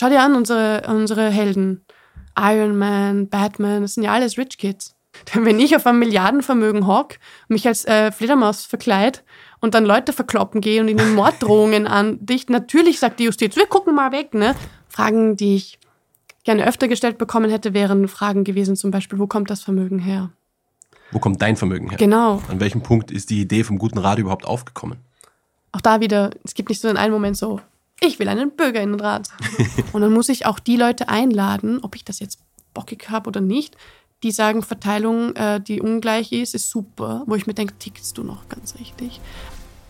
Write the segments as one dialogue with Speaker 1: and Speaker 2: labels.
Speaker 1: Schau dir an, unsere, unsere Helden. Iron Man, Batman, das sind ja alles Rich Kids. Wenn ich auf einem Milliardenvermögen hock, mich als äh, Fledermaus verkleid und dann Leute verkloppen gehe und ihnen Morddrohungen andicht, natürlich sagt die Justiz, wir gucken mal weg, ne? Fragen, die ich gerne öfter gestellt bekommen hätte, wären Fragen gewesen, zum Beispiel, wo kommt das Vermögen her?
Speaker 2: Wo kommt dein Vermögen her?
Speaker 1: Genau.
Speaker 2: An welchem Punkt ist die Idee vom guten Rat überhaupt aufgekommen?
Speaker 1: Auch da wieder, es gibt nicht so in einem Moment so, ich will einen Bürgerinnenrat. und dann muss ich auch die Leute einladen, ob ich das jetzt bockig habe oder nicht, die sagen, Verteilung, äh, die ungleich ist, ist super, wo ich mir denke, tickst du noch ganz richtig.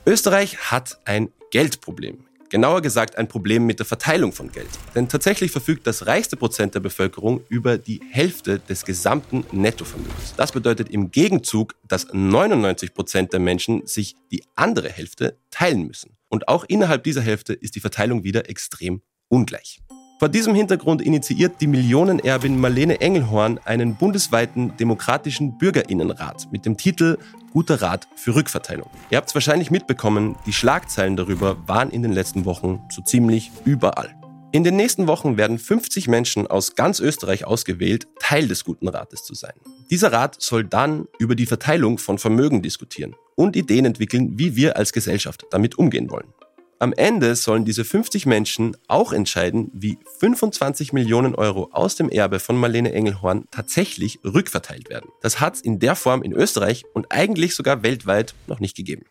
Speaker 2: Österreich hat ein Geldproblem. Genauer gesagt ein Problem mit der Verteilung von Geld. Denn tatsächlich verfügt das reichste Prozent der Bevölkerung über die Hälfte des gesamten Nettovermögens. Das bedeutet im Gegenzug, dass 99 Prozent der Menschen sich die andere Hälfte teilen müssen. Und auch innerhalb dieser Hälfte ist die Verteilung wieder extrem ungleich. Vor diesem Hintergrund initiiert die Millionenerbin Marlene Engelhorn einen bundesweiten demokratischen Bürgerinnenrat mit dem Titel Guter Rat für Rückverteilung. Ihr habt es wahrscheinlich mitbekommen, die Schlagzeilen darüber waren in den letzten Wochen so ziemlich überall. In den nächsten Wochen werden 50 Menschen aus ganz Österreich ausgewählt, Teil des Guten Rates zu sein. Dieser Rat soll dann über die Verteilung von Vermögen diskutieren und Ideen entwickeln, wie wir als Gesellschaft damit umgehen wollen. Am Ende sollen diese 50 Menschen auch entscheiden, wie 25 Millionen Euro aus dem Erbe von Marlene Engelhorn tatsächlich rückverteilt werden. Das hat es in der Form in Österreich und eigentlich sogar weltweit noch nicht gegeben.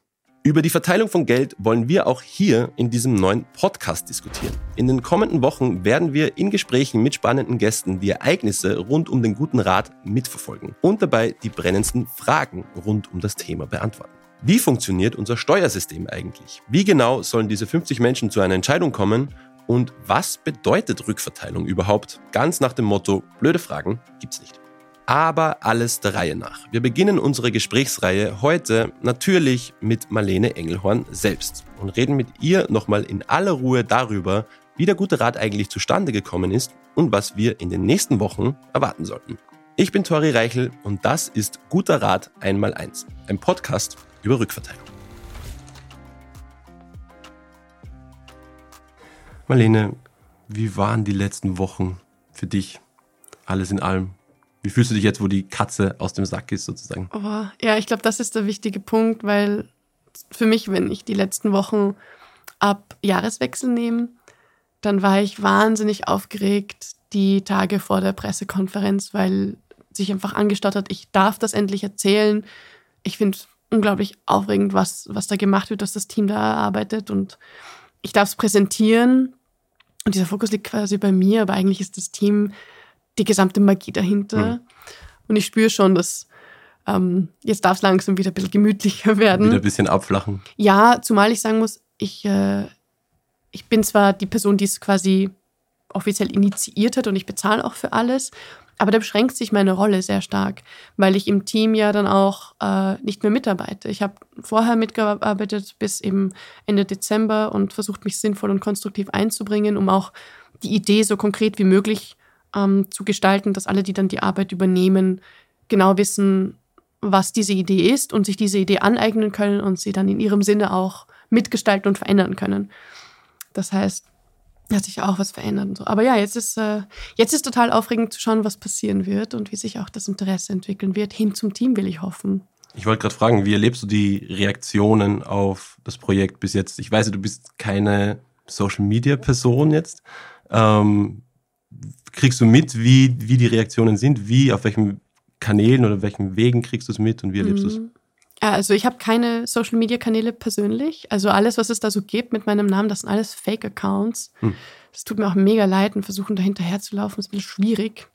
Speaker 2: Über die Verteilung von Geld wollen wir auch hier in diesem neuen Podcast diskutieren. In den kommenden Wochen werden wir in Gesprächen mit spannenden Gästen die Ereignisse rund um den guten Rat mitverfolgen und dabei die brennendsten Fragen rund um das Thema beantworten. Wie funktioniert unser Steuersystem eigentlich? Wie genau sollen diese 50 Menschen zu einer Entscheidung kommen? Und was bedeutet Rückverteilung überhaupt? Ganz nach dem Motto, blöde Fragen gibt's nicht. Aber alles der Reihe nach. Wir beginnen unsere Gesprächsreihe heute natürlich mit Marlene Engelhorn selbst und reden mit ihr nochmal in aller Ruhe darüber, wie der gute Rat eigentlich zustande gekommen ist und was wir in den nächsten Wochen erwarten sollten. Ich bin Tori Reichel und das ist Guter Rat einmal eins, ein Podcast über Rückverteilung. Marlene, wie waren die letzten Wochen für dich? Alles in allem. Wie fühlst du dich jetzt, wo die Katze aus dem Sack ist, sozusagen?
Speaker 1: Oh, ja, ich glaube, das ist der wichtige Punkt, weil für mich, wenn ich die letzten Wochen ab Jahreswechsel nehme, dann war ich wahnsinnig aufgeregt die Tage vor der Pressekonferenz, weil sich einfach angestaut hat, ich darf das endlich erzählen. Ich finde unglaublich aufregend, was, was da gemacht wird, dass das Team da arbeitet und ich darf es präsentieren. Und dieser Fokus liegt quasi bei mir, aber eigentlich ist das Team die gesamte Magie dahinter. Mhm. Und ich spüre schon, dass ähm, jetzt darf es langsam wieder ein bisschen gemütlicher werden.
Speaker 2: Wieder ein bisschen abflachen.
Speaker 1: Ja, zumal ich sagen muss, ich, äh, ich bin zwar die Person, die es quasi offiziell initiiert hat und ich bezahle auch für alles. Aber da beschränkt sich meine Rolle sehr stark, weil ich im Team ja dann auch äh, nicht mehr mitarbeite. Ich habe vorher mitgearbeitet bis eben Ende Dezember und versucht, mich sinnvoll und konstruktiv einzubringen, um auch die Idee so konkret wie möglich ähm, zu gestalten, dass alle, die dann die Arbeit übernehmen, genau wissen, was diese Idee ist und sich diese Idee aneignen können und sie dann in ihrem Sinne auch mitgestalten und verändern können. Das heißt, hat sich auch was verändert und so. Aber ja, jetzt ist, äh, jetzt ist total aufregend zu schauen, was passieren wird und wie sich auch das Interesse entwickeln wird. Hin zum Team will ich hoffen.
Speaker 2: Ich wollte gerade fragen, wie erlebst du die Reaktionen auf das Projekt bis jetzt? Ich weiß, du bist keine Social-Media-Person jetzt. Ähm, kriegst du mit, wie, wie die Reaktionen sind? Wie, auf welchen Kanälen oder welchen Wegen kriegst du es mit und wie erlebst mhm. du es?
Speaker 1: Also ich habe keine Social-Media-Kanäle persönlich. Also alles, was es da so gibt mit meinem Namen, das sind alles Fake-Accounts. Hm. Das tut mir auch mega leid und versuchen da hinterher zu laufen, ist ein bisschen schwierig.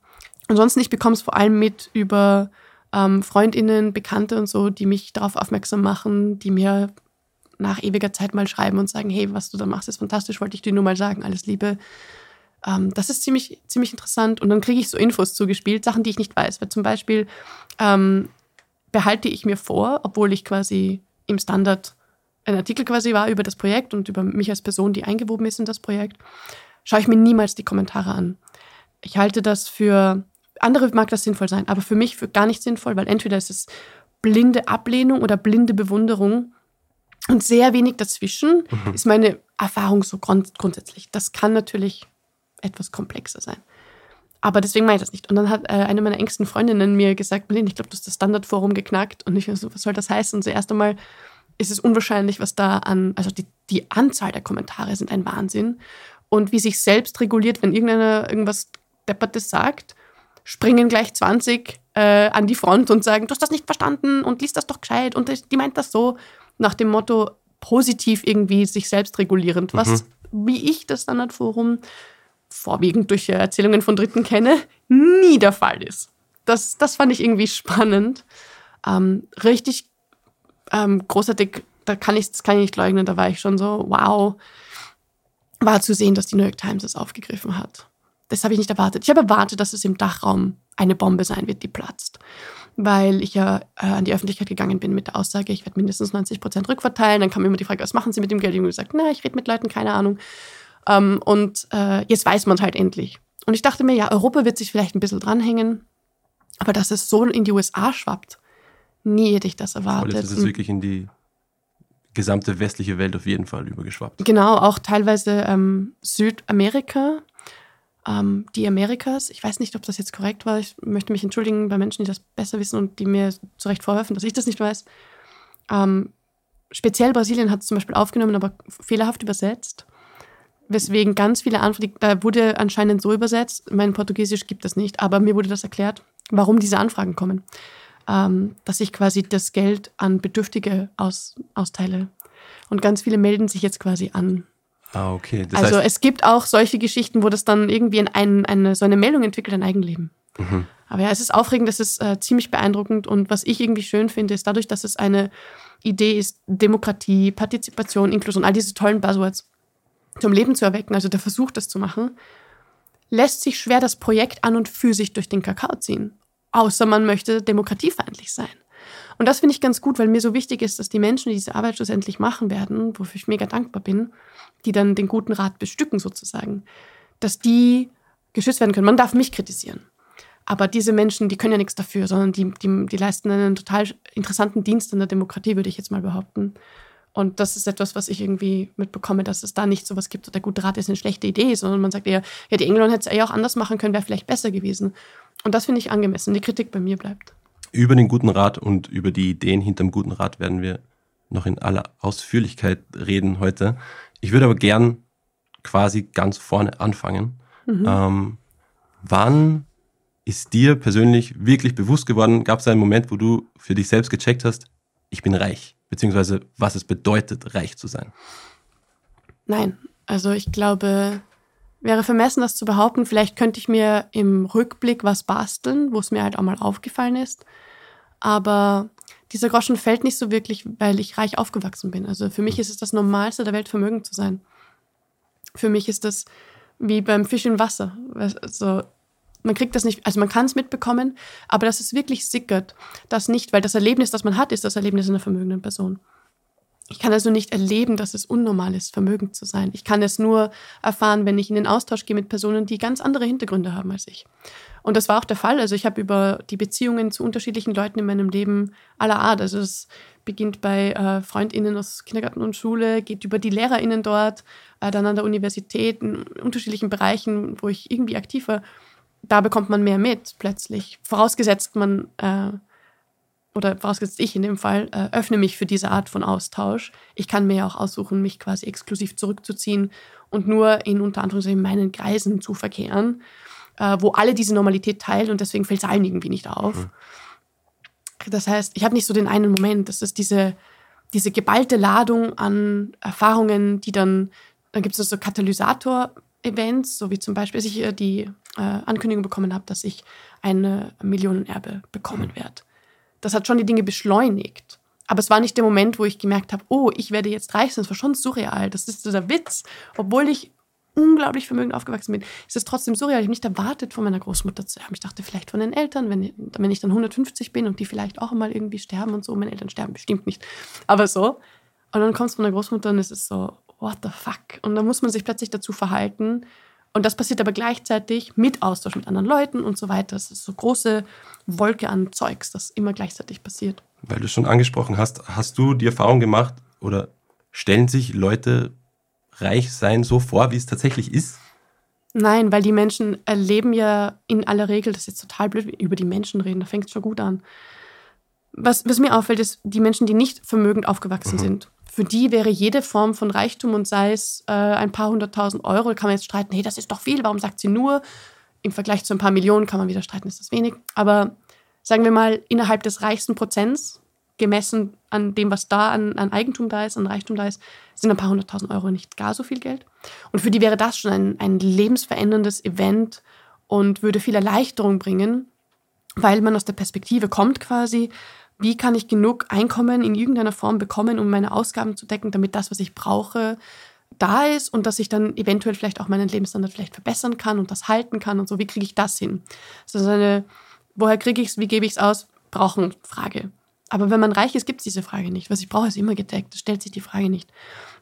Speaker 1: Ansonsten, ich bekomme es vor allem mit über ähm, Freundinnen, Bekannte und so, die mich darauf aufmerksam machen, die mir nach ewiger Zeit mal schreiben und sagen, hey, was du da machst, ist fantastisch, wollte ich dir nur mal sagen, alles Liebe. Ähm, das ist ziemlich, ziemlich interessant. Und dann kriege ich so Infos zugespielt, Sachen, die ich nicht weiß. Weil zum Beispiel ähm, behalte ich mir vor, obwohl ich quasi im Standard ein Artikel quasi war über das Projekt und über mich als Person, die eingewoben ist in das Projekt, schaue ich mir niemals die Kommentare an. Ich halte das für, andere mag das sinnvoll sein, aber für mich für gar nicht sinnvoll, weil entweder ist es blinde Ablehnung oder blinde Bewunderung und sehr wenig dazwischen mhm. ist meine Erfahrung so grund grundsätzlich. Das kann natürlich etwas komplexer sein. Aber deswegen meine ich das nicht. Und dann hat äh, eine meiner engsten Freundinnen mir gesagt, Marlene, ich glaube, du hast das Standardforum geknackt. Und ich so, was soll das heißen? Und zuerst einmal ist es unwahrscheinlich, was da an, also die, die Anzahl der Kommentare sind ein Wahnsinn. Und wie sich selbst reguliert, wenn irgendeiner irgendwas Deppertes sagt, springen gleich 20 äh, an die Front und sagen, du hast das nicht verstanden und liest das doch gescheit und die meint das so, nach dem Motto positiv irgendwie sich selbst regulierend, was, mhm. wie ich das Standardforum vorwiegend durch Erzählungen von Dritten kenne, nie der Fall ist. Das, das fand ich irgendwie spannend. Ähm, richtig ähm, großartig, da kann ich, das kann ich nicht leugnen, da war ich schon so, wow, war zu sehen, dass die New York Times es aufgegriffen hat. Das habe ich nicht erwartet. Ich habe erwartet, dass es im Dachraum eine Bombe sein wird, die platzt. Weil ich ja äh, an die Öffentlichkeit gegangen bin mit der Aussage, ich werde mindestens 90 Prozent rückverteilen. Dann kam immer die Frage, was machen Sie mit dem Geld? Ich habe gesagt, na, ich rede mit Leuten, keine Ahnung. Ähm, und äh, jetzt weiß man es halt endlich. Und ich dachte mir, ja, Europa wird sich vielleicht ein bisschen dranhängen, aber dass es so in die USA schwappt, nie hätte ich das erwartet.
Speaker 2: Ist es wirklich in die gesamte westliche Welt auf jeden Fall übergeschwappt.
Speaker 1: Genau, auch teilweise ähm, Südamerika, ähm, die Amerikas. Ich weiß nicht, ob das jetzt korrekt war. Ich möchte mich entschuldigen bei Menschen, die das besser wissen und die mir zu Recht vorwerfen, dass ich das nicht weiß. Ähm, speziell Brasilien hat es zum Beispiel aufgenommen, aber fehlerhaft übersetzt. Weswegen ganz viele Anfragen, da wurde anscheinend so übersetzt, mein Portugiesisch gibt es nicht, aber mir wurde das erklärt, warum diese Anfragen kommen. Ähm, dass ich quasi das Geld an Bedürftige aus, austeile. Und ganz viele melden sich jetzt quasi an.
Speaker 2: Ah, okay.
Speaker 1: Das also es gibt auch solche Geschichten, wo das dann irgendwie in ein, eine, so eine Meldung entwickelt, ein Eigenleben. Mhm. Aber ja, es ist aufregend, es ist äh, ziemlich beeindruckend und was ich irgendwie schön finde, ist dadurch, dass es eine Idee ist, Demokratie, Partizipation, Inklusion, all diese tollen Buzzwords zum Leben zu erwecken, also der Versuch, das zu machen, lässt sich schwer das Projekt an und für sich durch den Kakao ziehen. Außer man möchte demokratiefeindlich sein. Und das finde ich ganz gut, weil mir so wichtig ist, dass die Menschen, die diese Arbeit schlussendlich machen werden, wofür ich mega dankbar bin, die dann den guten Rat bestücken sozusagen, dass die geschützt werden können. Man darf mich kritisieren. Aber diese Menschen, die können ja nichts dafür, sondern die, die, die leisten einen total interessanten Dienst in der Demokratie, würde ich jetzt mal behaupten. Und das ist etwas, was ich irgendwie mitbekomme, dass es da nicht so was gibt, der gute Rat ist eine schlechte Idee, sondern man sagt eher, ja, die Engländer hätte es eher auch anders machen können, wäre vielleicht besser gewesen. Und das finde ich angemessen. Die Kritik bei mir bleibt.
Speaker 2: Über den guten Rat und über die Ideen hinterm guten Rat werden wir noch in aller Ausführlichkeit reden heute. Ich würde aber gern quasi ganz vorne anfangen. Mhm. Ähm, wann ist dir persönlich wirklich bewusst geworden, gab es einen Moment, wo du für dich selbst gecheckt hast, ich bin reich? beziehungsweise was es bedeutet, reich zu sein?
Speaker 1: Nein, also ich glaube, wäre vermessen, das zu behaupten. Vielleicht könnte ich mir im Rückblick was basteln, wo es mir halt auch mal aufgefallen ist. Aber dieser Groschen fällt nicht so wirklich, weil ich reich aufgewachsen bin. Also für mich ist es das Normalste der Welt, vermögend zu sein. Für mich ist das wie beim Fisch im Wasser. Also man kriegt das nicht, also man kann es mitbekommen, aber dass es wirklich sickert, das nicht, weil das Erlebnis, das man hat, ist das Erlebnis einer vermögenden Person. Ich kann also nicht erleben, dass es unnormal ist, vermögend zu sein. Ich kann es nur erfahren, wenn ich in den Austausch gehe mit Personen, die ganz andere Hintergründe haben als ich. Und das war auch der Fall. Also ich habe über die Beziehungen zu unterschiedlichen Leuten in meinem Leben aller Art. Also es beginnt bei äh, Freundinnen aus Kindergarten und Schule, geht über die Lehrerinnen dort, äh, dann an der Universität, in unterschiedlichen Bereichen, wo ich irgendwie aktiv war da bekommt man mehr mit plötzlich. Vorausgesetzt man, äh, oder vorausgesetzt ich in dem Fall, äh, öffne mich für diese Art von Austausch. Ich kann mir ja auch aussuchen, mich quasi exklusiv zurückzuziehen und nur in unter anderem meinen Kreisen zu verkehren, äh, wo alle diese Normalität teilen und deswegen fällt es allen irgendwie nicht auf. Mhm. Das heißt, ich habe nicht so den einen Moment, das ist diese, diese geballte Ladung an Erfahrungen, die dann, dann gibt es so Katalysator Events, so wie zum Beispiel, als ich die äh, Ankündigung bekommen habe, dass ich eine Millionenerbe bekommen mhm. werde. Das hat schon die Dinge beschleunigt. Aber es war nicht der Moment, wo ich gemerkt habe, oh, ich werde jetzt reich sein. Das war schon surreal. Das ist dieser Witz. Obwohl ich unglaublich vermögend aufgewachsen bin, ist es trotzdem surreal. Ich habe nicht erwartet, von meiner Großmutter zu haben. Ich dachte vielleicht von den Eltern, wenn, wenn ich dann 150 bin und die vielleicht auch mal irgendwie sterben und so. Meine Eltern sterben bestimmt nicht. Aber so. Und dann kommt es von der Großmutter und es ist so, what the fuck? Und dann muss man sich plötzlich dazu verhalten. Und das passiert aber gleichzeitig mit Austausch mit anderen Leuten und so weiter. Das ist so große Wolke an Zeugs, das immer gleichzeitig passiert.
Speaker 2: Weil du schon angesprochen hast, hast du die Erfahrung gemacht oder stellen sich Leute reich sein so vor, wie es tatsächlich ist?
Speaker 1: Nein, weil die Menschen erleben ja in aller Regel, das ist jetzt total blöd, über die Menschen reden, da fängt es schon gut an. Was, was mir auffällt, ist, die Menschen, die nicht vermögend aufgewachsen mhm. sind, für die wäre jede Form von Reichtum und sei es äh, ein paar hunderttausend Euro, kann man jetzt streiten, hey, das ist doch viel, warum sagt sie nur? Im Vergleich zu ein paar Millionen kann man wieder streiten, ist das wenig. Aber sagen wir mal, innerhalb des reichsten Prozents, gemessen an dem, was da an, an Eigentum da ist, an Reichtum da ist, sind ein paar hunderttausend Euro nicht gar so viel Geld. Und für die wäre das schon ein, ein lebensveränderndes Event und würde viel Erleichterung bringen, weil man aus der Perspektive kommt quasi, wie kann ich genug Einkommen in irgendeiner Form bekommen, um meine Ausgaben zu decken, damit das, was ich brauche, da ist und dass ich dann eventuell vielleicht auch meinen Lebensstandard vielleicht verbessern kann und das halten kann und so. Wie kriege ich das hin? Das ist eine, woher kriege ich es, wie gebe ich es aus? Brauchen Frage. Aber wenn man reich ist, gibt es diese Frage nicht. Was ich brauche, ist immer gedeckt. Es stellt sich die Frage nicht.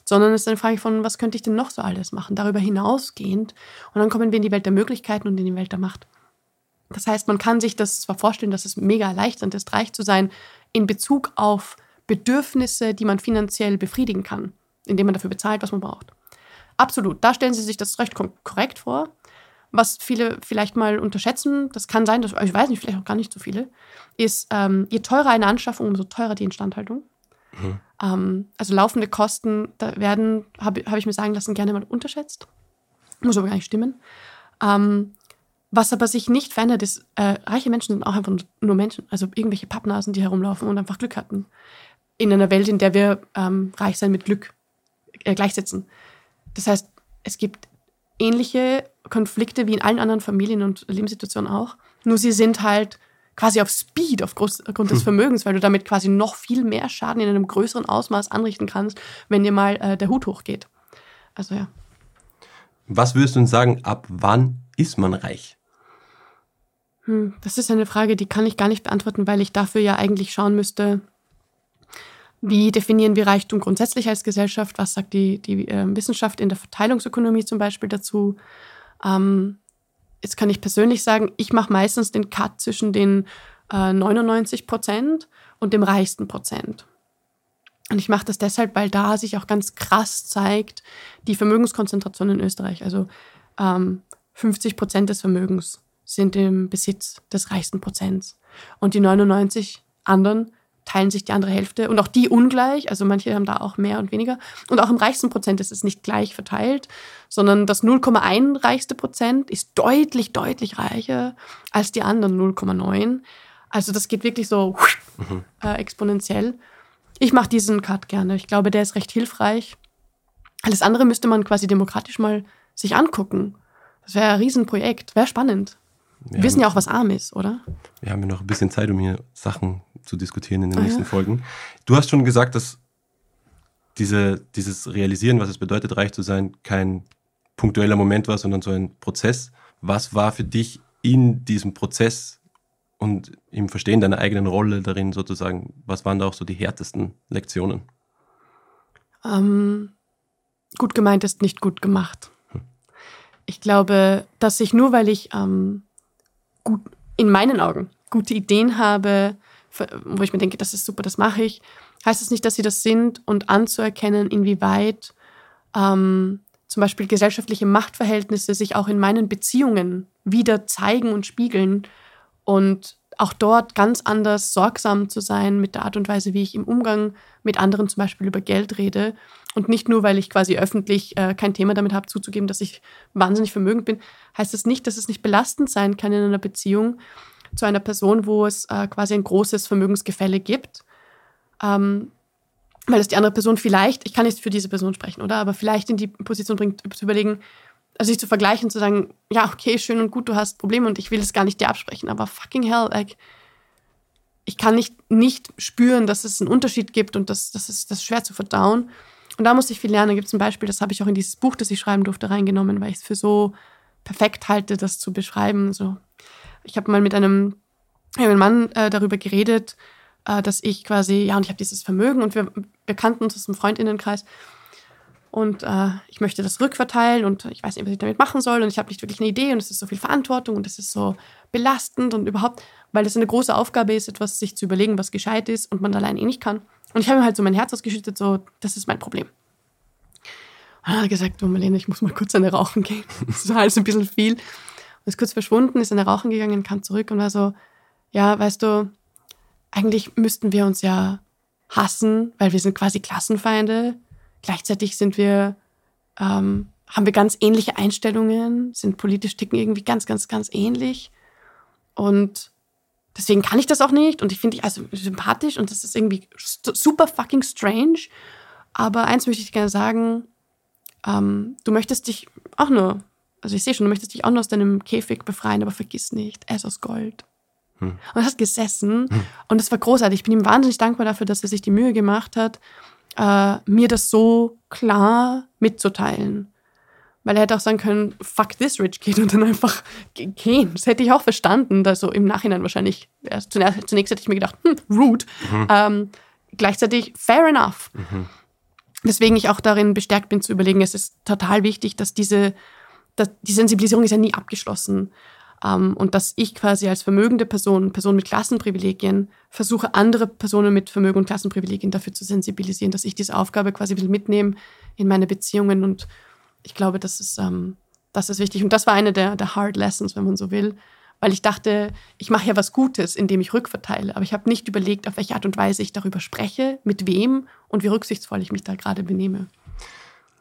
Speaker 1: Sondern es ist eine Frage von, was könnte ich denn noch so alles machen? Darüber hinausgehend. Und dann kommen wir in die Welt der Möglichkeiten und in die Welt der Macht. Das heißt, man kann sich das zwar vorstellen, dass es mega erleichternd ist, reich zu sein, in Bezug auf Bedürfnisse, die man finanziell befriedigen kann, indem man dafür bezahlt, was man braucht. Absolut, da stellen Sie sich das recht korrekt vor. Was viele vielleicht mal unterschätzen, das kann sein, dass, ich weiß nicht, vielleicht auch gar nicht so viele, ist, ähm, je teurer eine Anschaffung, umso teurer die Instandhaltung. Mhm. Ähm, also laufende Kosten da werden, habe hab ich mir sagen lassen, gerne mal unterschätzt. Muss aber gar nicht stimmen. Ähm, was aber sich nicht verändert, ist, äh, reiche Menschen sind auch einfach nur Menschen, also irgendwelche Pappnasen, die herumlaufen und einfach Glück hatten. In einer Welt, in der wir ähm, reich sein mit Glück äh, gleichsetzen. Das heißt, es gibt ähnliche Konflikte wie in allen anderen Familien und Lebenssituationen auch. Nur sie sind halt quasi auf Speed aufgrund des hm. Vermögens, weil du damit quasi noch viel mehr Schaden in einem größeren Ausmaß anrichten kannst, wenn dir mal äh, der Hut hochgeht. Also ja.
Speaker 2: Was würdest du uns sagen, ab wann ist man reich?
Speaker 1: Hm, das ist eine Frage, die kann ich gar nicht beantworten, weil ich dafür ja eigentlich schauen müsste, wie definieren wir Reichtum grundsätzlich als Gesellschaft? Was sagt die, die äh, Wissenschaft in der Verteilungsökonomie zum Beispiel dazu? Ähm, jetzt kann ich persönlich sagen, ich mache meistens den Cut zwischen den äh, 99 Prozent und dem reichsten Prozent. Und ich mache das deshalb, weil da sich auch ganz krass zeigt die Vermögenskonzentration in Österreich. Also ähm, 50 Prozent des Vermögens sind im Besitz des reichsten Prozents. Und die 99 anderen teilen sich die andere Hälfte und auch die ungleich. Also manche haben da auch mehr und weniger. Und auch im reichsten Prozent ist es nicht gleich verteilt, sondern das 0,1 reichste Prozent ist deutlich, deutlich reicher als die anderen 0,9. Also das geht wirklich so mhm. äh, exponentiell. Ich mache diesen Cut gerne. Ich glaube, der ist recht hilfreich. Alles andere müsste man quasi demokratisch mal sich angucken. Das wäre ein Riesenprojekt, wäre spannend. Wir, wir wissen ja auch, was arm ist, oder?
Speaker 2: Wir haben ja noch ein bisschen Zeit, um hier Sachen zu diskutieren in den ah, nächsten ja. Folgen. Du hast schon gesagt, dass diese, dieses Realisieren, was es bedeutet, reich zu sein, kein punktueller Moment war, sondern so ein Prozess. Was war für dich in diesem Prozess und im Verstehen deiner eigenen Rolle darin sozusagen, was waren da auch so die härtesten Lektionen?
Speaker 1: Ähm, gut gemeint ist nicht gut gemacht. Hm. Ich glaube, dass ich nur, weil ich ähm, gut, in meinen Augen gute Ideen habe, wo ich mir denke, das ist super, das mache ich, heißt es das nicht, dass sie das sind und anzuerkennen, inwieweit ähm, zum Beispiel gesellschaftliche Machtverhältnisse sich auch in meinen Beziehungen wieder zeigen und spiegeln und auch dort ganz anders sorgsam zu sein mit der Art und Weise, wie ich im Umgang mit anderen zum Beispiel über Geld rede. Und nicht nur, weil ich quasi öffentlich äh, kein Thema damit habe, zuzugeben, dass ich wahnsinnig vermögend bin, heißt das nicht, dass es nicht belastend sein kann in einer Beziehung, zu einer Person, wo es äh, quasi ein großes Vermögensgefälle gibt. Ähm, weil es die andere Person vielleicht, ich kann nicht für diese Person sprechen, oder? Aber vielleicht in die Position bringt, zu überlegen, also sich zu vergleichen, zu sagen, ja, okay, schön und gut, du hast Probleme und ich will es gar nicht dir absprechen, aber fucking hell, like, ich kann nicht, nicht spüren, dass es einen Unterschied gibt und das, das ist das ist schwer zu verdauen. Und da muss ich viel lernen. Da gibt es ein Beispiel, das habe ich auch in dieses Buch, das ich schreiben durfte, reingenommen, weil ich es für so perfekt halte, das zu beschreiben. So, ich habe mal mit einem, einem Mann äh, darüber geredet, äh, dass ich quasi, ja, und ich habe dieses Vermögen und wir, wir kannten uns aus dem Freundinnenkreis und äh, ich möchte das rückverteilen und ich weiß nicht, was ich damit machen soll und ich habe nicht wirklich eine Idee und es ist so viel Verantwortung und es ist so belastend und überhaupt, weil es eine große Aufgabe ist, etwas sich zu überlegen, was gescheit ist und man allein eh nicht kann. Und ich habe mir halt so mein Herz ausgeschüttet, so, das ist mein Problem. Und hat er gesagt, oh Marlene, ich muss mal kurz eine rauchen gehen. Das war alles ein bisschen viel. Und ist kurz verschwunden, ist eine rauchen gegangen, kam zurück und war so, ja, weißt du, eigentlich müssten wir uns ja hassen, weil wir sind quasi Klassenfeinde. Gleichzeitig sind wir, ähm, haben wir ganz ähnliche Einstellungen, sind politisch ticken irgendwie ganz, ganz, ganz ähnlich. Und deswegen kann ich das auch nicht. Und ich finde dich also sympathisch und das ist irgendwie super fucking strange. Aber eins möchte ich gerne sagen, ähm, du möchtest dich auch nur, also ich sehe schon, du möchtest dich auch nur aus deinem Käfig befreien, aber vergiss nicht, er ist aus Gold. Hm. Und er hat gesessen hm. und es war großartig. Ich bin ihm wahnsinnig dankbar dafür, dass er sich die Mühe gemacht hat, äh, mir das so klar mitzuteilen. Weil er hätte auch sagen können, fuck this rich kid und dann einfach gehen. Das hätte ich auch verstanden. Also im Nachhinein wahrscheinlich. Zunächst, zunächst hätte ich mir gedacht, hm, rude. Mhm. Ähm, gleichzeitig fair enough. Mhm. Deswegen ich auch darin bestärkt bin zu überlegen, es ist total wichtig, dass diese, dass die Sensibilisierung ist ja nie abgeschlossen. Ähm, und dass ich quasi als vermögende Person, Person mit Klassenprivilegien, versuche, andere Personen mit Vermögen und Klassenprivilegien dafür zu sensibilisieren, dass ich diese Aufgabe quasi will mitnehmen in meine Beziehungen. Und ich glaube, das ist, ähm, das ist wichtig. Und das war eine der, der Hard Lessons, wenn man so will. Weil ich dachte, ich mache ja was Gutes, indem ich rückverteile. Aber ich habe nicht überlegt, auf welche Art und Weise ich darüber spreche, mit wem und wie rücksichtsvoll ich mich da gerade benehme.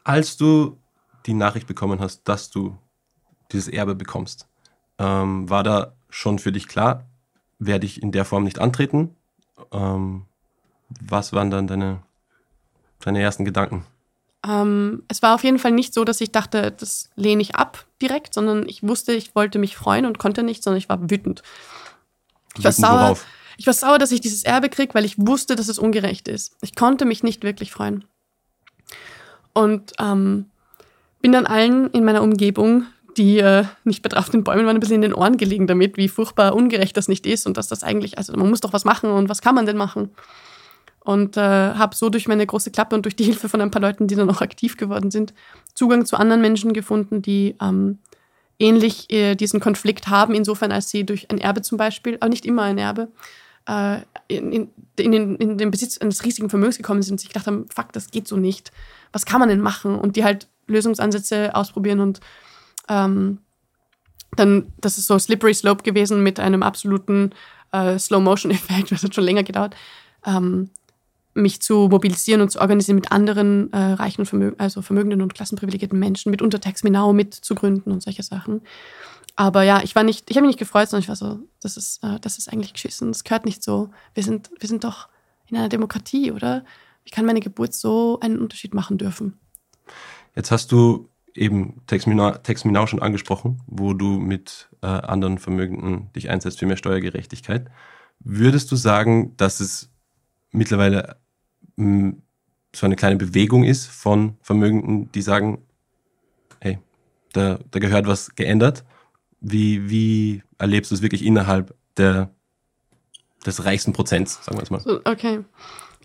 Speaker 2: Als du die Nachricht bekommen hast, dass du dieses Erbe bekommst, ähm, war da schon für dich klar, werde ich in der Form nicht antreten? Ähm, was waren dann deine, deine ersten Gedanken?
Speaker 1: Ähm, es war auf jeden Fall nicht so, dass ich dachte, das lehne ich ab direkt, sondern ich wusste, ich wollte mich freuen und konnte nicht, sondern ich war wütend. Ich war sauer. Worauf? Ich war sauer, dass ich dieses Erbe kriege, weil ich wusste, dass es ungerecht ist. Ich konnte mich nicht wirklich freuen. Und ähm, bin dann allen in meiner Umgebung die äh, nicht betraft den Bäumen waren ein bisschen in den Ohren gelegen damit, wie furchtbar ungerecht das nicht ist und dass das eigentlich, also man muss doch was machen und was kann man denn machen? Und äh, habe so durch meine große Klappe und durch die Hilfe von ein paar Leuten, die dann auch aktiv geworden sind, Zugang zu anderen Menschen gefunden, die ähm, ähnlich äh, diesen Konflikt haben, insofern als sie durch ein Erbe zum Beispiel, aber nicht immer ein Erbe, äh, in, in, in, den, in den Besitz eines riesigen Vermögens gekommen sind und sich gedacht haben, fuck, das geht so nicht. Was kann man denn machen? Und die halt Lösungsansätze ausprobieren und ähm, dann, das ist so Slippery Slope gewesen mit einem absoluten äh, Slow-Motion-Effekt, das hat schon länger gedauert, ähm, mich zu mobilisieren und zu organisieren mit anderen äh, reichen, Vermö also vermögenden und klassenprivilegierten Menschen, mit Untertext Minau mitzugründen und solche Sachen. Aber ja, ich war nicht, ich habe mich nicht gefreut, sondern ich war so, das ist, äh, das ist eigentlich geschissen, das gehört nicht so. Wir sind, wir sind doch in einer Demokratie, oder? Wie kann meine Geburt so einen Unterschied machen dürfen?
Speaker 2: Jetzt hast du eben Textminau schon angesprochen, wo du mit äh, anderen Vermögenden dich einsetzt für mehr Steuergerechtigkeit. Würdest du sagen, dass es mittlerweile mh, so eine kleine Bewegung ist von Vermögenden, die sagen, hey, da, da gehört was geändert? Wie, wie erlebst du es wirklich innerhalb der, des reichsten Prozents, sagen wir es mal?
Speaker 1: Okay.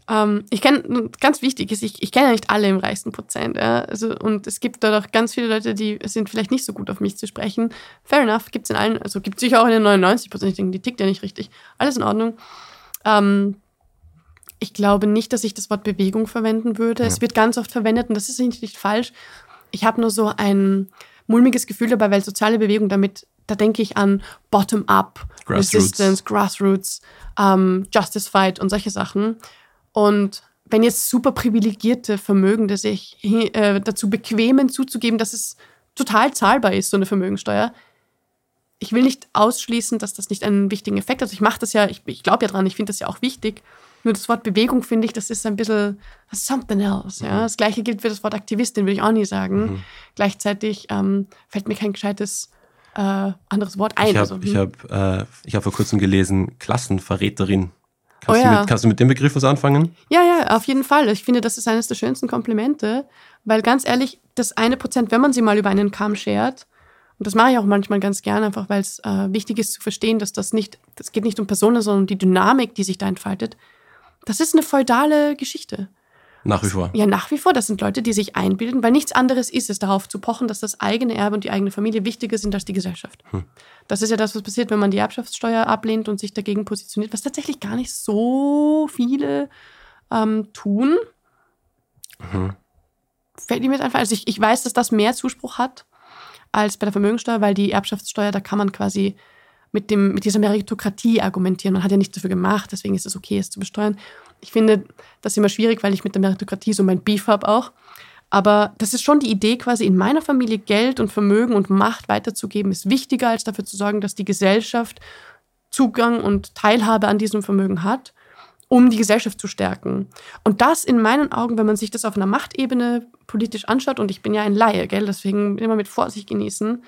Speaker 1: Ähm, ich kenne, ganz wichtig ist, ich, ich kenne ja nicht alle im reichsten Prozent. Ja? Also, und es gibt dort auch ganz viele Leute, die sind vielleicht nicht so gut auf mich zu sprechen. Fair enough, gibt es in allen, also gibt es sicher auch in den 99 Prozent. Ich denke, die tickt ja nicht richtig. Alles in Ordnung. Ähm, ich glaube nicht, dass ich das Wort Bewegung verwenden würde. Ja. Es wird ganz oft verwendet und das ist nicht, nicht falsch. Ich habe nur so ein mulmiges Gefühl dabei, weil soziale Bewegung damit, da denke ich an Bottom-up, Resistance, Grassroots, ähm, Justice Fight und solche Sachen. Und wenn jetzt super privilegierte Vermögende sich äh, dazu bequemen, zuzugeben, dass es total zahlbar ist, so eine Vermögensteuer, ich will nicht ausschließen, dass das nicht einen wichtigen Effekt hat. Also ich mache das ja, ich, ich glaube ja dran, ich finde das ja auch wichtig. Nur das Wort Bewegung finde ich, das ist ein bisschen something else. Ja? Mhm. Das gleiche gilt für das Wort Aktivistin, würde ich auch nie sagen. Mhm. Gleichzeitig ähm, fällt mir kein gescheites äh, anderes Wort ein.
Speaker 2: Ich habe also, hm. hab, äh, hab vor kurzem gelesen, Klassenverräterin. Kannst, oh ja. du mit, kannst du mit dem Begriff was anfangen?
Speaker 1: Ja, ja, auf jeden Fall. Ich finde, das ist eines der schönsten Komplimente, weil ganz ehrlich, das eine Prozent, wenn man sie mal über einen Kamm schert, und das mache ich auch manchmal ganz gerne, einfach weil es äh, wichtig ist zu verstehen, dass das nicht, das geht nicht um Personen, sondern um die Dynamik, die sich da entfaltet. Das ist eine feudale Geschichte.
Speaker 2: Nach wie vor.
Speaker 1: Ja, nach wie vor. Das sind Leute, die sich einbilden, weil nichts anderes ist es, darauf zu pochen, dass das eigene Erbe und die eigene Familie wichtiger sind als die Gesellschaft. Hm. Das ist ja das, was passiert, wenn man die Erbschaftssteuer ablehnt und sich dagegen positioniert, was tatsächlich gar nicht so viele ähm, tun. Mhm. fällt mir jetzt einfach, also ich, ich weiß, dass das mehr Zuspruch hat als bei der Vermögensteuer, weil die Erbschaftssteuer, da kann man quasi mit, dem, mit dieser Meritokratie argumentieren. Man hat ja nichts dafür gemacht, deswegen ist es okay, es zu besteuern. Ich finde das immer schwierig, weil ich mit der Meritokratie so mein Beef habe auch. Aber das ist schon die Idee, quasi in meiner Familie Geld und Vermögen und Macht weiterzugeben, ist wichtiger, als dafür zu sorgen, dass die Gesellschaft Zugang und Teilhabe an diesem Vermögen hat, um die Gesellschaft zu stärken. Und das in meinen Augen, wenn man sich das auf einer Machtebene politisch anschaut, und ich bin ja ein Laie, gell, deswegen immer mit Vorsicht genießen.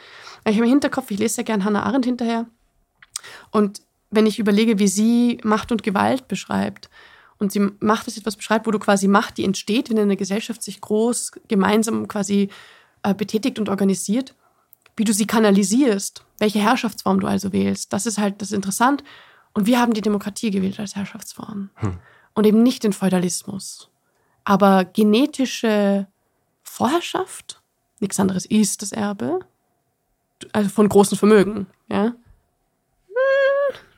Speaker 1: Ich habe im Hinterkopf, ich lese ja gern Hannah Arendt hinterher. Und wenn ich überlege, wie sie Macht und Gewalt beschreibt, und sie macht es etwas beschreibt, wo du quasi Macht, die entsteht, wenn eine Gesellschaft sich groß gemeinsam quasi äh, betätigt und organisiert, wie du sie kanalisierst, welche Herrschaftsform du also wählst. Das ist halt das interessant. Und wir haben die Demokratie gewählt als Herrschaftsform hm. und eben nicht den Feudalismus. Aber genetische Vorherrschaft, nichts anderes ist das Erbe, also von großen Vermögen, ja, hm,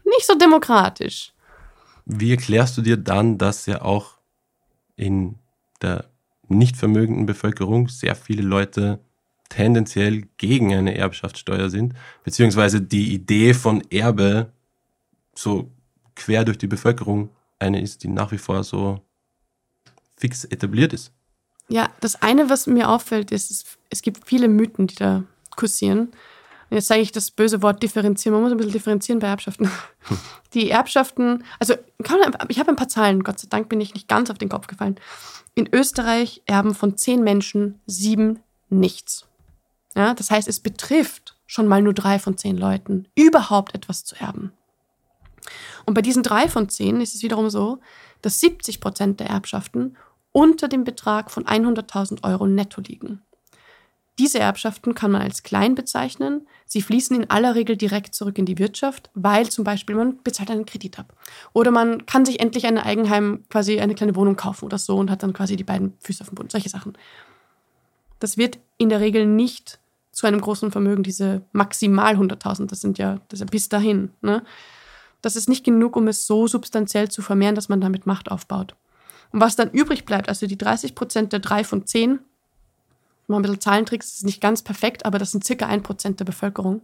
Speaker 1: nicht so demokratisch.
Speaker 2: Wie erklärst du dir dann, dass ja auch in der nicht vermögenden Bevölkerung sehr viele Leute tendenziell gegen eine Erbschaftssteuer sind, beziehungsweise die Idee von Erbe so quer durch die Bevölkerung eine ist, die nach wie vor so fix etabliert ist.
Speaker 1: Ja, das eine, was mir auffällt, ist, es gibt viele Mythen, die da kursieren. Jetzt sage ich das böse Wort differenzieren. Man muss ein bisschen differenzieren bei Erbschaften. Die Erbschaften, also ich habe ein paar Zahlen, Gott sei Dank bin ich nicht ganz auf den Kopf gefallen. In Österreich erben von zehn Menschen sieben nichts. Ja, das heißt, es betrifft schon mal nur drei von zehn Leuten, überhaupt etwas zu erben. Und bei diesen drei von zehn ist es wiederum so, dass 70 Prozent der Erbschaften unter dem Betrag von 100.000 Euro netto liegen. Diese Erbschaften kann man als klein bezeichnen. Sie fließen in aller Regel direkt zurück in die Wirtschaft, weil zum Beispiel man bezahlt einen Kredit ab. Oder man kann sich endlich ein Eigenheim, quasi eine kleine Wohnung kaufen oder so und hat dann quasi die beiden Füße auf dem Boden. Solche Sachen. Das wird in der Regel nicht zu einem großen Vermögen, diese maximal 100.000, das sind ja, das ist ja bis dahin. Ne? Das ist nicht genug, um es so substanziell zu vermehren, dass man damit Macht aufbaut. Und was dann übrig bleibt, also die 30 Prozent der drei von zehn, mal ein bisschen Zahlentricks, ist nicht ganz perfekt, aber das sind circa ein Prozent der Bevölkerung.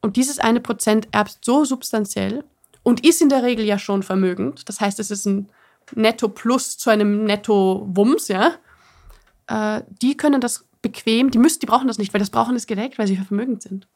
Speaker 1: Und dieses eine Prozent erbst so substanziell und ist in der Regel ja schon vermögend. Das heißt, es ist ein Netto plus zu einem Netto-Wumms, ja. Äh, die können das bequem, die müssen, die brauchen das nicht, weil das brauchen ist gedeckt, weil sie vermögend sind.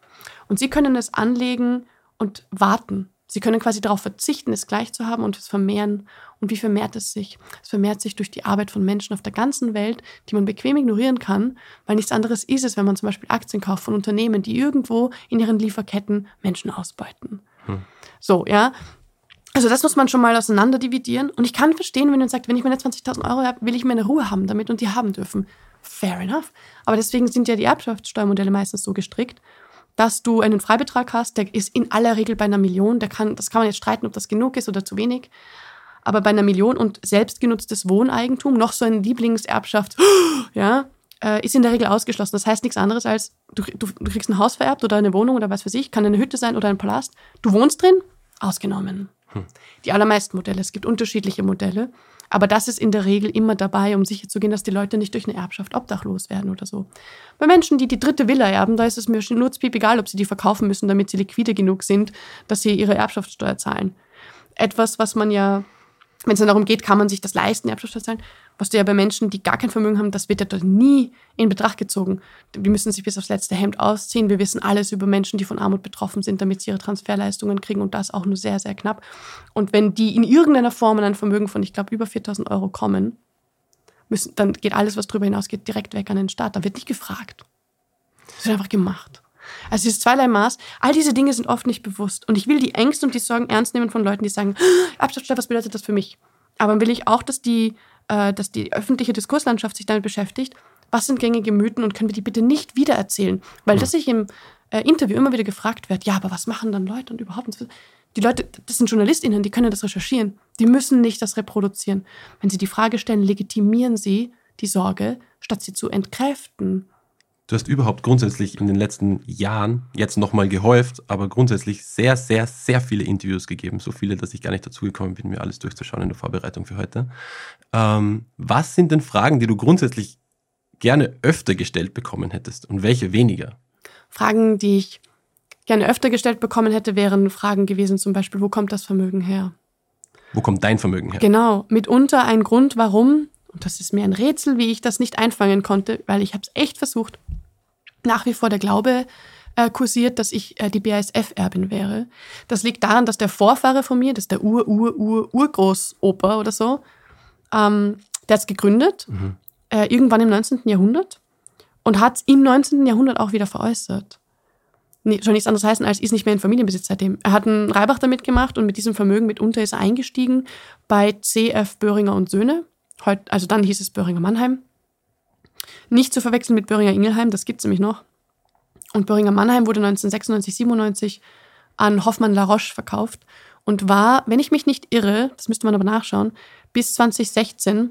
Speaker 1: Und sie können es anlegen und warten. Sie können quasi darauf verzichten, es gleich zu haben und es vermehren. Und wie vermehrt es sich? Es vermehrt sich durch die Arbeit von Menschen auf der ganzen Welt, die man bequem ignorieren kann, weil nichts anderes ist es, wenn man zum Beispiel Aktien kauft von Unternehmen, die irgendwo in ihren Lieferketten Menschen ausbeuten. Hm. So, ja. Also das muss man schon mal auseinander dividieren. Und ich kann verstehen, wenn man sagt, wenn ich meine 20.000 Euro habe, will ich meine Ruhe haben damit und die haben dürfen. Fair enough. Aber deswegen sind ja die Erbschaftssteuermodelle meistens so gestrickt, dass du einen Freibetrag hast, der ist in aller Regel bei einer Million. Der kann, das kann man jetzt streiten, ob das genug ist oder zu wenig. Aber bei einer Million und selbstgenutztes Wohneigentum, noch so eine Lieblingserbschaft, ja, äh, ist in der Regel ausgeschlossen. Das heißt nichts anderes als, du, du, du kriegst ein Haus vererbt oder eine Wohnung oder was für sich, kann eine Hütte sein oder ein Palast. Du wohnst drin, ausgenommen. Hm. Die allermeisten Modelle. Es gibt unterschiedliche Modelle. Aber das ist in der Regel immer dabei, um sicherzugehen, dass die Leute nicht durch eine Erbschaft obdachlos werden oder so. Bei Menschen, die die dritte Villa erben, da ist es mir nur egal, ob sie die verkaufen müssen, damit sie liquide genug sind, dass sie ihre Erbschaftssteuer zahlen. Etwas, was man ja wenn es dann darum geht, kann man sich das leisten, Erbschaftssteuer zahlen, was du ja bei Menschen, die gar kein Vermögen haben, das wird ja dort nie in Betracht gezogen. Die müssen sich bis aufs letzte Hemd ausziehen. Wir wissen alles über Menschen, die von Armut betroffen sind, damit sie ihre Transferleistungen kriegen und das auch nur sehr, sehr knapp. Und wenn die in irgendeiner Form an ein Vermögen von, ich glaube, über 4000 Euro kommen, müssen, dann geht alles, was darüber hinausgeht, direkt weg an den Staat. Da wird nicht gefragt. Das wird einfach gemacht. Also dieses zweierlei Maß, all diese Dinge sind oft nicht bewusst. Und ich will die Ängste und die Sorgen ernst nehmen von Leuten, die sagen, Abschaftssteuer, was bedeutet das für mich? Aber will ich auch, dass die, äh, dass die öffentliche Diskurslandschaft sich damit beschäftigt, was sind gängige Mythen und können wir die bitte nicht wiedererzählen? Weil das sich im äh, Interview immer wieder gefragt wird, ja, aber was machen dann Leute und überhaupt? Die Leute, das sind JournalistInnen, die können das recherchieren. Die müssen nicht das reproduzieren. Wenn sie die Frage stellen, legitimieren sie die Sorge, statt sie zu entkräften.
Speaker 2: Du hast überhaupt grundsätzlich in den letzten Jahren, jetzt nochmal gehäuft, aber grundsätzlich sehr, sehr, sehr viele Interviews gegeben. So viele, dass ich gar nicht dazu gekommen bin, mir alles durchzuschauen in der Vorbereitung für heute. Ähm, was sind denn Fragen, die du grundsätzlich gerne öfter gestellt bekommen hättest und welche weniger?
Speaker 1: Fragen, die ich gerne öfter gestellt bekommen hätte, wären Fragen gewesen, zum Beispiel, wo kommt das Vermögen her?
Speaker 2: Wo kommt dein Vermögen her?
Speaker 1: Genau, mitunter ein Grund, warum, und das ist mir ein Rätsel, wie ich das nicht einfangen konnte, weil ich habe es echt versucht, nach wie vor der Glaube äh, kursiert, dass ich äh, die BASF-Erbin wäre. Das liegt daran, dass der Vorfahre von mir, das ist der Ur-Ur-Ur-Urgroßoper oder so, ähm, der hat es gegründet, mhm. äh, irgendwann im 19. Jahrhundert und hat es im 19. Jahrhundert auch wieder veräußert. Nee, soll nichts anderes heißen, als ist nicht mehr in Familienbesitz seitdem. Er hat einen Reibach damit gemacht und mit diesem Vermögen mitunter ist er eingestiegen bei CF Böhringer und Söhne. Heut, also dann hieß es Böhringer Mannheim. Nicht zu verwechseln mit Böhringer Ingelheim, das gibt es nämlich noch. Und Böhringer Mannheim wurde 1996, 97 an Hoffmann La Roche verkauft und war, wenn ich mich nicht irre, das müsste man aber nachschauen, bis 2016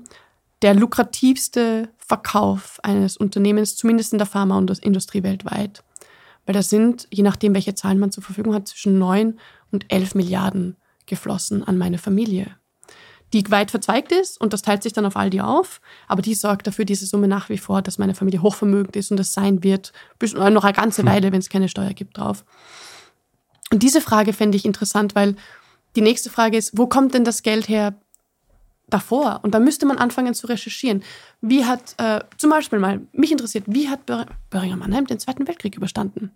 Speaker 1: der lukrativste Verkauf eines Unternehmens, zumindest in der Pharmaindustrie weltweit. Weil da sind, je nachdem, welche Zahlen man zur Verfügung hat, zwischen 9 und 11 Milliarden geflossen an meine Familie. Die weit verzweigt ist und das teilt sich dann auf all die auf, aber die sorgt dafür, diese Summe nach wie vor, dass meine Familie hochvermögend ist und das sein wird, bis noch eine ganze hm. Weile, wenn es keine Steuer gibt, drauf. Und diese Frage fände ich interessant, weil die nächste Frage ist, wo kommt denn das Geld her davor? Und da müsste man anfangen zu recherchieren. Wie hat, äh, zum Beispiel mal, mich interessiert, wie hat Bör Böhringer Mannheim den Zweiten Weltkrieg überstanden?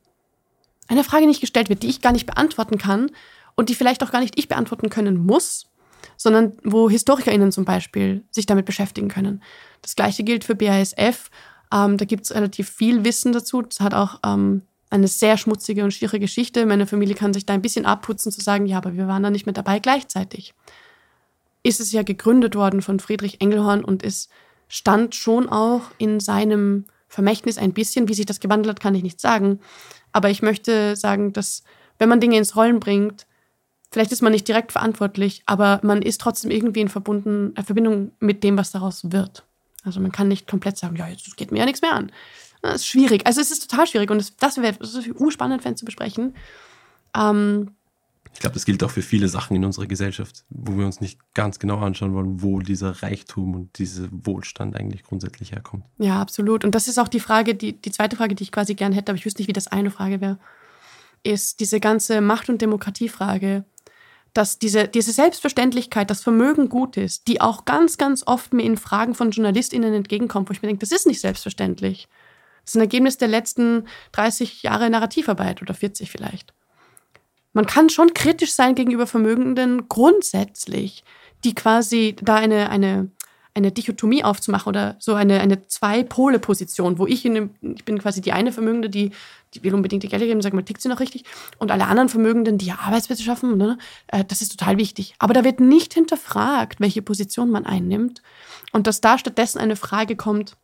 Speaker 1: Eine Frage, die nicht gestellt wird, die ich gar nicht beantworten kann und die vielleicht auch gar nicht ich beantworten können muss, sondern wo HistorikerInnen zum Beispiel sich damit beschäftigen können. Das gleiche gilt für BASF. Ähm, da gibt es relativ viel Wissen dazu. Das hat auch ähm, eine sehr schmutzige und schiere Geschichte. Meine Familie kann sich da ein bisschen abputzen, zu sagen, ja, aber wir waren da nicht mit dabei gleichzeitig. Ist es ja gegründet worden von Friedrich Engelhorn und es stand schon auch in seinem Vermächtnis ein bisschen. Wie sich das gewandelt hat, kann ich nicht sagen. Aber ich möchte sagen, dass wenn man Dinge ins Rollen bringt, vielleicht ist man nicht direkt verantwortlich, aber man ist trotzdem irgendwie in Verbunden, äh, Verbindung mit dem, was daraus wird. Also man kann nicht komplett sagen, ja, jetzt geht mir ja nichts mehr an. Das ist schwierig. Also es ist total schwierig und das, das wäre urspannend, Fan zu besprechen. Ähm,
Speaker 2: ich glaube, das gilt auch für viele Sachen in unserer Gesellschaft, wo wir uns nicht ganz genau anschauen wollen, wo dieser Reichtum und dieser Wohlstand eigentlich grundsätzlich herkommt.
Speaker 1: Ja, absolut. Und das ist auch die Frage, die, die zweite Frage, die ich quasi gern hätte, aber ich wüsste nicht, wie das eine Frage wäre, ist diese ganze Macht- und Demokratiefrage dass diese, diese Selbstverständlichkeit, dass Vermögen gut ist, die auch ganz, ganz oft mir in Fragen von JournalistInnen entgegenkommt, wo ich mir denke, das ist nicht selbstverständlich. Das ist ein Ergebnis der letzten 30 Jahre Narrativarbeit oder 40 vielleicht. Man kann schon kritisch sein gegenüber Vermögenden grundsätzlich, die quasi da eine, eine eine Dichotomie aufzumachen oder so eine, eine Zwei-Pole-Position, wo ich in dem, ich bin quasi die eine Vermögende, die, die will unbedingt die Geld geben, sag mal, tickt sie noch richtig? Und alle anderen Vermögenden, die ja Arbeitsplätze schaffen, ne, äh, das ist total wichtig. Aber da wird nicht hinterfragt, welche Position man einnimmt. Und dass da stattdessen eine Frage kommt,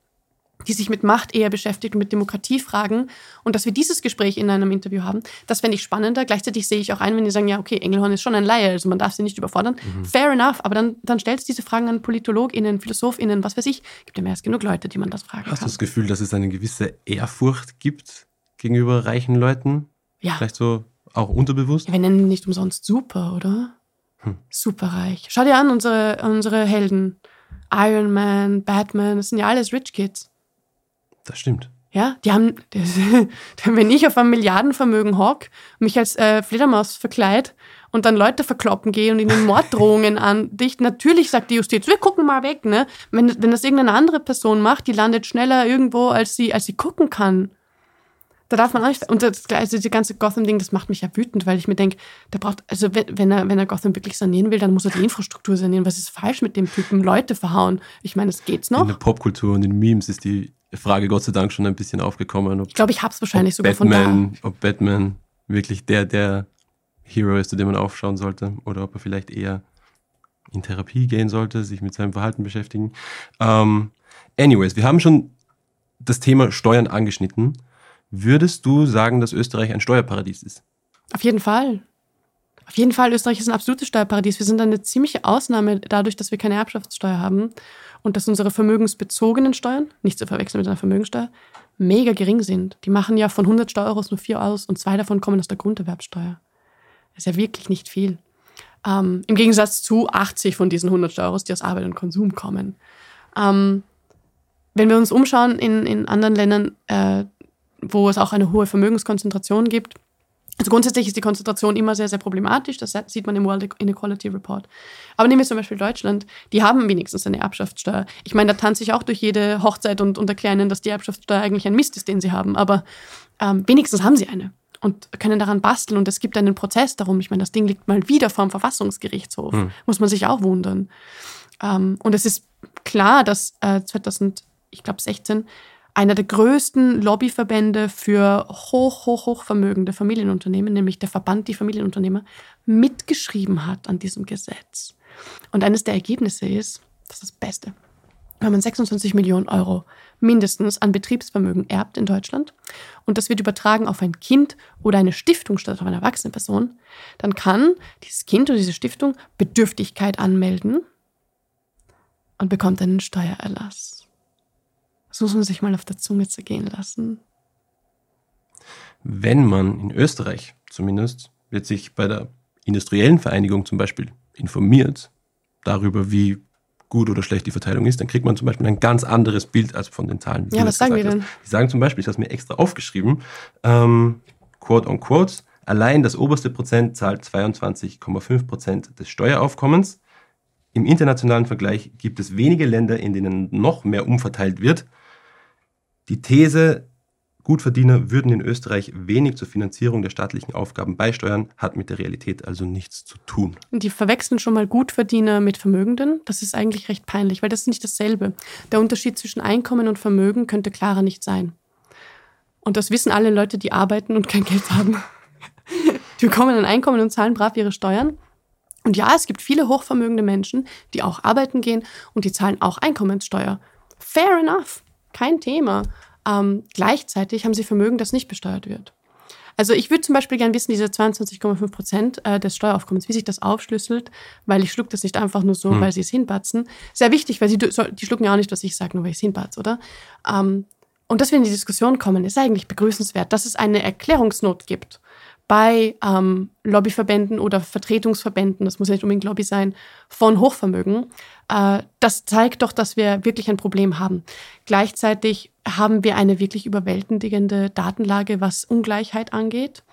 Speaker 1: die sich mit Macht eher beschäftigt und mit Demokratiefragen. Und dass wir dieses Gespräch in einem Interview haben, das fände ich spannender. Gleichzeitig sehe ich auch ein, wenn die sagen, ja, okay, Engelhorn ist schon ein Laie, also man darf sie nicht überfordern. Mhm. Fair enough, aber dann, dann stellst du diese Fragen an PolitologInnen, PhilosophInnen, was weiß ich. Gibt ja mehr als genug Leute, die man das fragen
Speaker 2: Hast kann.
Speaker 1: Hast du
Speaker 2: das Gefühl, dass es eine gewisse Ehrfurcht gibt gegenüber reichen Leuten? Ja. Vielleicht so auch unterbewusst?
Speaker 1: Ja, wir nennen nicht umsonst super, oder? Hm. Superreich. Schau dir an, unsere, unsere Helden. Iron Man, Batman, das sind ja alles Rich Kids.
Speaker 2: Das stimmt.
Speaker 1: Ja, die haben, das, wenn ich auf einem Milliardenvermögen hock, mich als äh, Fledermaus verkleid und dann Leute verkloppen gehe und ihnen Morddrohungen andicht, natürlich sagt die Justiz, wir gucken mal weg, ne? Wenn, wenn das irgendeine andere Person macht, die landet schneller irgendwo, als sie, als sie gucken kann. Da darf man auch nicht, und das, also diese ganze Gotham-Ding, das macht mich ja wütend, weil ich mir denke, der braucht, also wenn, wenn, er, wenn er Gotham wirklich sanieren will, dann muss er die Infrastruktur sanieren. Was ist falsch mit dem Typen? Leute verhauen. Ich meine, das geht's noch. In
Speaker 2: der Popkultur und in Memes ist die Frage Gott sei Dank schon ein bisschen aufgekommen.
Speaker 1: Ob, ich glaube, ich habe es wahrscheinlich sogar
Speaker 2: Batman,
Speaker 1: von da.
Speaker 2: Ob Batman wirklich der, der Hero ist, zu dem man aufschauen sollte, oder ob er vielleicht eher in Therapie gehen sollte, sich mit seinem Verhalten beschäftigen. Ähm, anyways, wir haben schon das Thema Steuern angeschnitten. Würdest du sagen, dass Österreich ein Steuerparadies ist?
Speaker 1: Auf jeden Fall. Auf jeden Fall, Österreich ist ein absolutes Steuerparadies. Wir sind eine ziemliche Ausnahme dadurch, dass wir keine Erbschaftssteuer haben und dass unsere vermögensbezogenen Steuern, nicht zu verwechseln mit einer Vermögensteuer, mega gering sind. Die machen ja von 100 Steueros nur vier aus und zwei davon kommen aus der Grunderwerbsteuer. Das ist ja wirklich nicht viel. Ähm, Im Gegensatz zu 80 von diesen 100 Steueros, die aus Arbeit und Konsum kommen. Ähm, wenn wir uns umschauen in, in anderen Ländern, äh, wo es auch eine hohe Vermögenskonzentration gibt, also grundsätzlich ist die Konzentration immer sehr, sehr problematisch. Das sieht man im World Inequality Report. Aber nehmen wir zum Beispiel Deutschland. Die haben wenigstens eine Erbschaftssteuer. Ich meine, da tanze ich auch durch jede Hochzeit und, und erkläre ihnen, dass die Erbschaftssteuer eigentlich ein Mist ist, den sie haben. Aber ähm, wenigstens haben sie eine und können daran basteln. Und es gibt einen Prozess darum. Ich meine, das Ding liegt mal wieder vor dem Verfassungsgerichtshof. Hm. Muss man sich auch wundern. Ähm, und es ist klar, dass äh, 2016 einer der größten Lobbyverbände für hoch, hoch, hoch vermögende Familienunternehmen, nämlich der Verband Die Familienunternehmer, mitgeschrieben hat an diesem Gesetz. Und eines der Ergebnisse ist, das ist das Beste, wenn man 26 Millionen Euro mindestens an Betriebsvermögen erbt in Deutschland und das wird übertragen auf ein Kind oder eine Stiftung statt auf eine erwachsene Person, dann kann dieses Kind oder diese Stiftung Bedürftigkeit anmelden und bekommt einen Steuererlass. Das muss man sich mal auf der Zunge zergehen lassen.
Speaker 2: Wenn man in Österreich zumindest wird sich bei der industriellen Vereinigung zum Beispiel informiert darüber, wie gut oder schlecht die Verteilung ist, dann kriegt man zum Beispiel ein ganz anderes Bild als von den Zahlen.
Speaker 1: Ja, was sagen die denn?
Speaker 2: Die sagen zum Beispiel, ich habe es mir extra aufgeschrieben, ähm, quote on quote, allein das oberste Prozent zahlt 22,5 Prozent des Steueraufkommens. Im internationalen Vergleich gibt es wenige Länder, in denen noch mehr umverteilt wird. Die These, Gutverdiener würden in Österreich wenig zur Finanzierung der staatlichen Aufgaben beisteuern, hat mit der Realität also nichts zu tun.
Speaker 1: Die verwechseln schon mal Gutverdiener mit Vermögenden. Das ist eigentlich recht peinlich, weil das ist nicht dasselbe. Der Unterschied zwischen Einkommen und Vermögen könnte klarer nicht sein. Und das wissen alle Leute, die arbeiten und kein Geld haben. Die bekommen ein Einkommen und zahlen brav ihre Steuern. Und ja, es gibt viele hochvermögende Menschen, die auch arbeiten gehen und die zahlen auch Einkommenssteuer. Fair enough kein Thema. Ähm, gleichzeitig haben sie Vermögen, das nicht besteuert wird. Also ich würde zum Beispiel gerne wissen, diese 22,5 Prozent äh, des Steueraufkommens, wie sich das aufschlüsselt, weil ich schluck das nicht einfach nur so, hm. weil sie es hinbatzen. Sehr wichtig, weil sie die schlucken ja auch nicht, was ich sage, nur weil ich es hinbatze, oder? Ähm, und dass wir in die Diskussion kommen, ist eigentlich begrüßenswert, dass es eine Erklärungsnot gibt bei ähm, Lobbyverbänden oder Vertretungsverbänden, das muss ja nicht unbedingt Lobby sein, von Hochvermögen. Äh, das zeigt doch, dass wir wirklich ein Problem haben. Gleichzeitig haben wir eine wirklich überwältigende Datenlage, was Ungleichheit angeht.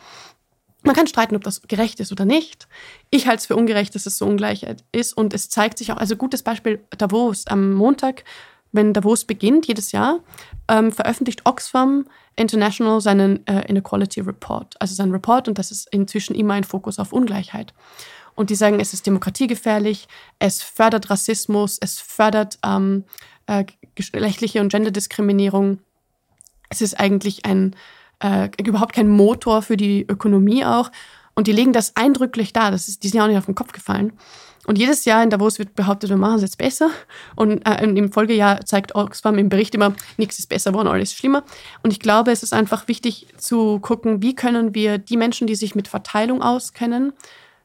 Speaker 1: Man kann streiten, ob das gerecht ist oder nicht. Ich halte es für ungerecht, dass es so Ungleichheit ist. Und es zeigt sich auch, also gutes Beispiel Davos. Am Montag wenn Davos beginnt, jedes Jahr, ähm, veröffentlicht Oxfam International seinen äh, Inequality Report, also seinen Report, und das ist inzwischen immer ein Fokus auf Ungleichheit. Und die sagen, es ist demokratiegefährlich, es fördert Rassismus, es fördert ähm, äh, geschlechtliche und Genderdiskriminierung. Es ist eigentlich ein, äh, überhaupt kein Motor für die Ökonomie auch. Und die legen das eindrücklich dar. Das ist, die sind ja auch nicht auf den Kopf gefallen. Und jedes Jahr in Davos wird behauptet, wir machen es jetzt besser. Und äh, im Folgejahr zeigt Oxfam im Bericht immer, nichts ist besser geworden, alles ist schlimmer. Und ich glaube, es ist einfach wichtig zu gucken, wie können wir die Menschen, die sich mit Verteilung auskennen,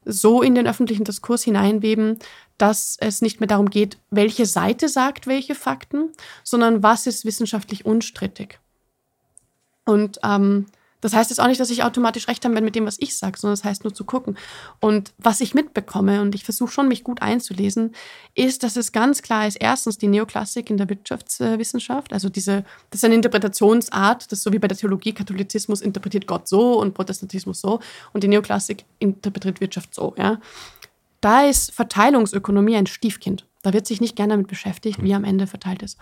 Speaker 1: so in den öffentlichen Diskurs hineinweben, dass es nicht mehr darum geht, welche Seite sagt welche Fakten, sondern was ist wissenschaftlich unstrittig. Und ähm, das heißt jetzt auch nicht, dass ich automatisch recht habe mit dem, was ich sage, sondern das heißt nur zu gucken. Und was ich mitbekomme, und ich versuche schon, mich gut einzulesen, ist, dass es ganz klar ist, erstens die Neoklassik in der Wirtschaftswissenschaft, also diese, das ist eine Interpretationsart, das ist so wie bei der Theologie, Katholizismus interpretiert Gott so und Protestantismus so und die Neoklassik interpretiert Wirtschaft so, ja. Da ist Verteilungsökonomie ein Stiefkind. Da wird sich nicht gerne damit beschäftigt, wie am Ende verteilt ist.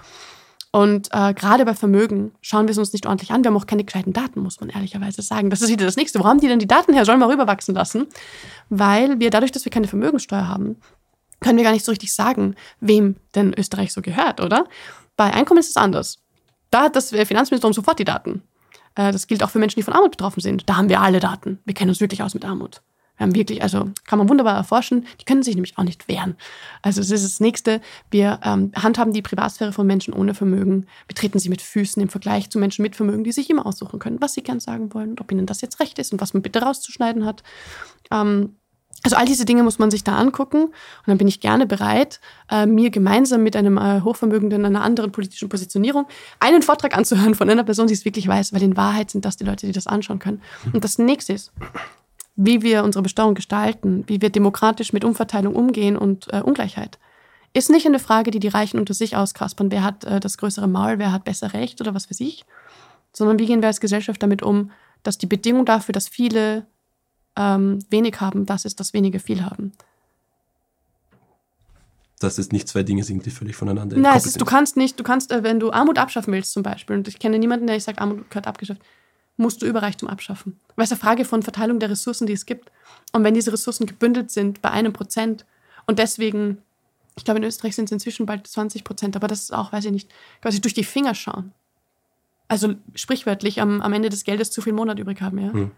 Speaker 1: Und äh, gerade bei Vermögen schauen wir es uns nicht ordentlich an. Wir haben auch keine gescheiten Daten, muss man ehrlicherweise sagen. Das ist wieder das Nächste. Wo haben die denn die Daten her? Sollen wir rüberwachsen lassen? Weil wir dadurch, dass wir keine Vermögenssteuer haben, können wir gar nicht so richtig sagen, wem denn Österreich so gehört, oder? Bei Einkommen ist es anders. Da hat das Finanzministerium sofort die Daten. Äh, das gilt auch für Menschen, die von Armut betroffen sind. Da haben wir alle Daten. Wir kennen uns wirklich aus mit Armut. Wir haben wirklich, also kann man wunderbar erforschen. Die können sich nämlich auch nicht wehren. Also es ist das Nächste. Wir ähm, handhaben die Privatsphäre von Menschen ohne Vermögen. Wir treten sie mit Füßen im Vergleich zu Menschen mit Vermögen, die sich immer aussuchen können, was sie gern sagen wollen und ob ihnen das jetzt recht ist und was man bitte rauszuschneiden hat. Ähm, also all diese Dinge muss man sich da angucken und dann bin ich gerne bereit, äh, mir gemeinsam mit einem äh, Hochvermögenden einer anderen politischen Positionierung einen Vortrag anzuhören von einer Person, die es wirklich weiß, weil in Wahrheit sind das die Leute, die das anschauen können. Und das nächste ist, wie wir unsere Besteuerung gestalten, wie wir demokratisch mit Umverteilung umgehen und äh, Ungleichheit, ist nicht eine Frage, die die Reichen unter sich auskaspern, wer hat äh, das größere Maul, wer hat besser Recht oder was weiß ich, sondern wie gehen wir als Gesellschaft damit um, dass die Bedingung dafür, dass viele ähm, wenig haben, das ist, dass wenige viel haben.
Speaker 2: Dass es nicht zwei Dinge sind, die völlig voneinander
Speaker 1: Nein, es ist, du kannst nicht, du kannst, äh, wenn du Armut abschaffen willst zum Beispiel, und ich kenne niemanden, der ich sage, Armut gehört abgeschafft, musst du Überreichtum abschaffen. Weil es eine Frage von Verteilung der Ressourcen, die es gibt. Und wenn diese Ressourcen gebündelt sind bei einem Prozent und deswegen, ich glaube, in Österreich sind es inzwischen bald 20 Prozent, aber das ist auch, weiß ich nicht, quasi durch die Finger schauen. Also sprichwörtlich am, am Ende des Geldes zu viel Monat übrig haben, ja. Hm.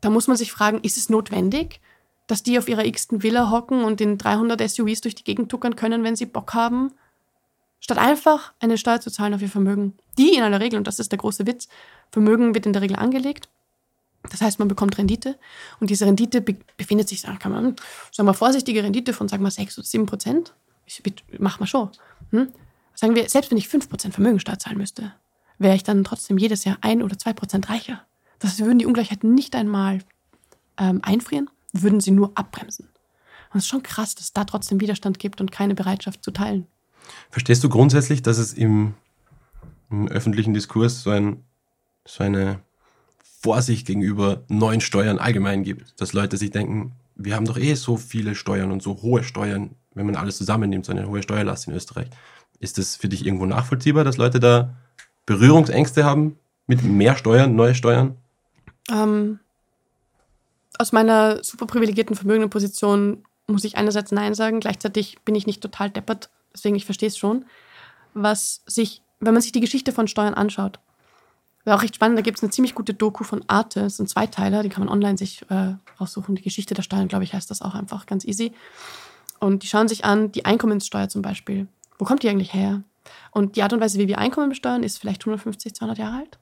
Speaker 1: Da muss man sich fragen, ist es notwendig, dass die auf ihrer x-ten Villa hocken und in 300 SUVs durch die Gegend tuckern können, wenn sie Bock haben? Statt einfach eine Steuer zu zahlen auf ihr Vermögen. Die in aller Regel, und das ist der große Witz, Vermögen wird in der Regel angelegt. Das heißt, man bekommt Rendite und diese Rendite befindet sich, kann man, sagen wir, vorsichtige Rendite von, sagen wir, 6 oder 7 Prozent. Ich, mach mal schon. Hm? Sagen wir, selbst wenn ich 5 Prozent Vermögensteuer zahlen müsste, wäre ich dann trotzdem jedes Jahr 1 oder 2 Prozent reicher. Das würden die Ungleichheit nicht einmal ähm, einfrieren, würden sie nur abbremsen. Und es ist schon krass, dass es da trotzdem Widerstand gibt und keine Bereitschaft zu teilen.
Speaker 2: Verstehst du grundsätzlich, dass es im, im öffentlichen Diskurs so, ein, so eine Vorsicht gegenüber neuen Steuern allgemein gibt? Dass Leute sich denken, wir haben doch eh so viele Steuern und so hohe Steuern, wenn man alles zusammennimmt, so eine hohe Steuerlast in Österreich. Ist das für dich irgendwo nachvollziehbar, dass Leute da Berührungsängste haben mit mehr Steuern, neue Steuern?
Speaker 1: Ähm, aus meiner super privilegierten vermögenden Position muss ich einerseits Nein sagen, gleichzeitig bin ich nicht total deppert, deswegen ich verstehe es schon. Was sich, wenn man sich die Geschichte von Steuern anschaut, wäre auch recht spannend, da gibt es eine ziemlich gute Doku von Arte, das sind Zweiteiler, die kann man online sich äh, raussuchen. Die Geschichte der Steuern, glaube ich, heißt das auch einfach ganz easy. Und die schauen sich an, die Einkommenssteuer zum Beispiel. Wo kommt die eigentlich her? Und die Art und Weise, wie wir Einkommen besteuern, ist vielleicht 150, 200 Jahre alt.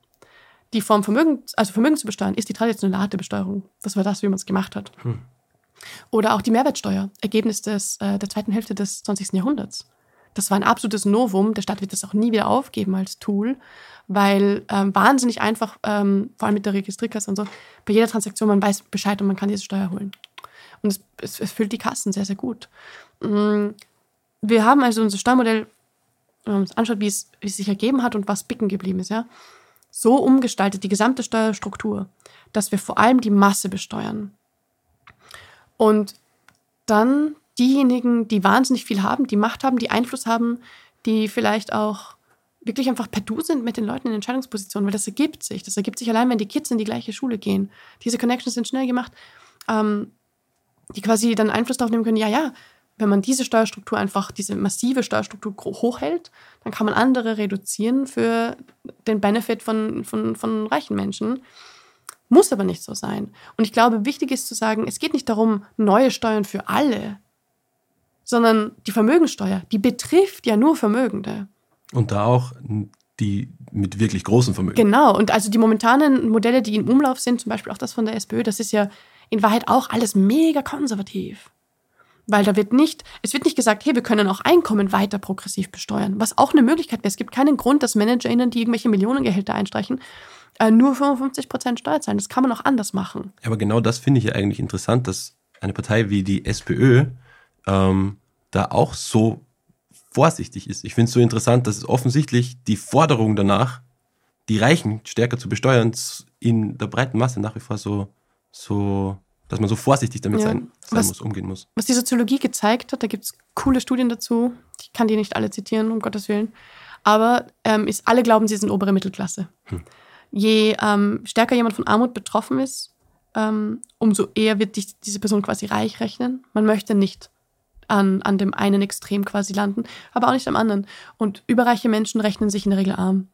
Speaker 1: Die Form Vermögen, also Vermögen zu besteuern, ist die traditionelle Art der Besteuerung. Das war das, wie man es gemacht hat. Hm. Oder auch die Mehrwertsteuer, Ergebnis des, äh, der zweiten Hälfte des 20. Jahrhunderts. Das war ein absolutes Novum. Der Staat wird das auch nie wieder aufgeben als Tool, weil ähm, wahnsinnig einfach, ähm, vor allem mit der Registrierkasse und so, bei jeder Transaktion, man weiß Bescheid und man kann diese Steuer holen. Und es, es, es füllt die Kassen sehr, sehr gut. Mm, wir haben also unser Steuermodell, wenn man uns anschaut, wie es, wie es sich ergeben hat und was bicken geblieben ist, ja, so umgestaltet, die gesamte Steuerstruktur, dass wir vor allem die Masse besteuern. Und dann diejenigen, die wahnsinnig viel haben, die Macht haben, die Einfluss haben, die vielleicht auch wirklich einfach per Du sind mit den Leuten in Entscheidungspositionen, weil das ergibt sich. Das ergibt sich allein, wenn die Kids in die gleiche Schule gehen. Diese Connections sind schnell gemacht, ähm, die quasi dann Einfluss darauf nehmen können, ja, ja, wenn man diese Steuerstruktur einfach, diese massive Steuerstruktur hochhält, dann kann man andere reduzieren für den Benefit von, von, von reichen Menschen. Muss aber nicht so sein. Und ich glaube, wichtig ist zu sagen, es geht nicht darum, neue Steuern für alle, sondern die Vermögensteuer, die betrifft ja nur Vermögende.
Speaker 2: Und da auch die mit wirklich großen Vermögen.
Speaker 1: Genau. Und also die momentanen Modelle, die im Umlauf sind, zum Beispiel auch das von der SPÖ, das ist ja in Wahrheit auch alles mega konservativ. Weil da wird nicht, es wird nicht gesagt, hey, wir können auch Einkommen weiter progressiv besteuern, was auch eine Möglichkeit wäre. Es gibt keinen Grund, dass ManagerInnen, die irgendwelche Millionengehälter einstreichen, äh, nur 55 Prozent Steuer zahlen. Das kann man auch anders machen.
Speaker 2: Ja, aber genau das finde ich ja eigentlich interessant, dass eine Partei wie die SPÖ ähm, da auch so vorsichtig ist. Ich finde es so interessant, dass es offensichtlich die Forderung danach, die Reichen stärker zu besteuern, in der breiten Masse nach wie vor so, so dass man so vorsichtig damit ja. sein, sein was, muss, umgehen muss.
Speaker 1: Was die Soziologie gezeigt hat, da gibt es coole Studien dazu, ich kann die nicht alle zitieren, um Gottes Willen, aber ähm, ist, alle glauben, sie sind obere Mittelklasse. Hm. Je ähm, stärker jemand von Armut betroffen ist, ähm, umso eher wird dich diese Person quasi reich rechnen. Man möchte nicht an, an dem einen Extrem quasi landen, aber auch nicht am anderen. Und überreiche Menschen rechnen sich in der Regel arm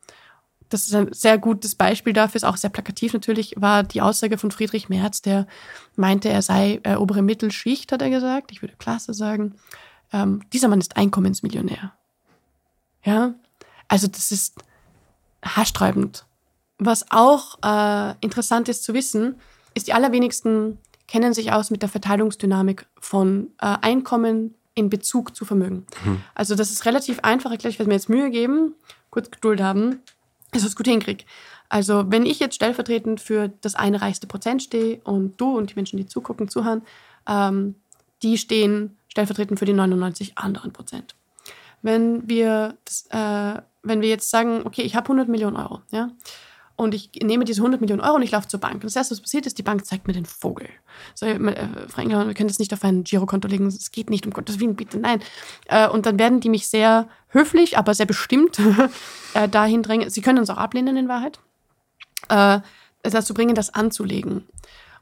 Speaker 1: das ist ein sehr gutes Beispiel dafür, ist auch sehr plakativ natürlich, war die Aussage von Friedrich Merz, der meinte, er sei äh, obere Mittelschicht, hat er gesagt. Ich würde Klasse sagen. Ähm, dieser Mann ist Einkommensmillionär. Ja, also das ist haarsträubend. Was auch äh, interessant ist zu wissen, ist, die allerwenigsten kennen sich aus mit der Verteilungsdynamik von äh, Einkommen in Bezug zu Vermögen. Mhm. Also das ist relativ einfach erklärt. Ich werde mir jetzt Mühe geben, kurz Geduld haben dass ich es gut hinkriege. Also wenn ich jetzt stellvertretend für das eine reichste Prozent stehe und du und die Menschen, die zugucken, zuhören, ähm, die stehen stellvertretend für die 99 anderen Prozent. wenn wir, das, äh, wenn wir jetzt sagen, okay, ich habe 100 Millionen Euro, ja, und ich nehme diese 100 Millionen Euro und ich laufe zur Bank. Und das erste, was passiert ist, die Bank zeigt mir den Vogel. So, äh, Frau Engler, wir können das nicht auf ein Girokonto legen, es geht nicht, um Gottes Willen, bitte, nein. Äh, und dann werden die mich sehr höflich, aber sehr bestimmt äh, dahin drängen. Sie können uns auch ablehnen in Wahrheit, äh, dazu bringen, das anzulegen.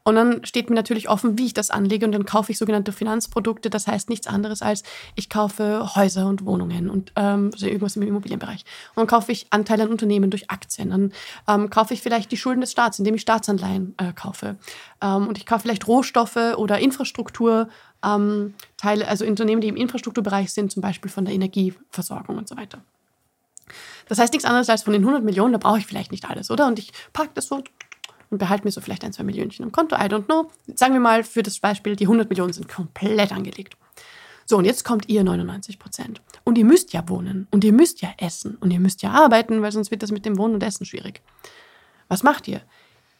Speaker 1: Und dann steht mir natürlich offen, wie ich das anlege. Und dann kaufe ich sogenannte Finanzprodukte. Das heißt nichts anderes als, ich kaufe Häuser und Wohnungen und ähm, also irgendwas im Immobilienbereich. Und dann kaufe ich Anteile an Unternehmen durch Aktien. Dann ähm, kaufe ich vielleicht die Schulden des Staats, indem ich Staatsanleihen äh, kaufe. Ähm, und ich kaufe vielleicht Rohstoffe oder Infrastruktur. Ähm, Teile, also Unternehmen, die im Infrastrukturbereich sind, zum Beispiel von der Energieversorgung und so weiter. Das heißt nichts anderes als von den 100 Millionen, da brauche ich vielleicht nicht alles, oder? Und ich packe das so und behalte mir so vielleicht ein, zwei Millionchen im Konto. I don't know. Sagen wir mal für das Beispiel, die 100 Millionen sind komplett angelegt. So, und jetzt kommt ihr 99 Prozent. Und ihr müsst ja wohnen und ihr müsst ja essen und ihr müsst ja arbeiten, weil sonst wird das mit dem Wohnen und Essen schwierig. Was macht ihr?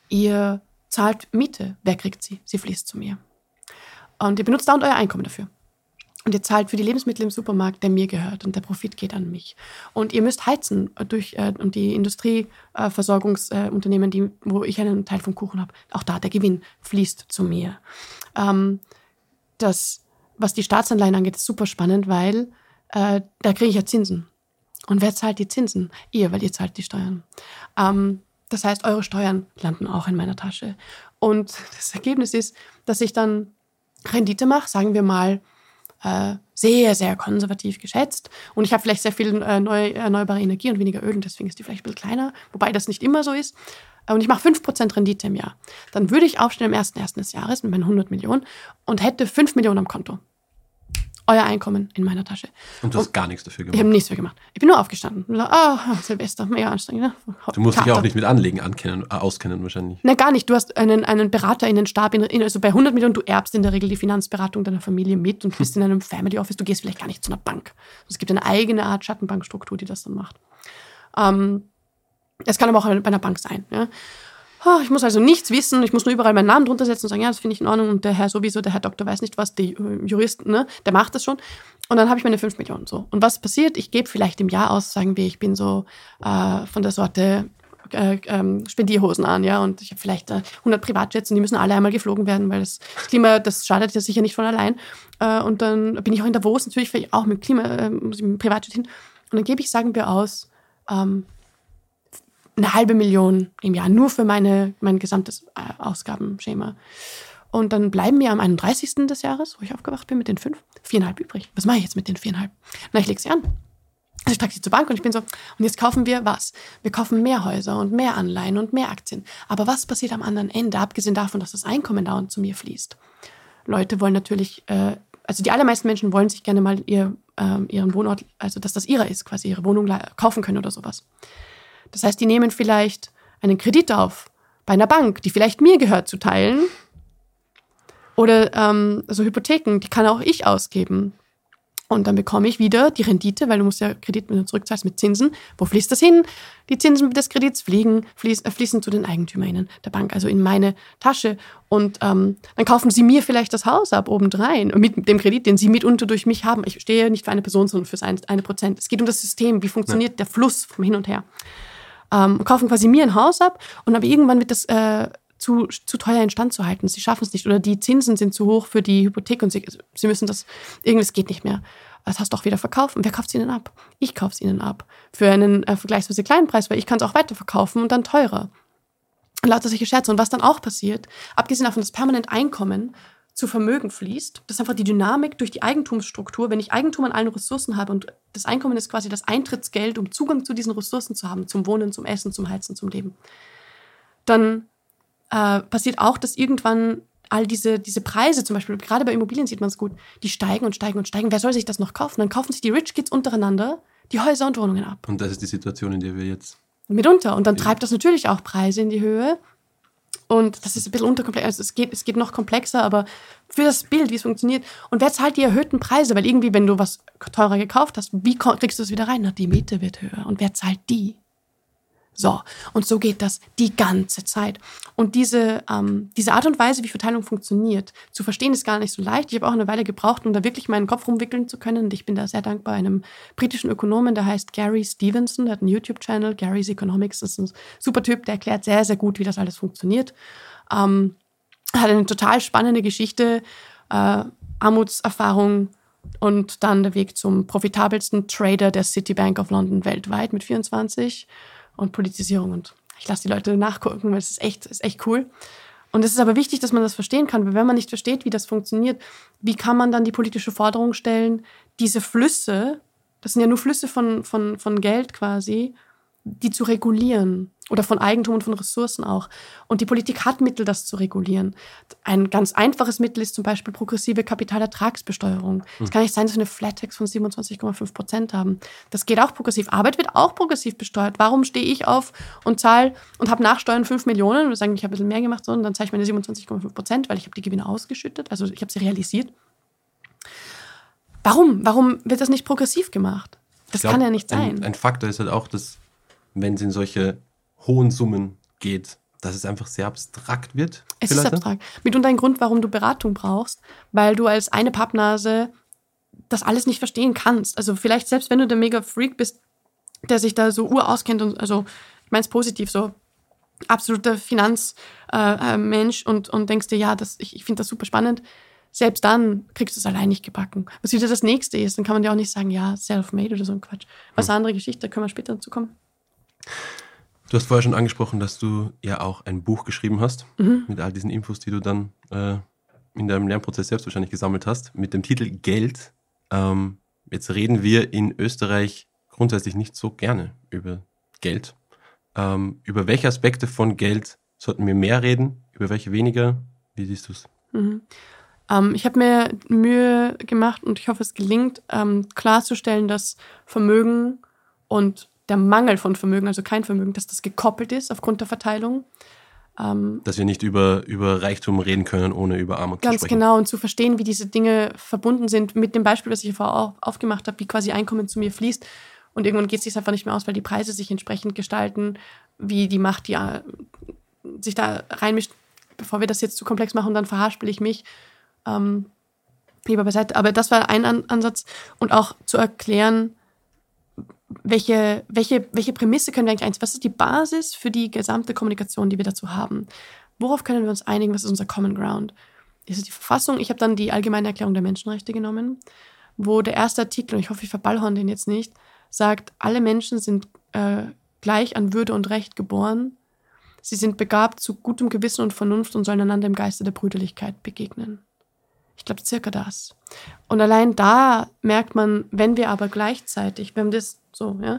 Speaker 1: Ihr zahlt Miete. Wer kriegt sie? Sie fließt zu mir. Und ihr benutzt dauernd euer Einkommen dafür. Und ihr zahlt für die Lebensmittel im Supermarkt, der mir gehört und der Profit geht an mich. Und ihr müsst heizen durch äh, und die Industrieversorgungsunternehmen, äh, die, wo ich einen Teil vom Kuchen habe, auch da der Gewinn fließt zu mir. Ähm, das, was die Staatsanleihen angeht, ist super spannend, weil äh, da kriege ich ja Zinsen. Und wer zahlt die Zinsen? Ihr, weil ihr zahlt die Steuern. Ähm, das heißt, eure Steuern landen auch in meiner Tasche. Und das Ergebnis ist, dass ich dann Rendite mache, sagen wir mal äh, sehr, sehr konservativ geschätzt. Und ich habe vielleicht sehr viel äh, neu, erneuerbare Energie und weniger Öl und deswegen ist die vielleicht ein bisschen kleiner, wobei das nicht immer so ist. Und ich mache 5% Rendite im Jahr. Dann würde ich aufstehen am 1.1. des Jahres mit meinen 100 Millionen und hätte 5 Millionen am Konto euer Einkommen in meiner Tasche.
Speaker 2: Und du hast und gar nichts dafür gemacht?
Speaker 1: Ich habe nichts dafür gemacht. Ich bin nur aufgestanden. Ah, oh, Silvester, mega anstrengend. Ne?
Speaker 2: Du musst Kater. dich auch nicht mit Anlegen ankennen, äh, auskennen wahrscheinlich.
Speaker 1: Nein, gar nicht. Du hast einen, einen Berater in den Stab. In, also bei 100 Millionen, du erbst in der Regel die Finanzberatung deiner Familie mit und bist in einem Family Office. Du gehst vielleicht gar nicht zu einer Bank. Es gibt eine eigene Art Schattenbankstruktur, die das dann macht. Ähm, es kann aber auch bei einer Bank sein. Ja? Oh, ich muss also nichts wissen, ich muss nur überall meinen Namen drunter setzen und sagen, ja, das finde ich in Ordnung und der Herr sowieso, der Herr Doktor weiß nicht was, die äh, Juristen, ne, der macht das schon. Und dann habe ich meine 5 Millionen so. Und was passiert? Ich gebe vielleicht im Jahr aus, sagen wir, ich bin so äh, von der Sorte äh, ähm, Spendierhosen an, ja, und ich habe vielleicht äh, 100 Privatjets und die müssen alle einmal geflogen werden, weil das Klima, das schadet ja sicher nicht von allein. Äh, und dann bin ich auch in Davos natürlich vielleicht auch mit Klima, äh, muss ich mit Privatjet hin. Und dann gebe ich, sagen wir, aus ähm, eine halbe Million im Jahr, nur für meine, mein gesamtes äh, Ausgabenschema. Und dann bleiben mir am 31. des Jahres, wo ich aufgewacht bin mit den fünf, viereinhalb übrig. Was mache ich jetzt mit den viereinhalb? Na, ich lege sie an. Also ich trage sie zur Bank und ich bin so, und jetzt kaufen wir was? Wir kaufen mehr Häuser und mehr Anleihen und mehr Aktien. Aber was passiert am anderen Ende, abgesehen davon, dass das Einkommen dauernd zu mir fließt? Leute wollen natürlich, äh, also die allermeisten Menschen wollen sich gerne mal ihr, äh, ihren Wohnort, also dass das ihrer ist, quasi ihre Wohnung kaufen können oder sowas. Das heißt, die nehmen vielleicht einen Kredit auf bei einer Bank, die vielleicht mir gehört zu teilen. Oder ähm, so Hypotheken, die kann auch ich ausgeben. Und dann bekomme ich wieder die Rendite, weil du musst ja Kredit, wenn du zurückzahlst, mit Zinsen. Wo fließt das hin? Die Zinsen des Kredits fliegen, fließ, äh, fließen zu den EigentümerInnen der Bank, also in meine Tasche. Und ähm, dann kaufen sie mir vielleicht das Haus ab, obendrein, mit dem Kredit, den sie mitunter durch mich haben. Ich stehe nicht für eine Person, sondern für eine Prozent. Es geht um das System, wie funktioniert ja. der Fluss vom Hin und Her ähm, kaufen quasi mir ein Haus ab und aber irgendwann wird das äh, zu, zu teuer instand zu halten. Sie schaffen es nicht oder die Zinsen sind zu hoch für die Hypothek und sie, sie müssen das, irgendwas geht nicht mehr. Das hast du auch wieder verkauft. Und wer kauft es ihnen ab? Ich kaufe es ihnen ab. Für einen äh, vergleichsweise kleinen Preis, weil ich kann es auch weiterverkaufen und dann teurer. Und lauter solche Scherze. Und was dann auch passiert, abgesehen davon, dass permanent Einkommen zu Vermögen fließt. Das ist einfach die Dynamik durch die Eigentumsstruktur. Wenn ich Eigentum an allen Ressourcen habe und das Einkommen ist quasi das Eintrittsgeld, um Zugang zu diesen Ressourcen zu haben, zum Wohnen, zum Essen, zum Heizen, zum Leben, dann äh, passiert auch, dass irgendwann all diese, diese Preise, zum Beispiel gerade bei Immobilien sieht man es gut, die steigen und steigen und steigen. Wer soll sich das noch kaufen? Dann kaufen sich die Rich Kids untereinander die Häuser und Wohnungen ab.
Speaker 2: Und das ist die Situation, in der wir jetzt.
Speaker 1: Mitunter. Und dann treibt das natürlich auch Preise in die Höhe. Und das ist ein bisschen unterkomplex. Also es geht, es geht noch komplexer, aber für das Bild, wie es funktioniert. Und wer zahlt die erhöhten Preise? Weil irgendwie, wenn du was teurer gekauft hast, wie kriegst du es wieder rein? Na, die Miete wird höher. Und wer zahlt die? So, und so geht das die ganze Zeit. Und diese, ähm, diese Art und Weise, wie Verteilung funktioniert, zu verstehen, ist gar nicht so leicht. Ich habe auch eine Weile gebraucht, um da wirklich meinen Kopf rumwickeln zu können. Und ich bin da sehr dankbar einem britischen Ökonomen, der heißt Gary Stevenson, der hat einen YouTube-Channel, Gary's Economics, das ist ein super Typ, der erklärt sehr, sehr gut, wie das alles funktioniert. Ähm, hat eine total spannende Geschichte, äh, Armutserfahrung und dann der Weg zum profitabelsten Trader der Citibank of London weltweit mit 24 und Politisierung. Und ich lasse die Leute nachgucken, weil es ist echt, ist echt cool. Und es ist aber wichtig, dass man das verstehen kann, weil wenn man nicht versteht, wie das funktioniert, wie kann man dann die politische Forderung stellen, diese Flüsse, das sind ja nur Flüsse von, von, von Geld quasi, die zu regulieren oder von Eigentum und von Ressourcen auch. Und die Politik hat Mittel, das zu regulieren. Ein ganz einfaches Mittel ist zum Beispiel progressive Kapitalertragsbesteuerung. Es kann nicht sein, dass wir eine Flat Tax von 27,5 Prozent haben. Das geht auch progressiv. Arbeit wird auch progressiv besteuert. Warum stehe ich auf und zahle und habe Nachsteuern 5 Millionen und sage, ich habe ein bisschen mehr gemacht, und dann zahle ich meine 27,5 Prozent, weil ich habe die Gewinne ausgeschüttet. Also ich habe sie realisiert. Warum? Warum wird das nicht progressiv gemacht? Das glaub, kann ja nicht sein.
Speaker 2: Ein, ein Faktor ist halt auch, dass wenn es in solche hohen Summen geht, dass es einfach sehr abstrakt wird.
Speaker 1: Es ist Leute. abstrakt. Mitunter ein Grund, warum du Beratung brauchst, weil du als eine Pappnase das alles nicht verstehen kannst. Also vielleicht selbst wenn du der mega Freak bist, der sich da so urauskennt und also ich meine es positiv so absoluter Finanzmensch äh, äh und, und denkst dir, ja, das, ich, ich finde das super spannend. Selbst dann kriegst du es allein nicht gebacken. Was wieder das nächste ist, dann kann man dir auch nicht sagen, ja, self-made oder so ein Quatsch. Was hm. eine andere Geschichte, da können wir später dazu kommen.
Speaker 2: Du hast vorher schon angesprochen, dass du ja auch ein Buch geschrieben hast mhm. mit all diesen Infos, die du dann äh, in deinem Lernprozess selbst wahrscheinlich gesammelt hast, mit dem Titel Geld. Ähm, jetzt reden wir in Österreich grundsätzlich nicht so gerne über Geld. Ähm, über welche Aspekte von Geld sollten wir mehr reden? Über welche weniger? Wie siehst du es?
Speaker 1: Mhm. Ähm, ich habe mir Mühe gemacht und ich hoffe, es gelingt, ähm, klarzustellen, dass Vermögen und der Mangel von Vermögen, also kein Vermögen, dass das gekoppelt ist aufgrund der Verteilung.
Speaker 2: Ähm, dass wir nicht über, über Reichtum reden können, ohne über Armut
Speaker 1: zu sprechen. Ganz genau und zu verstehen, wie diese Dinge verbunden sind mit dem Beispiel, das ich vorher aufgemacht habe, wie quasi Einkommen zu mir fließt. Und irgendwann geht es sich einfach nicht mehr aus, weil die Preise sich entsprechend gestalten, wie die Macht, die äh, sich da reinmischt. Bevor wir das jetzt zu komplex machen, dann verhaspel ich mich. Ähm, lieber beiseite. Aber das war ein Ansatz. Und auch zu erklären, welche, welche, welche Prämisse können wir eigentlich eins? Was ist die Basis für die gesamte Kommunikation, die wir dazu haben? Worauf können wir uns einigen? Was ist unser Common Ground? Ist es die Verfassung? Ich habe dann die Allgemeine Erklärung der Menschenrechte genommen, wo der erste Artikel, und ich hoffe, ich verballhorn den jetzt nicht, sagt, alle Menschen sind äh, gleich an Würde und Recht geboren. Sie sind begabt zu gutem Gewissen und Vernunft und sollen einander im Geiste der Brüderlichkeit begegnen. Ich glaube, circa das. Und allein da merkt man, wenn wir aber gleichzeitig, haben das so, ja,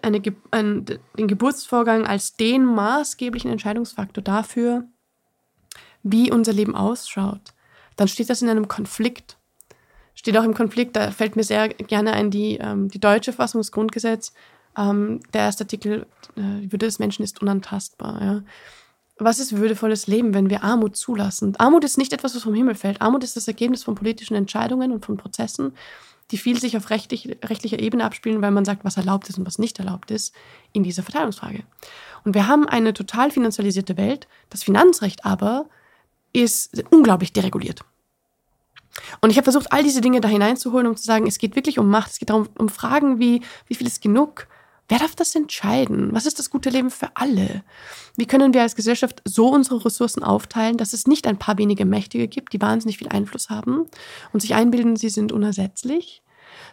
Speaker 1: eine, ein, den Geburtsvorgang als den maßgeblichen Entscheidungsfaktor dafür, wie unser Leben ausschaut, dann steht das in einem Konflikt. Steht auch im Konflikt, da fällt mir sehr gerne ein die, ähm, die deutsche Fassung des Grundgesetzes. Ähm, der erste Artikel, äh, die Würde des Menschen ist unantastbar. Ja was ist würdevolles Leben, wenn wir Armut zulassen? Armut ist nicht etwas, was vom Himmel fällt. Armut ist das Ergebnis von politischen Entscheidungen und von Prozessen, die viel sich auf rechtlich, rechtlicher Ebene abspielen, weil man sagt, was erlaubt ist und was nicht erlaubt ist in dieser Verteilungsfrage. Und wir haben eine total finanzialisierte Welt. Das Finanzrecht aber ist unglaublich dereguliert. Und ich habe versucht, all diese Dinge da hineinzuholen, um zu sagen, es geht wirklich um Macht. Es geht darum, um Fragen wie, wie viel ist genug? Wer darf das entscheiden? Was ist das gute Leben für alle? Wie können wir als Gesellschaft so unsere Ressourcen aufteilen, dass es nicht ein paar wenige Mächtige gibt, die wahnsinnig viel Einfluss haben und sich einbilden, sie sind unersetzlich,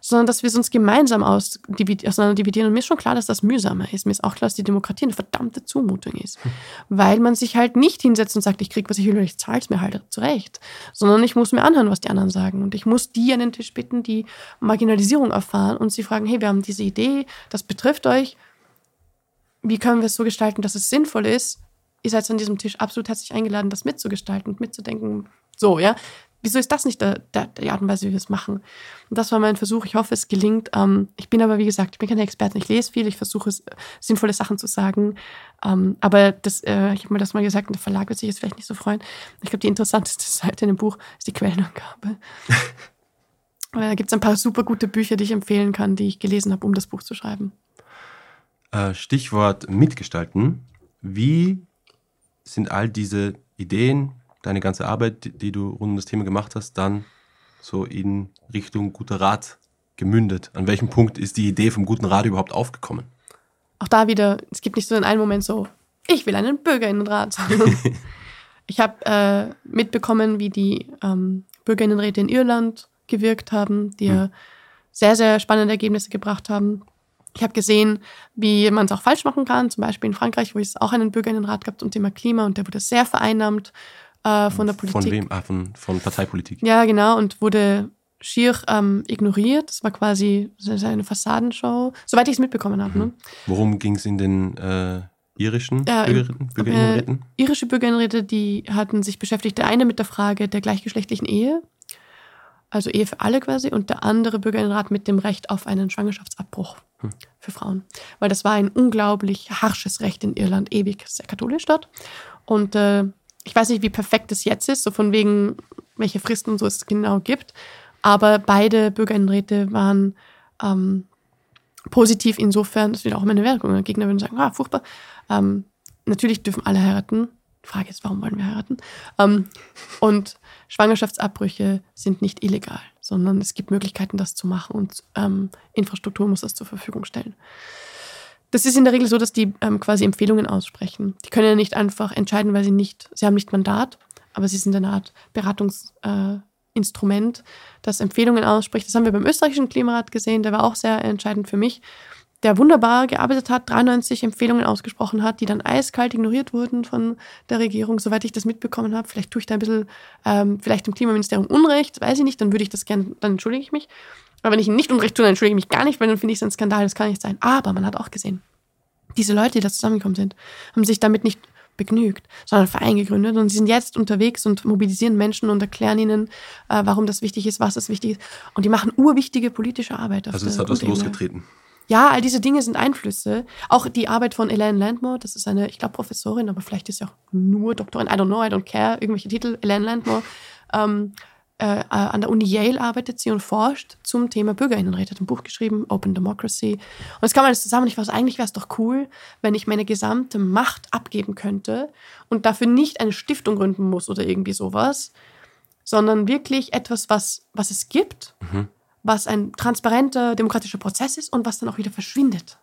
Speaker 1: sondern dass wir es uns gemeinsam auseinanderdividieren. Und mir ist schon klar, dass das mühsamer ist. Mir ist auch klar, dass die Demokratie eine verdammte Zumutung ist. Hm. Weil man sich halt nicht hinsetzt und sagt, ich krieg, was ich will, ich zahle es mir halt zurecht. Sondern ich muss mir anhören, was die anderen sagen. Und ich muss die an den Tisch bitten, die Marginalisierung erfahren und sie fragen, hey, wir haben diese Idee, das betrifft euch. Wie können wir es so gestalten, dass es sinnvoll ist? Ihr seid an diesem Tisch absolut herzlich eingeladen, das mitzugestalten und mitzudenken. So, ja. Wieso ist das nicht der, der, die Art und Weise, wie wir es machen? Und das war mein Versuch. Ich hoffe, es gelingt. Ähm, ich bin aber, wie gesagt, ich bin keine Expertin. Ich lese viel. Ich versuche, sinnvolle Sachen zu sagen. Ähm, aber das, äh, ich habe mir das mal gesagt und der Verlag wird sich jetzt vielleicht nicht so freuen. Ich glaube, die interessanteste Seite in dem Buch ist die Quellenangabe. Weil da gibt es ein paar super gute Bücher, die ich empfehlen kann, die ich gelesen habe, um das Buch zu schreiben.
Speaker 2: Äh, Stichwort mitgestalten. Wie sind all diese Ideen, deine ganze Arbeit, die du rund um das Thema gemacht hast, dann so in Richtung guter Rat gemündet? An welchem Punkt ist die Idee vom guten Rat überhaupt aufgekommen?
Speaker 1: Auch da wieder, es gibt nicht so in einem Moment so, ich will einen Bürgerinnenrat. ich habe äh, mitbekommen, wie die ähm, Bürgerinnenräte in Irland gewirkt haben, die hm. sehr, sehr spannende Ergebnisse gebracht haben. Ich habe gesehen, wie man es auch falsch machen kann. Zum Beispiel in Frankreich, wo es auch einen Bürgerinnenrat gab zum Thema Klima und der wurde sehr vereinnahmt äh, von der Politik.
Speaker 2: Von wem? Ah, von, von Parteipolitik.
Speaker 1: Ja, genau. Und wurde schier ähm, ignoriert. Das war quasi eine Fassadenshow, soweit ich es mitbekommen habe. Mhm. Ne?
Speaker 2: Worum ging es in den äh, irischen äh, Bürgerinnen, Bürgerinnenräten?
Speaker 1: Äh, irische Bürgerinnenräte, die hatten sich beschäftigt, der eine mit der Frage der gleichgeschlechtlichen Ehe also Ehe für alle quasi, und der andere Bürgerinnenrat mit dem Recht auf einen Schwangerschaftsabbruch hm. für Frauen. Weil das war ein unglaublich harsches Recht in Irland, ewig sehr katholisch dort. Und äh, ich weiß nicht, wie perfekt es jetzt ist, so von wegen, welche Fristen so es genau gibt. Aber beide Bürgerinnenräte waren ähm, positiv insofern, das wird auch meine Wirkung. Gegner würden sagen, ah, furchtbar. Ähm, natürlich dürfen alle heiraten. Frage ist, warum wollen wir heiraten? Ähm, und Schwangerschaftsabbrüche sind nicht illegal, sondern es gibt Möglichkeiten, das zu machen und ähm, Infrastruktur muss das zur Verfügung stellen. Das ist in der Regel so, dass die ähm, quasi Empfehlungen aussprechen. Die können ja nicht einfach entscheiden, weil sie nicht, sie haben nicht Mandat, aber sie sind eine Art Beratungsinstrument, äh, das Empfehlungen ausspricht. Das haben wir beim österreichischen Klimarat gesehen, der war auch sehr entscheidend für mich der wunderbar gearbeitet hat, 93 Empfehlungen ausgesprochen hat, die dann eiskalt ignoriert wurden von der Regierung, soweit ich das mitbekommen habe. Vielleicht tue ich da ein bisschen, ähm, vielleicht im Klimaministerium Unrecht, weiß ich nicht, dann würde ich das gerne, dann entschuldige ich mich. Aber wenn ich ihm nicht Unrecht tue, dann entschuldige ich mich gar nicht, weil dann finde ich es ein Skandal, das kann nicht sein. Aber man hat auch gesehen, diese Leute, die da zusammengekommen sind, haben sich damit nicht begnügt, sondern Verein gegründet und sie sind jetzt unterwegs und mobilisieren Menschen und erklären ihnen, äh, warum das wichtig ist, was das wichtig ist. Und die machen urwichtige politische Arbeit.
Speaker 2: also es hat was losgetreten.
Speaker 1: Ja, all diese Dinge sind Einflüsse. Auch die Arbeit von Elaine Landmore, das ist eine, ich glaube, Professorin, aber vielleicht ist sie auch nur Doktorin, I don't know, I don't care, irgendwelche Titel. Elaine Landmore. Ähm, äh, äh, an der Uni Yale arbeitet sie und forscht zum Thema Bürgerinnenräte, hat ein Buch geschrieben, Open Democracy. Und es kam alles zusammen. Ich weiß, eigentlich wäre es doch cool, wenn ich meine gesamte Macht abgeben könnte und dafür nicht eine Stiftung gründen muss oder irgendwie sowas, sondern wirklich etwas, was, was es gibt. Mhm was ein transparenter demokratischer Prozess ist und was dann auch wieder verschwindet.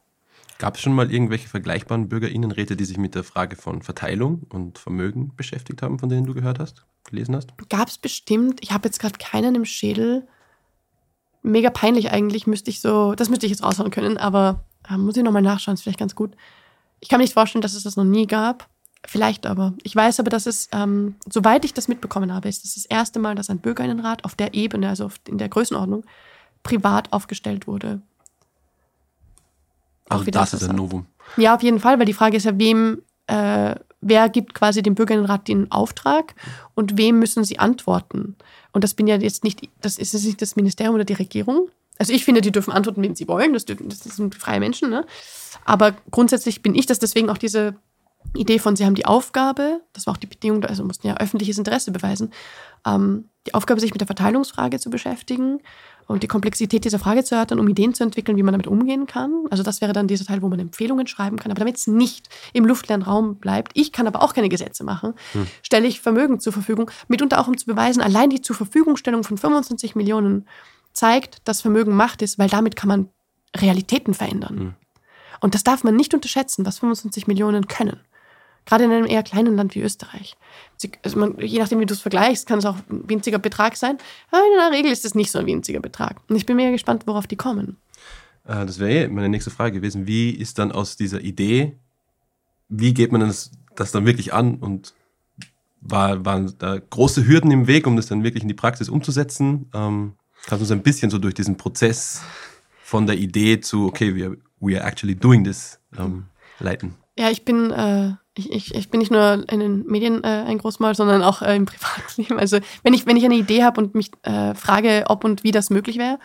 Speaker 2: Gab es schon mal irgendwelche vergleichbaren Bürgerinnenräte, die sich mit der Frage von Verteilung und Vermögen beschäftigt haben, von denen du gehört hast, gelesen hast?
Speaker 1: Gab es bestimmt. Ich habe jetzt gerade keinen im Schädel. Mega peinlich eigentlich, müsste ich so, das müsste ich jetzt raushauen können, aber äh, muss ich nochmal nachschauen, ist vielleicht ganz gut. Ich kann mir nicht vorstellen, dass es das noch nie gab. Vielleicht aber. Ich weiß aber, dass es, ähm, soweit ich das mitbekommen habe, ist das das erste Mal, dass ein Bürgerinnenrat auf der Ebene, also in der Größenordnung, privat aufgestellt wurde.
Speaker 2: Also das ist ein Novum.
Speaker 1: Ja, auf jeden Fall, weil die Frage ist ja, wem, äh, wer gibt quasi dem Bürgerinnenrat den Auftrag und wem müssen sie antworten? Und das bin ja jetzt nicht, das ist jetzt nicht das Ministerium oder die Regierung. Also ich finde, die dürfen antworten, wen sie wollen. Das, dürfen, das sind freie Menschen. Ne? Aber grundsätzlich bin ich das deswegen auch diese Idee von, sie haben die Aufgabe, das war auch die Bedingung, also mussten ja öffentliches Interesse beweisen, ähm, die Aufgabe, sich mit der Verteilungsfrage zu beschäftigen und die Komplexität dieser Frage zu erörtern, um Ideen zu entwickeln, wie man damit umgehen kann. Also das wäre dann dieser Teil, wo man Empfehlungen schreiben kann. Aber damit es nicht im luftleeren Raum bleibt, ich kann aber auch keine Gesetze machen, hm. stelle ich Vermögen zur Verfügung, mitunter auch um zu beweisen, allein die zur Verfügungstellung von 25 Millionen zeigt, dass Vermögen Macht ist, weil damit kann man Realitäten verändern. Hm. Und das darf man nicht unterschätzen, was 25 Millionen können. Gerade in einem eher kleinen Land wie Österreich. Also man, je nachdem, wie du es vergleichst, kann es auch ein winziger Betrag sein. Aber in der Regel ist es nicht so ein winziger Betrag. Und ich bin mega gespannt, worauf die kommen.
Speaker 2: Äh, das wäre eh meine nächste Frage gewesen. Wie ist dann aus dieser Idee, wie geht man das, das dann wirklich an und war, waren da große Hürden im Weg, um das dann wirklich in die Praxis umzusetzen? Ähm, kannst du uns ein bisschen so durch diesen Prozess von der Idee zu, okay, we are, we are actually doing this ähm, leiten?
Speaker 1: Ja, ich bin äh, ich, ich, bin nicht nur in den Medien äh, ein Großmal, sondern auch äh, im Privatleben. Also wenn ich, wenn ich eine Idee habe und mich äh, frage, ob und wie das möglich wäre,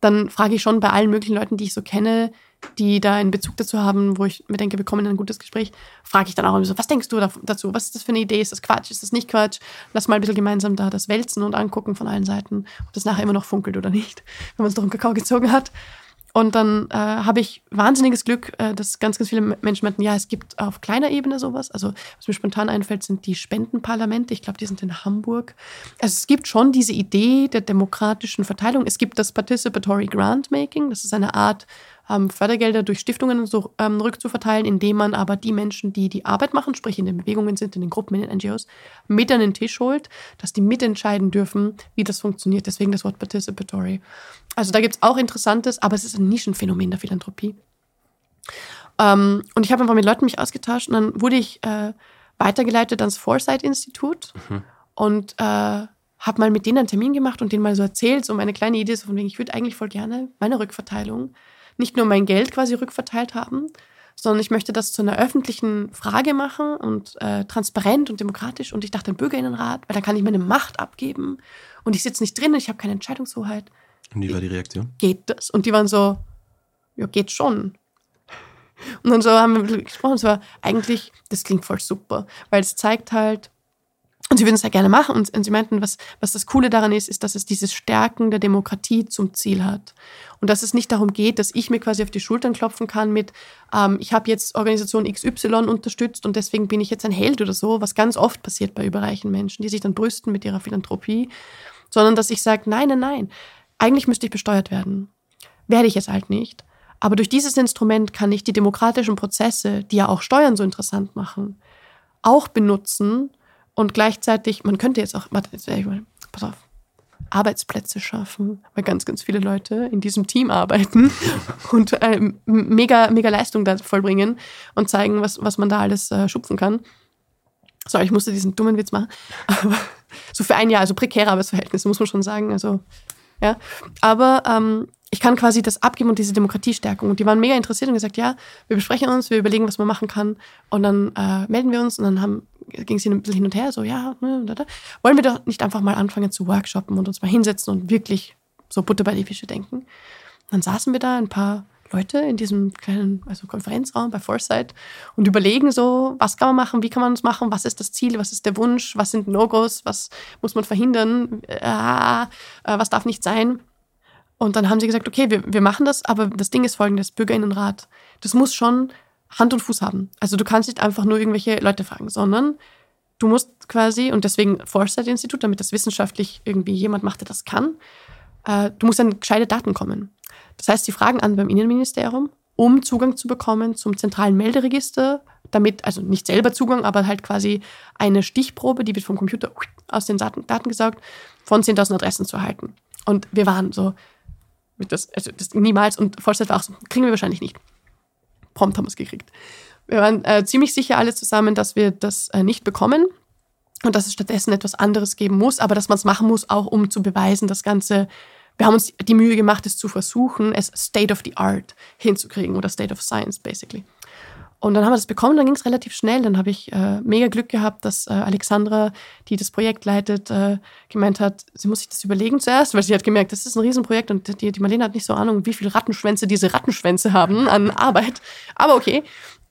Speaker 1: dann frage ich schon bei allen möglichen Leuten, die ich so kenne, die da einen Bezug dazu haben, wo ich mir denke, wir kommen in ein gutes Gespräch, frage ich dann auch immer so, was denkst du dazu? Was ist das für eine Idee? Ist das Quatsch? Ist das nicht Quatsch? Lass mal ein bisschen gemeinsam da das wälzen und angucken von allen Seiten, ob das nachher immer noch funkelt oder nicht, wenn man es doch im Kakao gezogen hat. Und dann äh, habe ich wahnsinniges Glück, äh, dass ganz, ganz viele Menschen meinten, ja, es gibt auf kleiner Ebene sowas. Also was mir spontan einfällt, sind die Spendenparlamente. Ich glaube, die sind in Hamburg. Also es gibt schon diese Idee der demokratischen Verteilung. Es gibt das Participatory Grantmaking. Das ist eine Art, ähm, Fördergelder durch Stiftungen so ähm, rückzuverteilen, indem man aber die Menschen, die die Arbeit machen, sprich in den Bewegungen sind, in den Gruppen, in den NGOs, mit an den Tisch holt, dass die mitentscheiden dürfen, wie das funktioniert. Deswegen das Wort Participatory. Also da gibt es auch Interessantes, aber es ist ein Nischenphänomen der Philanthropie. Ähm, und ich habe einfach mit Leuten mich ausgetauscht und dann wurde ich äh, weitergeleitet ans Foresight-Institut mhm. und äh, habe mal mit denen einen Termin gemacht und denen mal so erzählt, so meine kleine Idee, so von wegen, ich würde eigentlich voll gerne meine Rückverteilung nicht nur mein Geld quasi rückverteilt haben, sondern ich möchte das zu einer öffentlichen Frage machen und äh, transparent und demokratisch. Und ich dachte, ein Bürgerinnenrat, weil da kann ich meine Macht abgeben und ich sitze nicht drin, ich habe keine Entscheidungshoheit.
Speaker 2: Und wie war die Reaktion?
Speaker 1: Geht das? Und die waren so, ja, geht schon. Und dann so haben wir gesprochen, es war eigentlich, das klingt voll super, weil es zeigt halt, und sie würden es ja gerne machen. Und, und, sie meinten, was, was das Coole daran ist, ist, dass es dieses Stärken der Demokratie zum Ziel hat. Und dass es nicht darum geht, dass ich mir quasi auf die Schultern klopfen kann mit, ähm, ich habe jetzt Organisation XY unterstützt und deswegen bin ich jetzt ein Held oder so, was ganz oft passiert bei überreichen Menschen, die sich dann brüsten mit ihrer Philanthropie, sondern dass ich sage, nein, nein, nein, eigentlich müsste ich besteuert werden. Werde ich es halt nicht. Aber durch dieses Instrument kann ich die demokratischen Prozesse, die ja auch Steuern so interessant machen, auch benutzen, und gleichzeitig, man könnte jetzt auch, warte, jetzt werde ich mal, pass auf, Arbeitsplätze schaffen, weil ganz, ganz viele Leute in diesem Team arbeiten und äh, mega, mega Leistung da vollbringen und zeigen, was, was man da alles äh, schupfen kann. Sorry, ich musste diesen dummen Witz machen. Aber so für ein Jahr, also prekäre Arbeitsverhältnisse, muss man schon sagen. Also, ja. Aber ähm, ich kann quasi das abgeben und diese Demokratiestärkung. Und die waren mega interessiert und gesagt, ja, wir besprechen uns, wir überlegen, was man machen kann. Und dann äh, melden wir uns und dann ging es ein bisschen hin und her, so, ja, ne, da, da. wollen wir doch nicht einfach mal anfangen zu workshoppen und uns mal hinsetzen und wirklich so Butter bei die Fische denken. dann saßen wir da, ein paar Leute in diesem kleinen also Konferenzraum bei Foresight und überlegen so, was kann man machen, wie kann man es machen, was ist das Ziel, was ist der Wunsch, was sind No-Gos, was muss man verhindern, äh, äh, was darf nicht sein. Und dann haben sie gesagt, okay, wir, wir machen das, aber das Ding ist folgendes, Bürgerinnenrat, das muss schon Hand und Fuß haben. Also du kannst nicht einfach nur irgendwelche Leute fragen, sondern du musst quasi, und deswegen Foresight-Institut, damit das wissenschaftlich irgendwie jemand macht, der das kann, äh, du musst an gescheite Daten kommen. Das heißt, sie fragen an beim Innenministerium, um Zugang zu bekommen zum zentralen Melderegister, damit, also nicht selber Zugang, aber halt quasi eine Stichprobe, die wird vom Computer aus den Daten, Daten gesaugt, von 10.000 Adressen zu erhalten. Und wir waren so, das, also das niemals. Und Vollzeit war auch so, kriegen wir wahrscheinlich nicht. Prompt haben wir es gekriegt. Wir waren äh, ziemlich sicher alle zusammen, dass wir das äh, nicht bekommen und dass es stattdessen etwas anderes geben muss, aber dass man es machen muss, auch um zu beweisen, das Ganze. Wir haben uns die Mühe gemacht, es zu versuchen, es State of the Art hinzukriegen oder State of Science, basically. Und dann haben wir das bekommen, dann ging es relativ schnell. Dann habe ich äh, mega Glück gehabt, dass äh, Alexandra, die das Projekt leitet, äh, gemeint hat, sie muss sich das überlegen zuerst, weil sie hat gemerkt, das ist ein Riesenprojekt und die, die Marlene hat nicht so Ahnung, wie viele Rattenschwänze diese Rattenschwänze haben an Arbeit. Aber okay.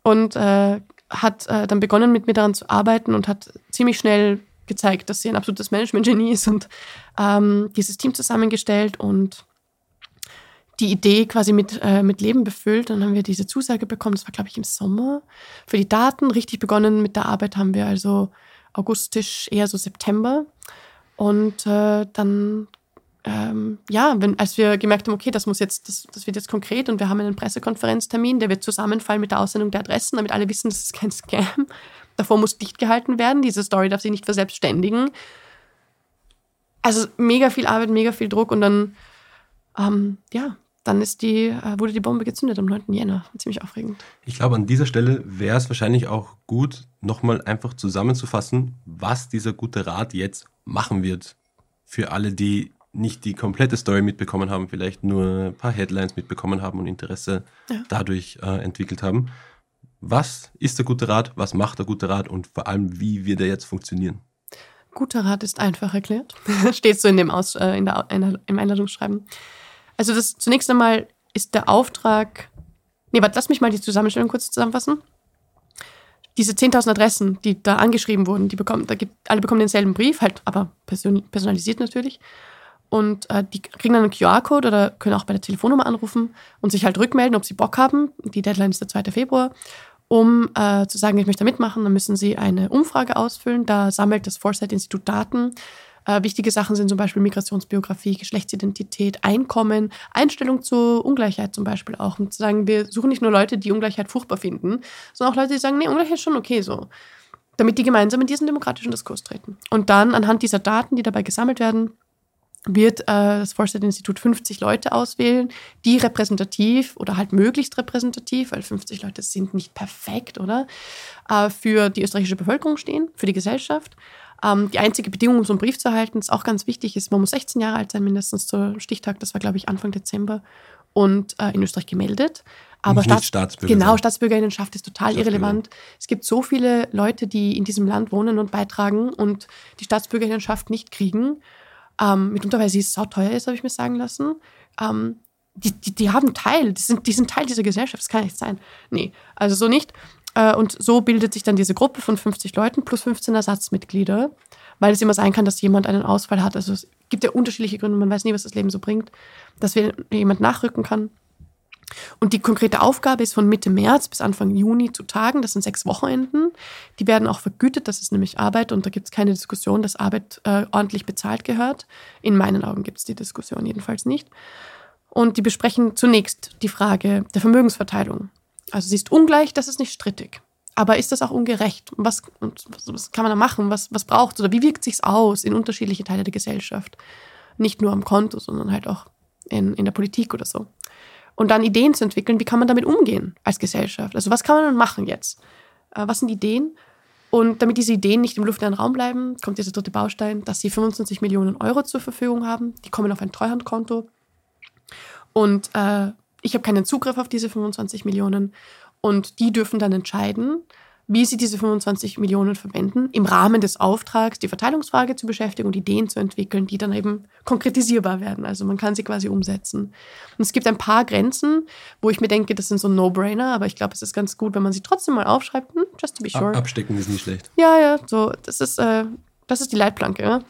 Speaker 1: Und äh, hat äh, dann begonnen, mit mir daran zu arbeiten und hat ziemlich schnell gezeigt, dass sie ein absolutes Management-Genie ist und ähm, dieses Team zusammengestellt und die Idee quasi mit, äh, mit Leben befüllt. Dann haben wir diese Zusage bekommen, das war, glaube ich, im Sommer. Für die Daten richtig begonnen mit der Arbeit haben wir also augustisch, eher so September. Und äh, dann, ähm, ja, wenn, als wir gemerkt haben, okay, das muss jetzt, das, das wird jetzt konkret und wir haben einen Pressekonferenztermin, der wird zusammenfallen mit der Aussendung der Adressen, damit alle wissen, das ist kein Scam. Davor muss dicht gehalten werden. Diese Story darf sich nicht verselbstständigen. Also mega viel Arbeit, mega viel Druck und dann, ähm, ja, dann ist die, äh, wurde die Bombe gezündet am 9. Jänner. Ziemlich aufregend.
Speaker 2: Ich glaube, an dieser Stelle wäre es wahrscheinlich auch gut, nochmal einfach zusammenzufassen, was dieser gute Rat jetzt machen wird. Für alle, die nicht die komplette Story mitbekommen haben, vielleicht nur ein paar Headlines mitbekommen haben und Interesse ja. dadurch äh, entwickelt haben. Was ist der gute Rat? Was macht der gute Rat? Und vor allem, wie wird er jetzt funktionieren?
Speaker 1: Guter Rat ist einfach erklärt. Steht so in dem Aus, äh, in der, in der, im Einladungsschreiben. Also das zunächst einmal ist der Auftrag. Nee, warte, lass mich mal die Zusammenstellung kurz zusammenfassen. Diese 10.000 Adressen, die da angeschrieben wurden, die bekommen, da gibt, alle bekommen denselben Brief, halt aber person, personalisiert natürlich. und äh, die kriegen dann einen QR-Code oder können auch bei der Telefonnummer anrufen und sich halt rückmelden, ob sie Bock haben. Die Deadline ist der 2. Februar. Um äh, zu sagen, ich möchte mitmachen, dann müssen sie eine Umfrage ausfüllen. Da sammelt das Foresight-Institut Daten. Äh, wichtige Sachen sind zum Beispiel Migrationsbiografie, Geschlechtsidentität, Einkommen, Einstellung zur Ungleichheit zum Beispiel auch. Um zu sagen, wir suchen nicht nur Leute, die Ungleichheit furchtbar finden, sondern auch Leute, die sagen, nee, Ungleichheit ist schon okay so. Damit die gemeinsam in diesen demokratischen Diskurs treten. Und dann anhand dieser Daten, die dabei gesammelt werden, wird äh, das Foresight-Institut 50 Leute auswählen, die repräsentativ oder halt möglichst repräsentativ, weil 50 Leute sind nicht perfekt, oder? Äh, für die österreichische Bevölkerung stehen, für die Gesellschaft. Ähm, die einzige Bedingung, um so einen Brief zu erhalten, ist auch ganz wichtig, ist, man muss 16 Jahre alt sein, mindestens zur Stichtag, das war, glaube ich, Anfang Dezember, und äh, in Österreich gemeldet. Aber Staats Staatsbürger genau, Staatsbürgerinnenschaft ist total irrelevant. Es gibt so viele Leute, die in diesem Land wohnen und beitragen und die Staatsbürgerinnenschaft nicht kriegen ähm, mitunter weil sie sauteuer ist, habe ich mir sagen lassen. Ähm, die, die, die haben Teil, die sind, die sind Teil dieser Gesellschaft, das kann nicht sein. Nee, also so nicht. Äh, und so bildet sich dann diese Gruppe von 50 Leuten plus 15 Ersatzmitglieder, weil es immer sein kann, dass jemand einen Ausfall hat. Also es gibt ja unterschiedliche Gründe, man weiß nie, was das Leben so bringt, dass jemand nachrücken kann. Und die konkrete Aufgabe ist von Mitte März bis Anfang Juni zu tagen. Das sind sechs Wochenenden. Die werden auch vergütet. Das ist nämlich Arbeit und da gibt es keine Diskussion, dass Arbeit äh, ordentlich bezahlt gehört. In meinen Augen gibt es die Diskussion jedenfalls nicht. Und die besprechen zunächst die Frage der Vermögensverteilung. Also sie ist ungleich, das ist nicht strittig. Aber ist das auch ungerecht? Was, was kann man da machen? Was, was braucht es? Oder wie wirkt sich aus in unterschiedliche Teile der Gesellschaft? Nicht nur am Konto, sondern halt auch in, in der Politik oder so und dann Ideen zu entwickeln, wie kann man damit umgehen als Gesellschaft. Also was kann man machen jetzt? Äh, was sind Ideen? Und damit diese Ideen nicht im luftleeren Raum bleiben, kommt dieser dritte Baustein, dass sie 25 Millionen Euro zur Verfügung haben. Die kommen auf ein Treuhandkonto. Und äh, ich habe keinen Zugriff auf diese 25 Millionen. Und die dürfen dann entscheiden, wie sie diese 25 Millionen verwenden, im Rahmen des Auftrags die Verteilungsfrage zu beschäftigen und Ideen zu entwickeln, die dann eben konkretisierbar werden. Also man kann sie quasi umsetzen. Und es gibt ein paar Grenzen, wo ich mir denke, das sind so No-Brainer, aber ich glaube, es ist ganz gut, wenn man sie trotzdem mal aufschreibt, hm, just to be sure.
Speaker 2: Abstecken ist nicht schlecht.
Speaker 1: Ja, ja, so, das ist, äh, das ist die Leitplanke. Ja?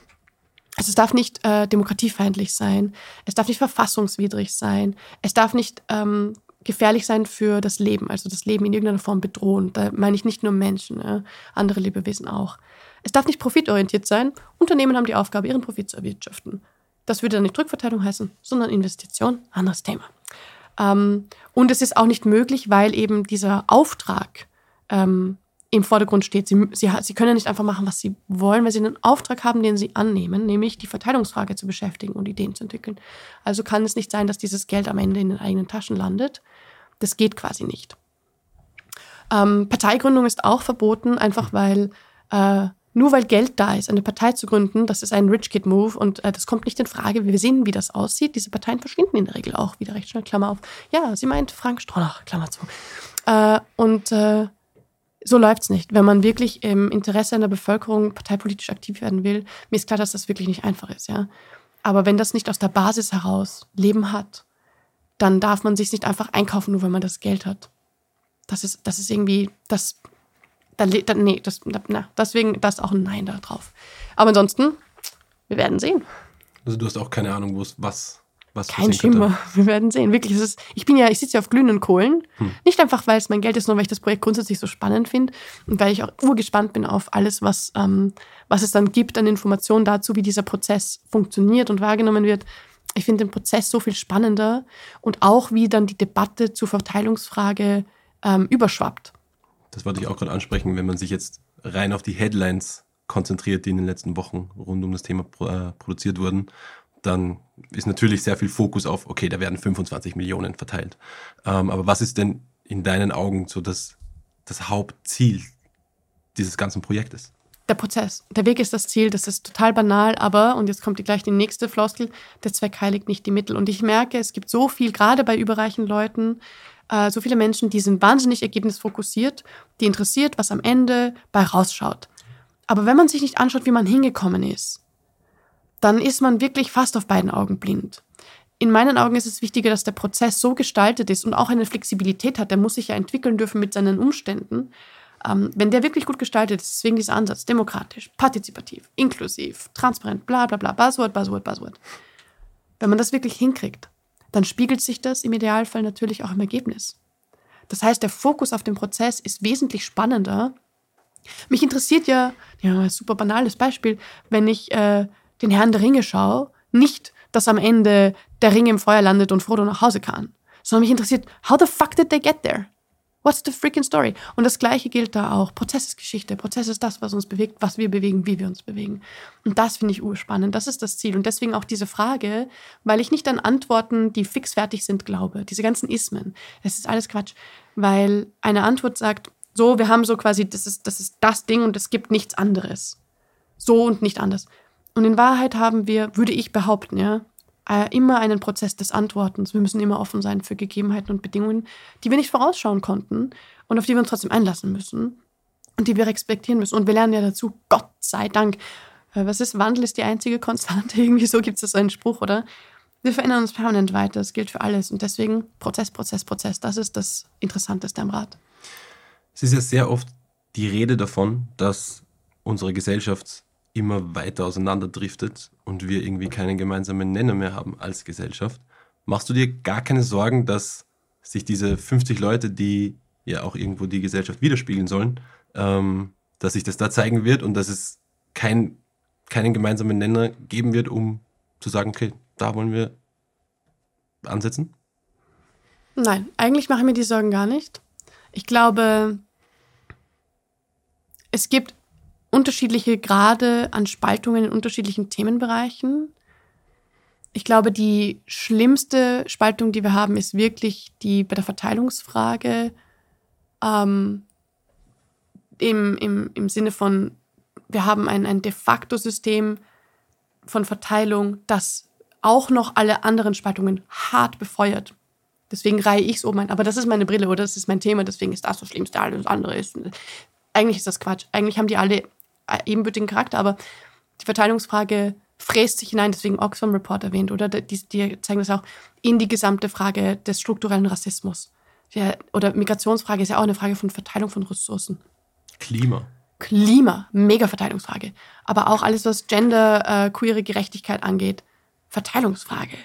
Speaker 1: Also es darf nicht äh, demokratiefeindlich sein, es darf nicht verfassungswidrig sein, es darf nicht ähm, gefährlich sein für das Leben, also das Leben in irgendeiner Form bedrohen. Da meine ich nicht nur Menschen, ja, andere Lebewesen auch. Es darf nicht profitorientiert sein. Unternehmen haben die Aufgabe, ihren Profit zu erwirtschaften. Das würde dann nicht Rückverteilung heißen, sondern Investition, anderes Thema. Ähm, und es ist auch nicht möglich, weil eben dieser Auftrag ähm, im Vordergrund steht. Sie, sie, sie können nicht einfach machen, was sie wollen, weil sie einen Auftrag haben, den sie annehmen, nämlich die Verteilungsfrage zu beschäftigen und Ideen zu entwickeln. Also kann es nicht sein, dass dieses Geld am Ende in den eigenen Taschen landet. Das geht quasi nicht. Ähm, Parteigründung ist auch verboten, einfach weil äh, nur weil Geld da ist, eine Partei zu gründen, das ist ein Rich Kid Move und äh, das kommt nicht in Frage. Wir sehen, wie das aussieht. Diese Parteien verschwinden in der Regel auch wieder recht schnell. Klammer auf. Ja, sie meint Frank Stronach, Klammer zu. Äh, und äh, so läuft es nicht. Wenn man wirklich im Interesse einer Bevölkerung parteipolitisch aktiv werden will, mir ist klar, dass das wirklich nicht einfach ist, ja. Aber wenn das nicht aus der Basis heraus Leben hat, dann darf man sich nicht einfach einkaufen, nur weil man das Geld hat. Das ist, das ist irgendwie, das, da, da, nee, das, na, deswegen, das auch ein Nein da drauf. Aber ansonsten, wir werden sehen.
Speaker 2: Also du hast auch keine Ahnung, wo es was was
Speaker 1: Kein Schimmer. Wir werden sehen. Wirklich, ist, ich bin ja, ich sitze ja auf glühenden Kohlen. Hm. Nicht einfach, weil es mein Geld ist, sondern weil ich das Projekt grundsätzlich so spannend finde und weil ich auch urgespannt bin auf alles, was, ähm, was es dann gibt an Informationen dazu, wie dieser Prozess funktioniert und wahrgenommen wird. Ich finde den Prozess so viel spannender und auch, wie dann die Debatte zur Verteilungsfrage ähm, überschwappt.
Speaker 2: Das wollte ich auch gerade ansprechen, wenn man sich jetzt rein auf die Headlines konzentriert, die in den letzten Wochen rund um das Thema äh, produziert wurden dann ist natürlich sehr viel Fokus auf, okay, da werden 25 Millionen verteilt. Ähm, aber was ist denn in deinen Augen so das, das Hauptziel dieses ganzen Projektes?
Speaker 1: Der Prozess. Der Weg ist das Ziel. Das ist total banal, aber, und jetzt kommt gleich die nächste Floskel, der Zweck heiligt nicht die Mittel. Und ich merke, es gibt so viel, gerade bei überreichen Leuten, äh, so viele Menschen, die sind wahnsinnig ergebnisfokussiert, die interessiert, was am Ende bei rausschaut. Aber wenn man sich nicht anschaut, wie man hingekommen ist, dann ist man wirklich fast auf beiden Augen blind. In meinen Augen ist es wichtiger, dass der Prozess so gestaltet ist und auch eine Flexibilität hat. Der muss sich ja entwickeln dürfen mit seinen Umständen. Ähm, wenn der wirklich gut gestaltet ist, deswegen dieser Ansatz, demokratisch, partizipativ, inklusiv, transparent, bla bla bla, Buzzword, Buzzword, Buzzword. wenn man das wirklich hinkriegt, dann spiegelt sich das im Idealfall natürlich auch im Ergebnis. Das heißt, der Fokus auf den Prozess ist wesentlich spannender. Mich interessiert ja, ja, super banales Beispiel, wenn ich äh, den Herrn der Ringe schaue, nicht, dass am Ende der Ring im Feuer landet und Frodo nach Hause kann, sondern mich interessiert, how the fuck did they get there? What's the freaking story? Und das Gleiche gilt da auch. Prozess ist Geschichte. Prozess ist das, was uns bewegt, was wir bewegen, wie wir uns bewegen. Und das finde ich urspannend. Das ist das Ziel. Und deswegen auch diese Frage, weil ich nicht an Antworten, die fixfertig sind, glaube. Diese ganzen Ismen. Das ist alles Quatsch. Weil eine Antwort sagt, so, wir haben so quasi, das ist, das ist das Ding und es gibt nichts anderes. So und nicht anders. Und in Wahrheit haben wir, würde ich behaupten, ja, äh, immer einen Prozess des Antwortens. Wir müssen immer offen sein für Gegebenheiten und Bedingungen, die wir nicht vorausschauen konnten und auf die wir uns trotzdem einlassen müssen und die wir respektieren müssen. Und wir lernen ja dazu, Gott sei Dank. Äh, was ist, Wandel ist die einzige Konstante? Irgendwie so gibt es so einen Spruch, oder? Wir verändern uns permanent weiter. Das gilt für alles. Und deswegen Prozess, Prozess, Prozess. Das ist das Interessanteste am Rat.
Speaker 2: Es ist ja sehr oft die Rede davon, dass unsere Gesellschaft immer weiter auseinanderdriftet und wir irgendwie keinen gemeinsamen Nenner mehr haben als Gesellschaft. Machst du dir gar keine Sorgen, dass sich diese 50 Leute, die ja auch irgendwo die Gesellschaft widerspiegeln sollen, ähm, dass sich das da zeigen wird und dass es kein, keinen gemeinsamen Nenner geben wird, um zu sagen, okay, da wollen wir ansetzen?
Speaker 1: Nein, eigentlich mache ich mir die Sorgen gar nicht. Ich glaube, es gibt unterschiedliche Grade an Spaltungen in unterschiedlichen Themenbereichen. Ich glaube, die schlimmste Spaltung, die wir haben, ist wirklich die bei der Verteilungsfrage ähm, im, im, im Sinne von, wir haben ein, ein de facto System von Verteilung, das auch noch alle anderen Spaltungen hart befeuert. Deswegen reihe ich es oben ein. Aber das ist meine Brille oder das ist mein Thema, deswegen ist das das Schlimmste, alles andere ist. Eigentlich ist das Quatsch. Eigentlich haben die alle ebenbürtigen Charakter, aber die Verteilungsfrage fräst sich hinein, deswegen Oxfam Report erwähnt, oder? Die, die zeigen das auch in die gesamte Frage des strukturellen Rassismus. Ja, oder Migrationsfrage ist ja auch eine Frage von Verteilung von Ressourcen.
Speaker 2: Klima.
Speaker 1: Klima, mega Verteilungsfrage. Aber auch alles, was Gender, äh, queere Gerechtigkeit angeht, Verteilungsfrage.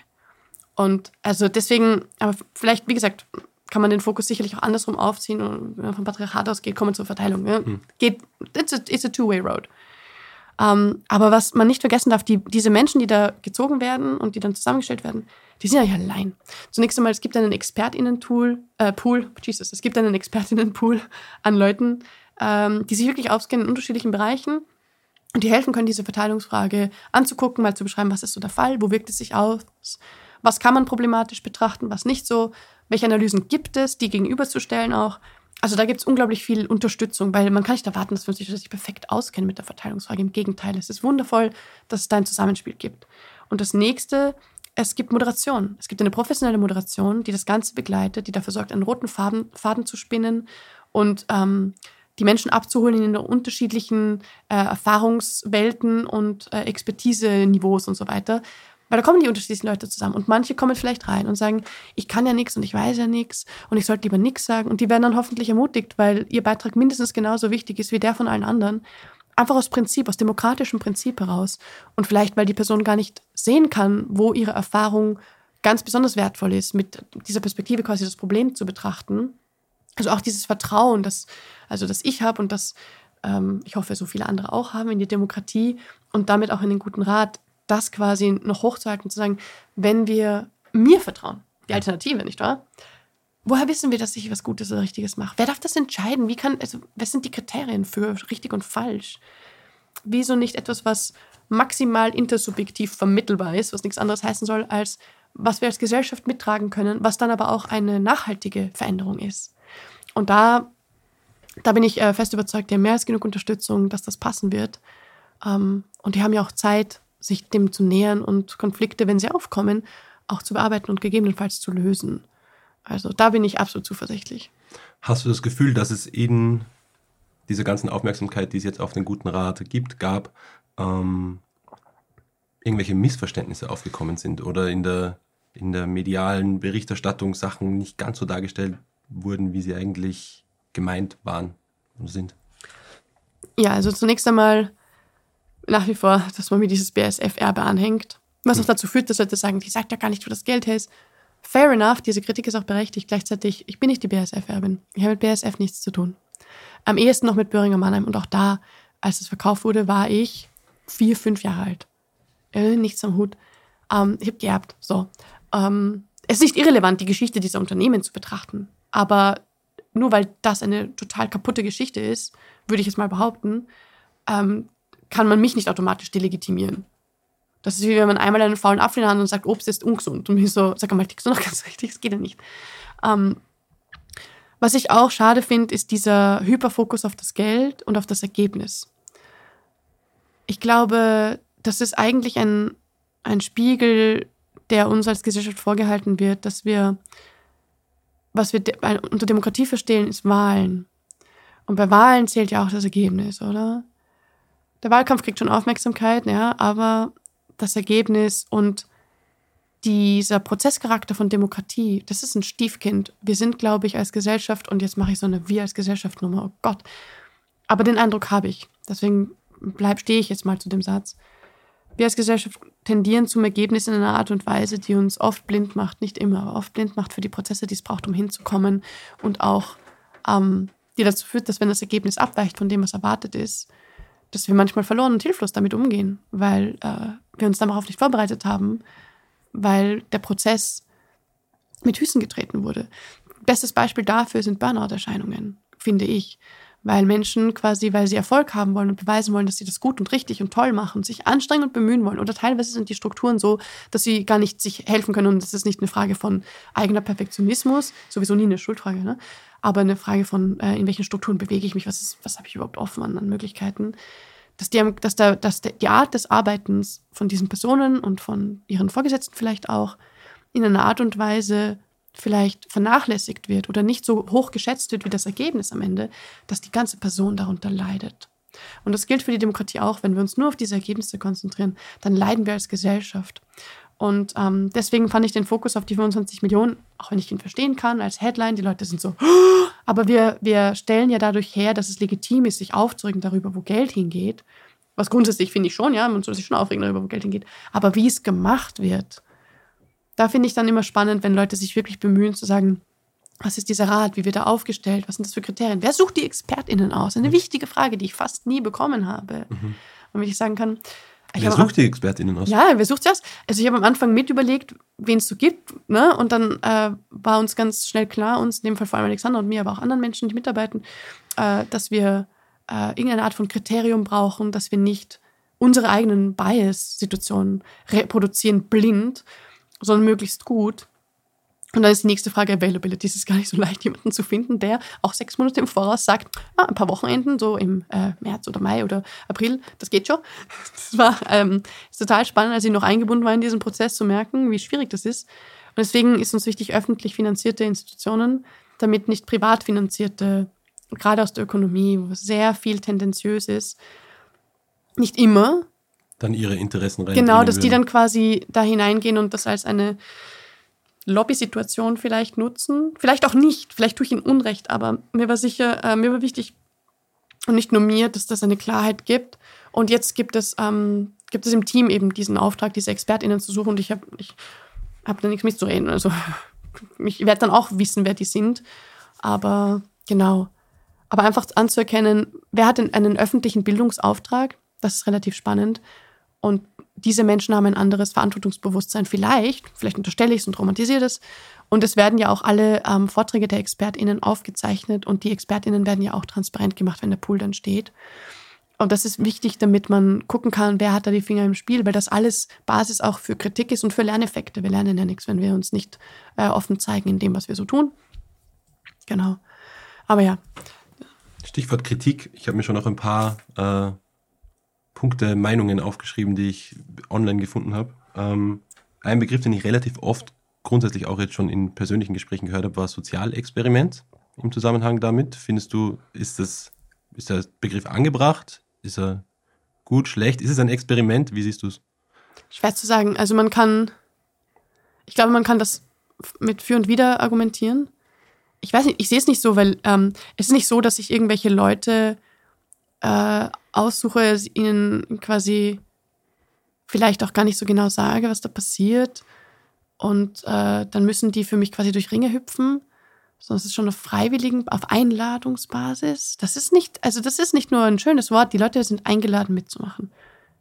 Speaker 1: Und also deswegen, aber vielleicht, wie gesagt, kann man den Fokus sicherlich auch andersrum aufziehen. Und wenn man vom Patriarchat ausgeht, kommen wir zur Verteilung. Ja? Hm. Geht, it's a, it's a two-way road. Ähm, aber was man nicht vergessen darf, die, diese Menschen, die da gezogen werden und die dann zusammengestellt werden, die sind ja nicht allein. Zunächst einmal, es gibt einen ExpertInnen-Tool, äh, Pool, Jesus, es gibt einen ExpertInnen-Pool an Leuten, ähm, die sich wirklich auskennen in unterschiedlichen Bereichen und die helfen können, diese Verteilungsfrage anzugucken, mal zu beschreiben, was ist so der Fall, wo wirkt es sich aus, was kann man problematisch betrachten, was nicht so, welche Analysen gibt es, die gegenüberzustellen auch. Also da gibt es unglaublich viel Unterstützung, weil man kann nicht erwarten, dass wir sich perfekt auskennen mit der Verteilungsfrage. Im Gegenteil, es ist wundervoll, dass es da ein Zusammenspiel gibt. Und das nächste, es gibt Moderation. Es gibt eine professionelle Moderation, die das Ganze begleitet, die dafür sorgt, einen roten Faden, Faden zu spinnen und ähm, die Menschen abzuholen in den unterschiedlichen äh, Erfahrungswelten und äh, Expertise-Niveaus und so weiter. Weil da kommen die unterschiedlichen Leute zusammen und manche kommen vielleicht rein und sagen, ich kann ja nichts und ich weiß ja nichts und ich sollte lieber nichts sagen und die werden dann hoffentlich ermutigt, weil ihr Beitrag mindestens genauso wichtig ist wie der von allen anderen. Einfach aus Prinzip, aus demokratischem Prinzip heraus und vielleicht, weil die Person gar nicht sehen kann, wo ihre Erfahrung ganz besonders wertvoll ist, mit dieser Perspektive quasi das Problem zu betrachten. Also auch dieses Vertrauen, das, also das ich habe und das ähm, ich hoffe, so viele andere auch haben in die Demokratie und damit auch in den guten Rat, das quasi noch hochzuhalten, zu sagen, wenn wir mir vertrauen, die Alternative, nicht wahr? Woher wissen wir, dass ich was Gutes oder Richtiges mache? Wer darf das entscheiden? Wie kann, also, was sind die Kriterien für richtig und falsch? Wieso nicht etwas, was maximal intersubjektiv vermittelbar ist, was nichts anderes heißen soll, als was wir als Gesellschaft mittragen können, was dann aber auch eine nachhaltige Veränderung ist? Und da, da bin ich äh, fest überzeugt, die haben mehr als genug Unterstützung, dass das passen wird. Ähm, und die haben ja auch Zeit, sich dem zu nähern und Konflikte, wenn sie aufkommen, auch zu bearbeiten und gegebenenfalls zu lösen. Also da bin ich absolut zuversichtlich.
Speaker 2: Hast du das Gefühl, dass es in dieser ganzen Aufmerksamkeit, die es jetzt auf den guten Rat gibt, gab, ähm, irgendwelche Missverständnisse aufgekommen sind oder in der, in der medialen Berichterstattung Sachen nicht ganz so dargestellt wurden, wie sie eigentlich gemeint waren und sind?
Speaker 1: Ja, also zunächst einmal nach wie vor, dass man mir dieses BSF-Erbe anhängt. Was auch dazu führt, dass Leute sagen, die sagt ja gar nicht, wo das Geld her ist. Fair enough, diese Kritik ist auch berechtigt. Gleichzeitig, ich bin nicht die BASF-Erbin. Ich habe mit BASF nichts zu tun. Am ehesten noch mit Böhringer Mannheim. Und auch da, als es verkauft wurde, war ich vier, fünf Jahre alt. Äh, nichts am Hut. Ähm, ich habe geerbt. So. Ähm, es ist nicht irrelevant, die Geschichte dieser Unternehmen zu betrachten. Aber nur weil das eine total kaputte Geschichte ist, würde ich es mal behaupten, ähm, kann man mich nicht automatisch delegitimieren. Das ist wie wenn man einmal einen faulen Apfel in der Hand und sagt, Obst ist ungesund. Und mir so, sag mal, tickst du noch ganz richtig? Das geht ja nicht. Ähm, was ich auch schade finde, ist dieser Hyperfokus auf das Geld und auf das Ergebnis. Ich glaube, das ist eigentlich ein, ein Spiegel, der uns als Gesellschaft vorgehalten wird, dass wir, was wir unter Demokratie verstehen, ist Wahlen. Und bei Wahlen zählt ja auch das Ergebnis, oder? Der Wahlkampf kriegt schon Aufmerksamkeit, ja, aber das Ergebnis und dieser Prozesscharakter von Demokratie, das ist ein Stiefkind. Wir sind, glaube ich, als Gesellschaft, und jetzt mache ich so eine Wir als Gesellschaft Nummer, oh Gott. Aber den Eindruck habe ich. Deswegen bleib, stehe ich jetzt mal zu dem Satz. Wir als Gesellschaft tendieren zum Ergebnis in einer Art und Weise, die uns oft blind macht, nicht immer, aber oft blind macht für die Prozesse, die es braucht, um hinzukommen und auch ähm, die dazu führt, dass wenn das Ergebnis abweicht von dem, was erwartet ist, dass wir manchmal verloren und hilflos damit umgehen, weil äh, wir uns darauf nicht vorbereitet haben, weil der Prozess mit Füßen getreten wurde. Bestes Beispiel dafür sind Burnout-Erscheinungen, finde ich weil Menschen quasi, weil sie Erfolg haben wollen und beweisen wollen, dass sie das gut und richtig und toll machen, sich anstrengen und bemühen wollen. Oder teilweise sind die Strukturen so, dass sie gar nicht sich helfen können. Und das ist nicht eine Frage von eigener Perfektionismus, sowieso nie eine Schuldfrage, ne? Aber eine Frage von, äh, in welchen Strukturen bewege ich mich, was, was habe ich überhaupt offen an, an Möglichkeiten. Dass, die, dass, der, dass der, die Art des Arbeitens von diesen Personen und von ihren Vorgesetzten vielleicht auch in einer Art und Weise vielleicht vernachlässigt wird oder nicht so hoch geschätzt wird wie das Ergebnis am Ende, dass die ganze Person darunter leidet. Und das gilt für die Demokratie auch. Wenn wir uns nur auf diese Ergebnisse konzentrieren, dann leiden wir als Gesellschaft. Und ähm, deswegen fand ich den Fokus auf die 25 Millionen, auch wenn ich ihn verstehen kann, als Headline. Die Leute sind so, aber wir, wir stellen ja dadurch her, dass es legitim ist, sich aufzuregen darüber, wo Geld hingeht. Was grundsätzlich finde ich schon, ja, man soll sich schon aufregen darüber, wo Geld hingeht. Aber wie es gemacht wird, da finde ich dann immer spannend, wenn Leute sich wirklich bemühen zu sagen, was ist dieser Rat, wie wird er aufgestellt, was sind das für Kriterien, wer sucht die ExpertInnen aus? Eine mhm. wichtige Frage, die ich fast nie bekommen habe. Mhm. Und wenn ich sagen kann,
Speaker 2: wer sucht die ExpertInnen aus?
Speaker 1: Ja, wer sucht sie aus? Also ich habe am Anfang mit überlegt, wen es so gibt, ne? Und dann äh, war uns ganz schnell klar, uns, in dem Fall vor allem Alexander und mir, aber auch anderen Menschen, die mitarbeiten, äh, dass wir äh, irgendeine Art von Kriterium brauchen, dass wir nicht unsere eigenen Bias-Situationen reproduzieren blind, sondern möglichst gut. Und dann ist die nächste Frage Availability. Es ist gar nicht so leicht, jemanden zu finden, der auch sechs Monate im Voraus sagt, ah, ein paar Wochenenden, so im äh, März oder Mai oder April, das geht schon. Das war ähm, total spannend, als ich noch eingebunden war in diesen Prozess, zu merken, wie schwierig das ist. Und deswegen ist uns wichtig, öffentlich finanzierte Institutionen, damit nicht privat finanzierte, gerade aus der Ökonomie, wo sehr viel tendenziös ist, nicht immer,
Speaker 2: dann ihre Interessen
Speaker 1: rein. Genau, dass würden. die dann quasi da hineingehen und das als eine Lobby-Situation vielleicht nutzen. Vielleicht auch nicht, vielleicht tue ich ihnen Unrecht, aber mir war sicher, äh, mir war wichtig, und nicht nur mir, dass das eine Klarheit gibt. Und jetzt gibt es, ähm, gibt es im Team eben diesen Auftrag, diese ExpertInnen zu suchen und ich habe ich hab da nichts mitzureden. Also ich werde dann auch wissen, wer die sind. Aber genau. Aber einfach anzuerkennen, wer hat denn einen öffentlichen Bildungsauftrag? Das ist relativ spannend. Und diese Menschen haben ein anderes Verantwortungsbewusstsein vielleicht, vielleicht unterstelle ich es und romantisiere es. Und es werden ja auch alle ähm, Vorträge der ExpertInnen aufgezeichnet und die ExpertInnen werden ja auch transparent gemacht, wenn der Pool dann steht. Und das ist wichtig, damit man gucken kann, wer hat da die Finger im Spiel, weil das alles Basis auch für Kritik ist und für Lerneffekte. Wir lernen ja nichts, wenn wir uns nicht äh, offen zeigen in dem, was wir so tun. Genau. Aber ja.
Speaker 2: Stichwort Kritik. Ich habe mir schon noch ein paar äh, Punkte, Meinungen aufgeschrieben, die ich online gefunden habe. Ähm, ein Begriff, den ich relativ oft grundsätzlich auch jetzt schon in persönlichen Gesprächen gehört habe, war Sozialexperiment im Zusammenhang damit. Findest du, ist, das, ist der Begriff angebracht? Ist er gut, schlecht? Ist es ein Experiment? Wie siehst du es?
Speaker 1: Schwer zu sagen. Also man kann, ich glaube, man kann das mit für und wider argumentieren. Ich weiß nicht, ich sehe es nicht so, weil ähm, es ist nicht so, dass sich irgendwelche Leute äh, aussuche, ihnen quasi vielleicht auch gar nicht so genau sage, was da passiert. Und äh, dann müssen die für mich quasi durch Ringe hüpfen. Es ist schon auf freiwilligen, auf Einladungsbasis. Das ist nicht, also das ist nicht nur ein schönes Wort. Die Leute sind eingeladen mitzumachen.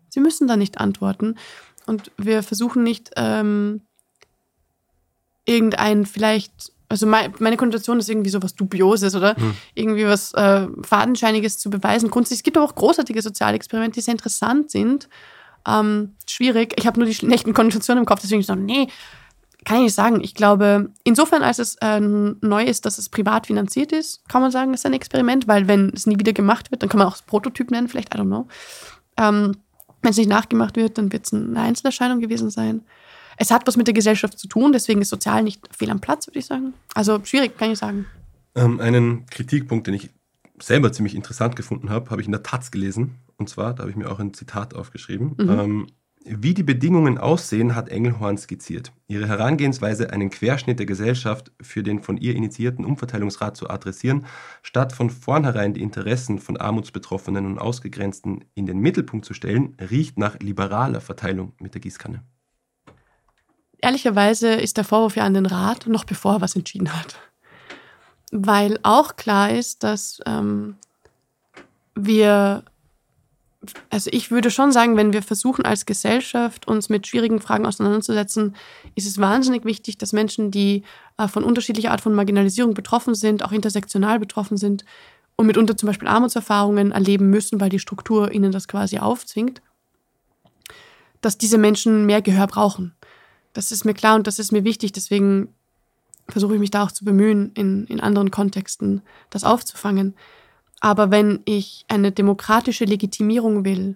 Speaker 1: Sie müssen da nicht antworten. Und wir versuchen nicht ähm, irgendein vielleicht, also mein, meine Konnotation ist irgendwie so was Dubioses oder hm. irgendwie was äh, Fadenscheiniges zu beweisen. Grundsätzlich, es gibt aber auch großartige Sozialexperimente, die sehr interessant sind. Ähm, schwierig. Ich habe nur die schlechten Konnotationen im Kopf, deswegen ich so, nee, kann ich nicht sagen. Ich glaube, insofern, als es äh, neu ist, dass es privat finanziert ist, kann man sagen, es ist ein Experiment, weil wenn es nie wieder gemacht wird, dann kann man auch das Prototyp nennen, vielleicht, I don't know. Ähm, wenn es nicht nachgemacht wird, dann wird es eine Einzelerscheinung gewesen sein. Es hat was mit der Gesellschaft zu tun, deswegen ist sozial nicht fehl am Platz, würde ich sagen. Also schwierig, kann ich sagen.
Speaker 2: Ähm, einen Kritikpunkt, den ich selber ziemlich interessant gefunden habe, habe ich in der Taz gelesen. Und zwar, da habe ich mir auch ein Zitat aufgeschrieben. Mhm. Ähm, wie die Bedingungen aussehen, hat Engelhorn skizziert. Ihre Herangehensweise, einen Querschnitt der Gesellschaft für den von ihr initiierten Umverteilungsrat zu adressieren, statt von vornherein die Interessen von Armutsbetroffenen und Ausgegrenzten in den Mittelpunkt zu stellen, riecht nach liberaler Verteilung mit der Gießkanne.
Speaker 1: Ehrlicherweise ist der Vorwurf ja an den Rat, noch bevor er was entschieden hat. Weil auch klar ist, dass ähm, wir also ich würde schon sagen, wenn wir versuchen als Gesellschaft uns mit schwierigen Fragen auseinanderzusetzen, ist es wahnsinnig wichtig, dass Menschen, die äh, von unterschiedlicher Art von Marginalisierung betroffen sind, auch intersektional betroffen sind und mitunter zum Beispiel Armutserfahrungen erleben müssen, weil die Struktur ihnen das quasi aufzwingt, dass diese Menschen mehr Gehör brauchen. Das ist mir klar und das ist mir wichtig. Deswegen versuche ich mich da auch zu bemühen, in, in anderen Kontexten das aufzufangen. Aber wenn ich eine demokratische Legitimierung will,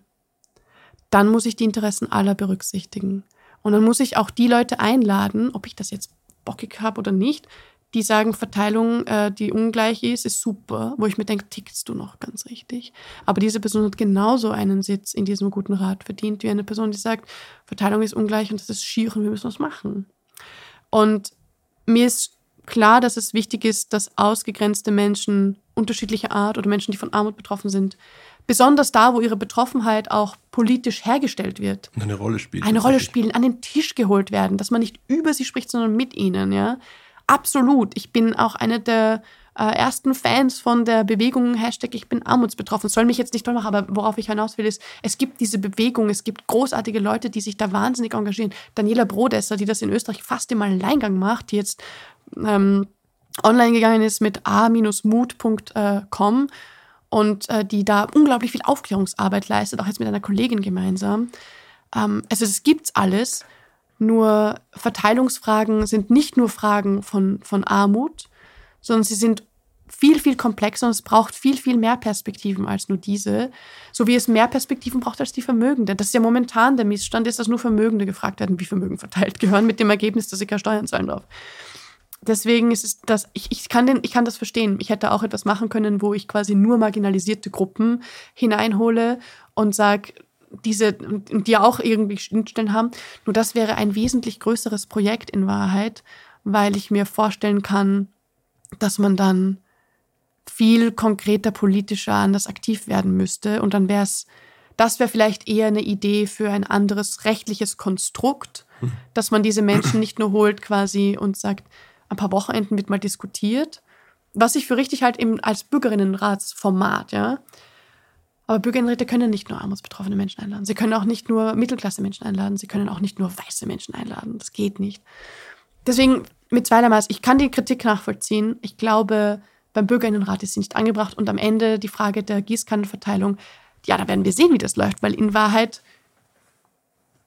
Speaker 1: dann muss ich die Interessen aller berücksichtigen. Und dann muss ich auch die Leute einladen, ob ich das jetzt bockig habe oder nicht, die sagen, Verteilung, äh, die ungleich ist, ist super, wo ich mir denke, tickst du noch ganz richtig. Aber diese Person hat genauso einen Sitz in diesem guten Rat verdient, wie eine Person, die sagt, Verteilung ist ungleich und das ist schier und wir müssen was machen. Und mir ist klar, dass es wichtig ist, dass ausgegrenzte Menschen unterschiedlicher Art oder Menschen, die von Armut betroffen sind, besonders da, wo ihre Betroffenheit auch politisch hergestellt wird,
Speaker 2: eine Rolle spielen,
Speaker 1: eine Rolle spielen, an den Tisch geholt werden, dass man nicht über sie spricht, sondern mit ihnen, ja. Absolut. Ich bin auch eine der äh, ersten Fans von der Bewegung Hashtag Ich bin armutsbetroffen. Soll mich jetzt nicht toll machen, aber worauf ich hinaus will, ist, es gibt diese Bewegung, es gibt großartige Leute, die sich da wahnsinnig engagieren. Daniela Brodesser, die das in Österreich fast im Alleingang macht, die jetzt ähm, online gegangen ist mit a-mut.com und äh, die da unglaublich viel Aufklärungsarbeit leistet, auch jetzt mit einer Kollegin gemeinsam. Ähm, also es gibt's alles, nur Verteilungsfragen sind nicht nur Fragen von, von Armut, sondern sie sind viel, viel komplexer und es braucht viel, viel mehr Perspektiven als nur diese. So wie es mehr Perspektiven braucht als die Vermögenden. Das ist ja momentan der Missstand, ist, dass nur Vermögende gefragt werden, wie Vermögen verteilt gehören, mit dem Ergebnis, dass sie keine Steuern zahlen darf deswegen ist es das, ich, ich, kann den, ich kann das verstehen. Ich hätte auch etwas machen können, wo ich quasi nur marginalisierte Gruppen hineinhole und sage, diese, die auch irgendwie Schnittstellen haben. Nur das wäre ein wesentlich größeres Projekt in Wahrheit, weil ich mir vorstellen kann, dass man dann viel konkreter politischer anders aktiv werden müsste. Und dann wäre es, das wäre vielleicht eher eine Idee für ein anderes rechtliches Konstrukt, hm. dass man diese Menschen nicht nur holt quasi und sagt, ein paar Wochenenden wird mal diskutiert, was ich für richtig halt eben als Bürgerinnenratsformat, ja. Aber Bürgerinnenräte können nicht nur armutsbetroffene Menschen einladen. Sie können auch nicht nur Mittelklasse Menschen einladen. Sie können auch nicht nur weiße Menschen einladen. Das geht nicht. Deswegen mit zweierlei Maß. Ich kann die Kritik nachvollziehen. Ich glaube, beim Bürgerinnenrat ist sie nicht angebracht. Und am Ende die Frage der Gießkannenverteilung. Ja, da werden wir sehen, wie das läuft, weil in Wahrheit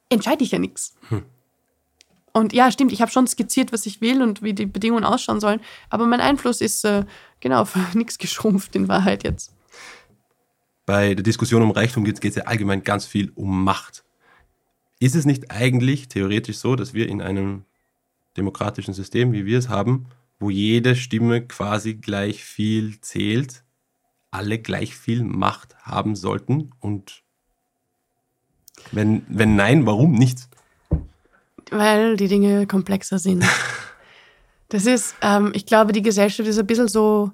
Speaker 1: entscheide ich ja nichts. Hm. Und ja, stimmt, ich habe schon skizziert, was ich will und wie die Bedingungen ausschauen sollen, aber mein Einfluss ist äh, genau nichts geschrumpft in Wahrheit jetzt.
Speaker 2: Bei der Diskussion um Reichtum geht es ja allgemein ganz viel um Macht. Ist es nicht eigentlich theoretisch so, dass wir in einem demokratischen System, wie wir es haben, wo jede Stimme quasi gleich viel zählt, alle gleich viel Macht haben sollten? Und wenn, wenn nein, warum nicht?
Speaker 1: Weil die Dinge komplexer sind. Das ist, ähm, ich glaube, die Gesellschaft ist ein bisschen so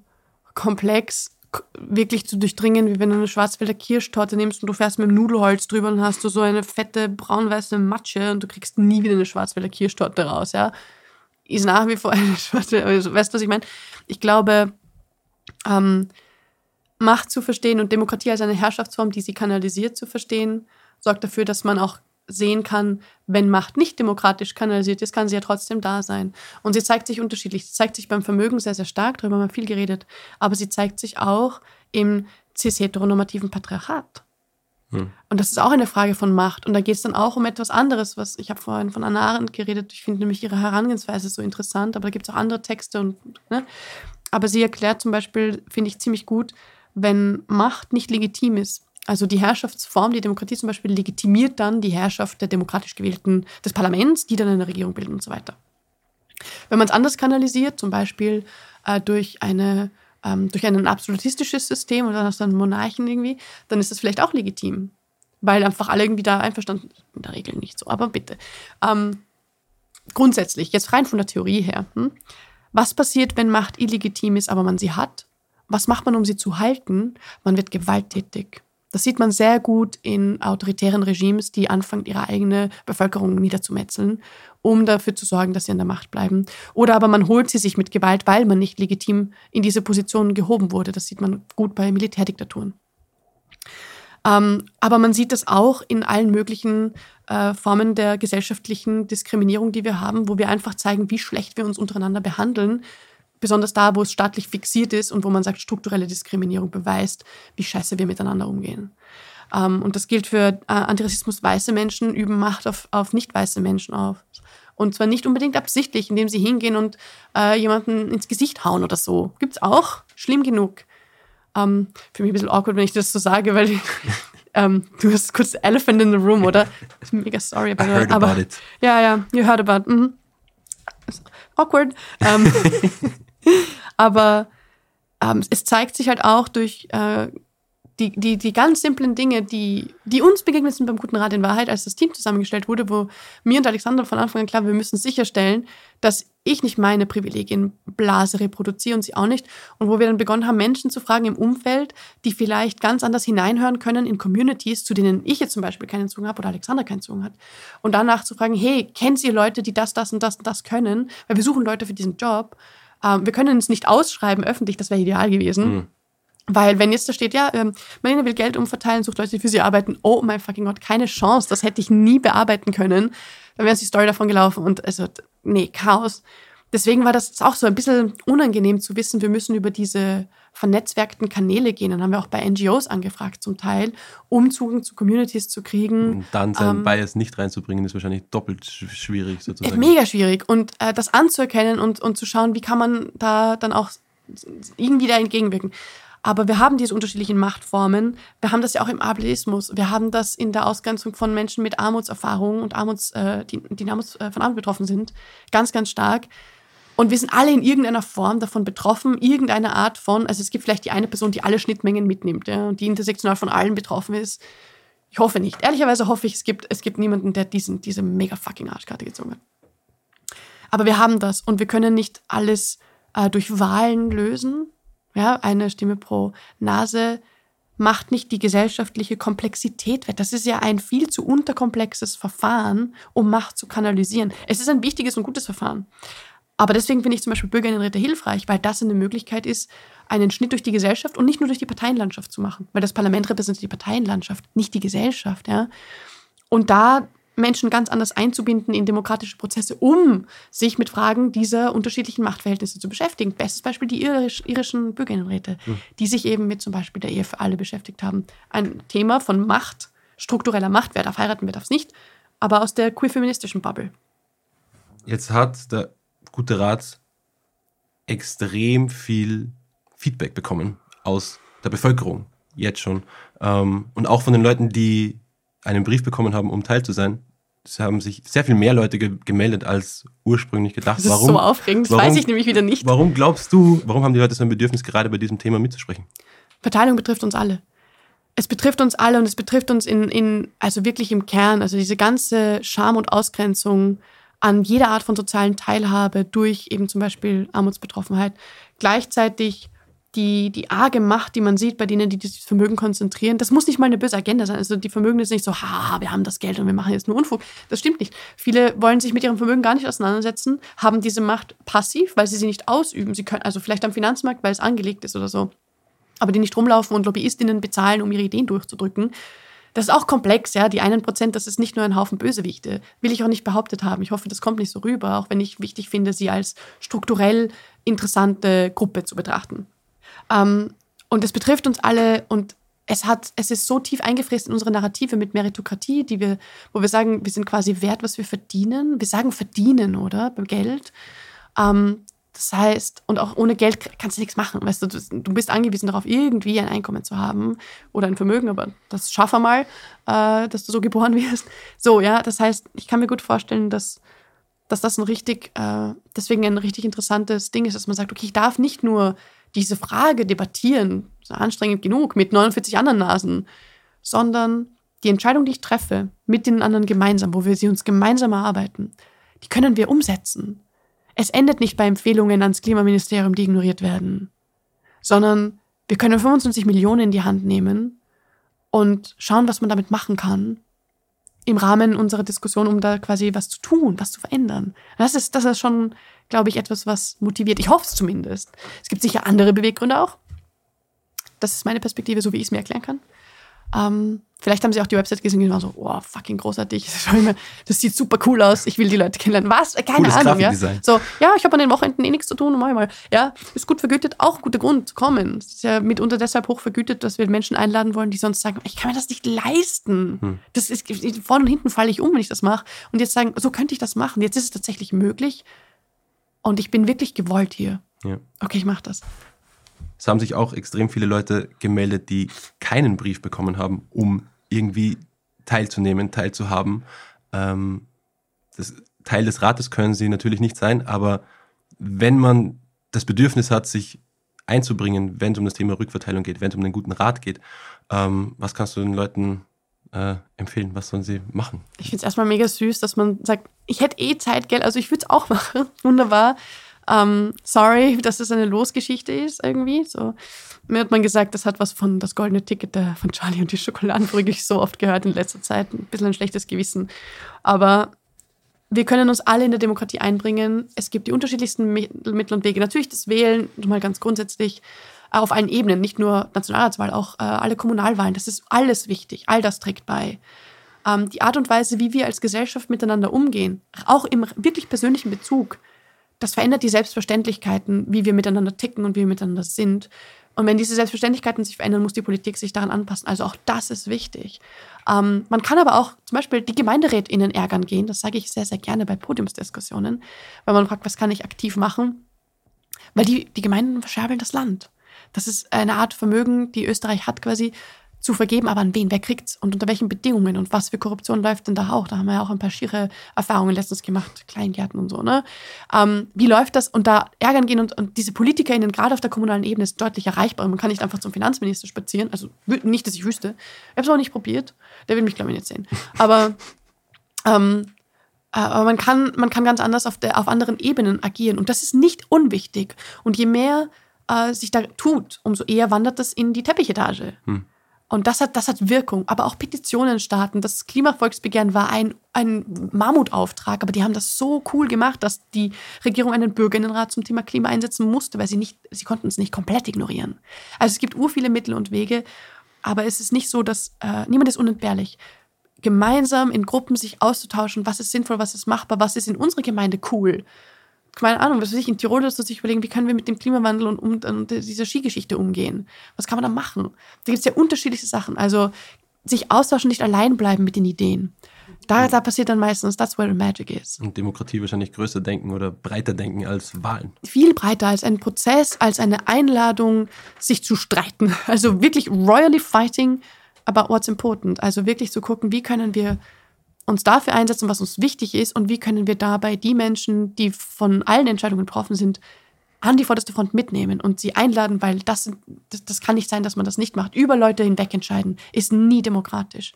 Speaker 1: komplex, wirklich zu durchdringen, wie wenn du eine Schwarzwälder Kirschtorte nimmst und du fährst mit dem Nudelholz drüber und hast du so eine fette braun-weiße Matsche und du kriegst nie wieder eine Schwarzwälder Kirschtorte raus, ja. Ist nach wie vor eine Schwarzwälder, also, weißt du, was ich meine? Ich glaube, ähm, Macht zu verstehen und Demokratie als eine Herrschaftsform, die sie kanalisiert, zu verstehen, sorgt dafür, dass man auch sehen kann, wenn Macht nicht demokratisch kanalisiert ist, kann sie ja trotzdem da sein. Und sie zeigt sich unterschiedlich. Sie zeigt sich beim Vermögen sehr, sehr stark, darüber haben wir viel geredet, aber sie zeigt sich auch im cis-heteronormativen Patriarchat. Hm. Und das ist auch eine Frage von Macht. Und da geht es dann auch um etwas anderes, was ich habe vorhin von Anna Arendt geredet. Ich finde nämlich ihre Herangehensweise so interessant, aber da gibt es auch andere Texte. Und, ne? Aber sie erklärt zum Beispiel, finde ich ziemlich gut, wenn Macht nicht legitim ist, also die Herrschaftsform, die Demokratie zum Beispiel, legitimiert dann die Herrschaft der demokratisch gewählten, des Parlaments, die dann eine Regierung bilden und so weiter. Wenn man es anders kanalisiert, zum Beispiel äh, durch, eine, ähm, durch ein absolutistisches System oder dann einen Monarchen irgendwie, dann ist das vielleicht auch legitim. Weil einfach alle irgendwie da einverstanden sind. In der Regel nicht so, aber bitte. Ähm, grundsätzlich, jetzt rein von der Theorie her, hm? was passiert, wenn Macht illegitim ist, aber man sie hat? Was macht man, um sie zu halten? Man wird gewalttätig. Das sieht man sehr gut in autoritären Regimes, die anfangen, ihre eigene Bevölkerung niederzumetzeln, um dafür zu sorgen, dass sie an der Macht bleiben. Oder aber man holt sie sich mit Gewalt, weil man nicht legitim in diese Position gehoben wurde. Das sieht man gut bei Militärdiktaturen. Ähm, aber man sieht das auch in allen möglichen äh, Formen der gesellschaftlichen Diskriminierung, die wir haben, wo wir einfach zeigen, wie schlecht wir uns untereinander behandeln, besonders da, wo es staatlich fixiert ist und wo man sagt, strukturelle Diskriminierung beweist, wie scheiße wir miteinander umgehen. Ähm, und das gilt für äh, Antirassismus. Weiße Menschen üben Macht auf, auf nicht weiße Menschen auf. Und zwar nicht unbedingt absichtlich, indem sie hingehen und äh, jemanden ins Gesicht hauen oder so. Gibt's auch. Schlimm genug. Ähm, für mich ein bisschen awkward, wenn ich das so sage, weil ähm, du hast kurz Elephant in the Room, oder? Mega sorry,
Speaker 2: aber, I heard
Speaker 1: aber,
Speaker 2: about it.
Speaker 1: Ja, ja, you heard about. Mhm. Awkward. Ähm, Aber ähm, es zeigt sich halt auch durch äh, die, die, die ganz simplen Dinge, die, die uns begegnet sind beim Guten Rat in Wahrheit, als das Team zusammengestellt wurde, wo mir und Alexander von Anfang an klar, wir müssen sicherstellen, dass ich nicht meine Privilegienblase reproduziere und sie auch nicht. Und wo wir dann begonnen haben, Menschen zu fragen im Umfeld, die vielleicht ganz anders hineinhören können in Communities, zu denen ich jetzt zum Beispiel keinen Zugang habe oder Alexander keinen Zugang hat. Und danach zu fragen, hey, kennt ihr Leute, die das, das und das und das können? Weil wir suchen Leute für diesen Job. Ähm, wir können es nicht ausschreiben öffentlich, das wäre ideal gewesen. Mhm. Weil wenn jetzt da steht, ja, ähm, Marlene will Geld umverteilen, sucht Leute, die für sie arbeiten, oh mein fucking Gott, keine Chance, das hätte ich nie bearbeiten können. Dann wäre die Story davon gelaufen und also, nee, Chaos. Deswegen war das auch so ein bisschen unangenehm zu wissen, wir müssen über diese vernetzwerkten Kanäle gehen. Dann haben wir auch bei NGOs angefragt zum Teil, um Zugang zu Communities zu kriegen.
Speaker 2: Und dann seinen ähm, Bias nicht reinzubringen, ist wahrscheinlich doppelt schwierig sozusagen.
Speaker 1: Mega schwierig. Und äh, das anzuerkennen und, und zu schauen, wie kann man da dann auch irgendwie da entgegenwirken. Aber wir haben diese unterschiedlichen Machtformen. Wir haben das ja auch im Ableismus. Wir haben das in der Ausgrenzung von Menschen mit Armutserfahrungen und Armuts, äh, die, die Armuts, äh, von Armut betroffen sind. Ganz, ganz stark. Und wir sind alle in irgendeiner Form davon betroffen, irgendeine Art von, also es gibt vielleicht die eine Person, die alle Schnittmengen mitnimmt ja, und die intersektional von allen betroffen ist. Ich hoffe nicht. Ehrlicherweise hoffe ich, es gibt, es gibt niemanden, der diesen, diese mega fucking Arschkarte gezogen hat. Aber wir haben das und wir können nicht alles äh, durch Wahlen lösen. Ja, eine Stimme pro Nase macht nicht die gesellschaftliche Komplexität wett. Das ist ja ein viel zu unterkomplexes Verfahren, um Macht zu kanalisieren. Es ist ein wichtiges und gutes Verfahren. Aber deswegen finde ich zum Beispiel Bürgerinnenräte hilfreich, weil das eine Möglichkeit ist, einen Schnitt durch die Gesellschaft und nicht nur durch die Parteienlandschaft zu machen. Weil das Parlament repräsentiert die Parteienlandschaft, nicht die Gesellschaft. Ja? Und da Menschen ganz anders einzubinden in demokratische Prozesse, um sich mit Fragen dieser unterschiedlichen Machtverhältnisse zu beschäftigen. Bestes Beispiel die irisch, irischen Bürgerinnenräte, mhm. die sich eben mit zum Beispiel der Ehe für alle beschäftigt haben. Ein Thema von Macht, struktureller Macht, wer darf heiraten, wer darf es nicht, aber aus der queer-feministischen Bubble.
Speaker 2: Jetzt hat der Gute Rat extrem viel Feedback bekommen aus der Bevölkerung, jetzt schon. Ähm, und auch von den Leuten, die einen Brief bekommen haben, um Teil zu sein. Es haben sich sehr viel mehr Leute ge gemeldet als ursprünglich gedacht.
Speaker 1: Das ist warum, so aufregend, das warum, weiß ich nämlich wieder nicht.
Speaker 2: Warum glaubst du, warum haben die Leute so ein Bedürfnis, gerade bei diesem Thema mitzusprechen?
Speaker 1: Verteilung betrifft uns alle. Es betrifft uns alle und es betrifft uns in, in also wirklich im Kern. Also diese ganze Scham und Ausgrenzung, an jeder Art von sozialen Teilhabe durch eben zum Beispiel Armutsbetroffenheit. Gleichzeitig die, die arge Macht, die man sieht bei denen, die dieses Vermögen konzentrieren, das muss nicht mal eine böse Agenda sein. Also die Vermögen ist nicht so, ha, wir haben das Geld und wir machen jetzt nur Unfug. Das stimmt nicht. Viele wollen sich mit ihrem Vermögen gar nicht auseinandersetzen, haben diese Macht passiv, weil sie sie nicht ausüben. Sie können, also vielleicht am Finanzmarkt, weil es angelegt ist oder so. Aber die nicht rumlaufen und Lobbyistinnen bezahlen, um ihre Ideen durchzudrücken. Das ist auch komplex, ja. Die einen Prozent, das ist nicht nur ein Haufen Bösewichte. Will ich auch nicht behauptet haben. Ich hoffe, das kommt nicht so rüber, auch wenn ich wichtig finde, sie als strukturell interessante Gruppe zu betrachten. Ähm, und es betrifft uns alle und es hat, es ist so tief eingefräst in unsere Narrative mit Meritokratie, die wir, wo wir sagen, wir sind quasi wert, was wir verdienen. Wir sagen verdienen, oder? Beim Geld. Ähm, das heißt, und auch ohne Geld kannst du nichts machen. Weißt du, du bist angewiesen darauf, irgendwie ein Einkommen zu haben oder ein Vermögen, aber das schaff mal, äh, dass du so geboren wirst. So, ja, das heißt, ich kann mir gut vorstellen, dass, dass das ein richtig, äh, deswegen ein richtig interessantes Ding ist, dass man sagt, okay, ich darf nicht nur diese Frage debattieren, anstrengend genug, mit 49 anderen Nasen, sondern die Entscheidung, die ich treffe, mit den anderen gemeinsam, wo wir sie uns gemeinsam erarbeiten, die können wir umsetzen. Es endet nicht bei Empfehlungen ans Klimaministerium, die ignoriert werden, sondern wir können 25 Millionen in die Hand nehmen und schauen, was man damit machen kann im Rahmen unserer Diskussion, um da quasi was zu tun, was zu verändern. Das ist, das ist schon glaube ich, etwas, was motiviert. Ich hoffe es zumindest. Es gibt sicher andere Beweggründe auch. Das ist meine Perspektive, so wie ich es mir erklären kann. Ähm, vielleicht haben sie auch die Website gesehen und waren so, oh, fucking großartig. Das sieht super cool aus. Ich will die Leute kennenlernen. Was? Keine Cooles Ahnung, ja. So, ja, ich habe an den Wochenenden eh nichts zu tun, mach mal. Ja, ist gut vergütet, auch ein guter Grund zu kommen. Es ist ja mitunter deshalb hoch vergütet, dass wir Menschen einladen wollen, die sonst sagen, ich kann mir das nicht leisten. Hm. Das ist, vorne und hinten falle ich um, wenn ich das mache. Und jetzt sagen, so könnte ich das machen. Jetzt ist es tatsächlich möglich. Und ich bin wirklich gewollt hier. Ja. Okay, ich mache das.
Speaker 2: Es haben sich auch extrem viele Leute gemeldet, die keinen Brief bekommen haben, um irgendwie teilzunehmen, teilzuhaben. Ähm, das, Teil des Rates können sie natürlich nicht sein, aber wenn man das Bedürfnis hat, sich einzubringen, wenn es um das Thema Rückverteilung geht, wenn es um einen guten Rat geht, ähm, was kannst du den Leuten äh, empfehlen? Was sollen sie machen?
Speaker 1: Ich finde es erstmal mega süß, dass man sagt, ich hätte eh Zeit, gell? Also ich würde es auch machen. Wunderbar. Ähm, sorry, dass es eine Losgeschichte ist irgendwie. So. Mir hat man gesagt, das hat was von das goldene Ticket der, von Charlie und die Schokoladenbrücke ich so oft gehört in letzter Zeit. Ein bisschen ein schlechtes Gewissen. Aber wir können uns alle in der Demokratie einbringen. Es gibt die unterschiedlichsten Mittel und Wege. Natürlich das Wählen, mal ganz grundsätzlich auf allen Ebenen, nicht nur Nationalratswahl, auch äh, alle Kommunalwahlen. Das ist alles wichtig. All das trägt bei. Ähm, die Art und Weise, wie wir als Gesellschaft miteinander umgehen, auch im wirklich persönlichen Bezug, das verändert die Selbstverständlichkeiten, wie wir miteinander ticken und wie wir miteinander sind. Und wenn diese Selbstverständlichkeiten sich verändern, muss die Politik sich daran anpassen. Also auch das ist wichtig. Ähm, man kann aber auch zum Beispiel die GemeinderätInnen ärgern gehen. Das sage ich sehr, sehr gerne bei Podiumsdiskussionen, weil man fragt, was kann ich aktiv machen? Weil die, die Gemeinden verscherbeln das Land. Das ist eine Art Vermögen, die Österreich hat quasi zu vergeben, aber an wen, wer kriegt's und unter welchen Bedingungen und was für Korruption läuft denn da auch? Da haben wir ja auch ein paar schiere Erfahrungen letztens gemacht, Kleingärten und so, ne? Ähm, wie läuft das? Und da ärgern gehen und, und diese PolitikerInnen, gerade auf der kommunalen Ebene, ist deutlich erreichbar. Man kann nicht einfach zum Finanzminister spazieren, also nicht, dass ich wüsste. Ich habe es auch nicht probiert. Der will mich, glaube ich, nicht sehen. Aber, ähm, äh, aber man kann, man kann ganz anders auf, der, auf anderen Ebenen agieren und das ist nicht unwichtig. Und je mehr äh, sich da tut, umso eher wandert das in die Teppichetage. Hm. Und das hat, das hat Wirkung. Aber auch Petitionen starten. Das Klimavolksbegehren war ein, ein Mammutauftrag, aber die haben das so cool gemacht, dass die Regierung einen Bürgerinnenrat zum Thema Klima einsetzen musste, weil sie nicht, sie konnten es nicht komplett ignorieren. Also es gibt ur viele Mittel und Wege, aber es ist nicht so, dass äh, niemand ist unentbehrlich. Gemeinsam in Gruppen sich auszutauschen, was ist sinnvoll, was ist machbar, was ist in unserer Gemeinde cool keine Ahnung, was weiß ich, in Tirol dass du sich überlegen, wie können wir mit dem Klimawandel und, und, und dieser Skigeschichte umgehen? Was kann man da machen? Da gibt es ja unterschiedliche Sachen. Also sich austauschen, nicht allein bleiben mit den Ideen. Da, da passiert dann meistens, that's where the magic is.
Speaker 2: Und Demokratie wahrscheinlich größer denken oder breiter denken als Wahlen.
Speaker 1: Viel breiter als ein Prozess, als eine Einladung, sich zu streiten. Also wirklich royally fighting about what's important. Also wirklich zu gucken, wie können wir uns dafür einsetzen, was uns wichtig ist und wie können wir dabei die Menschen, die von allen Entscheidungen betroffen sind, an die vorderste Front mitnehmen und sie einladen, weil das, das, das, kann nicht sein, dass man das nicht macht. Über Leute hinweg entscheiden ist nie demokratisch.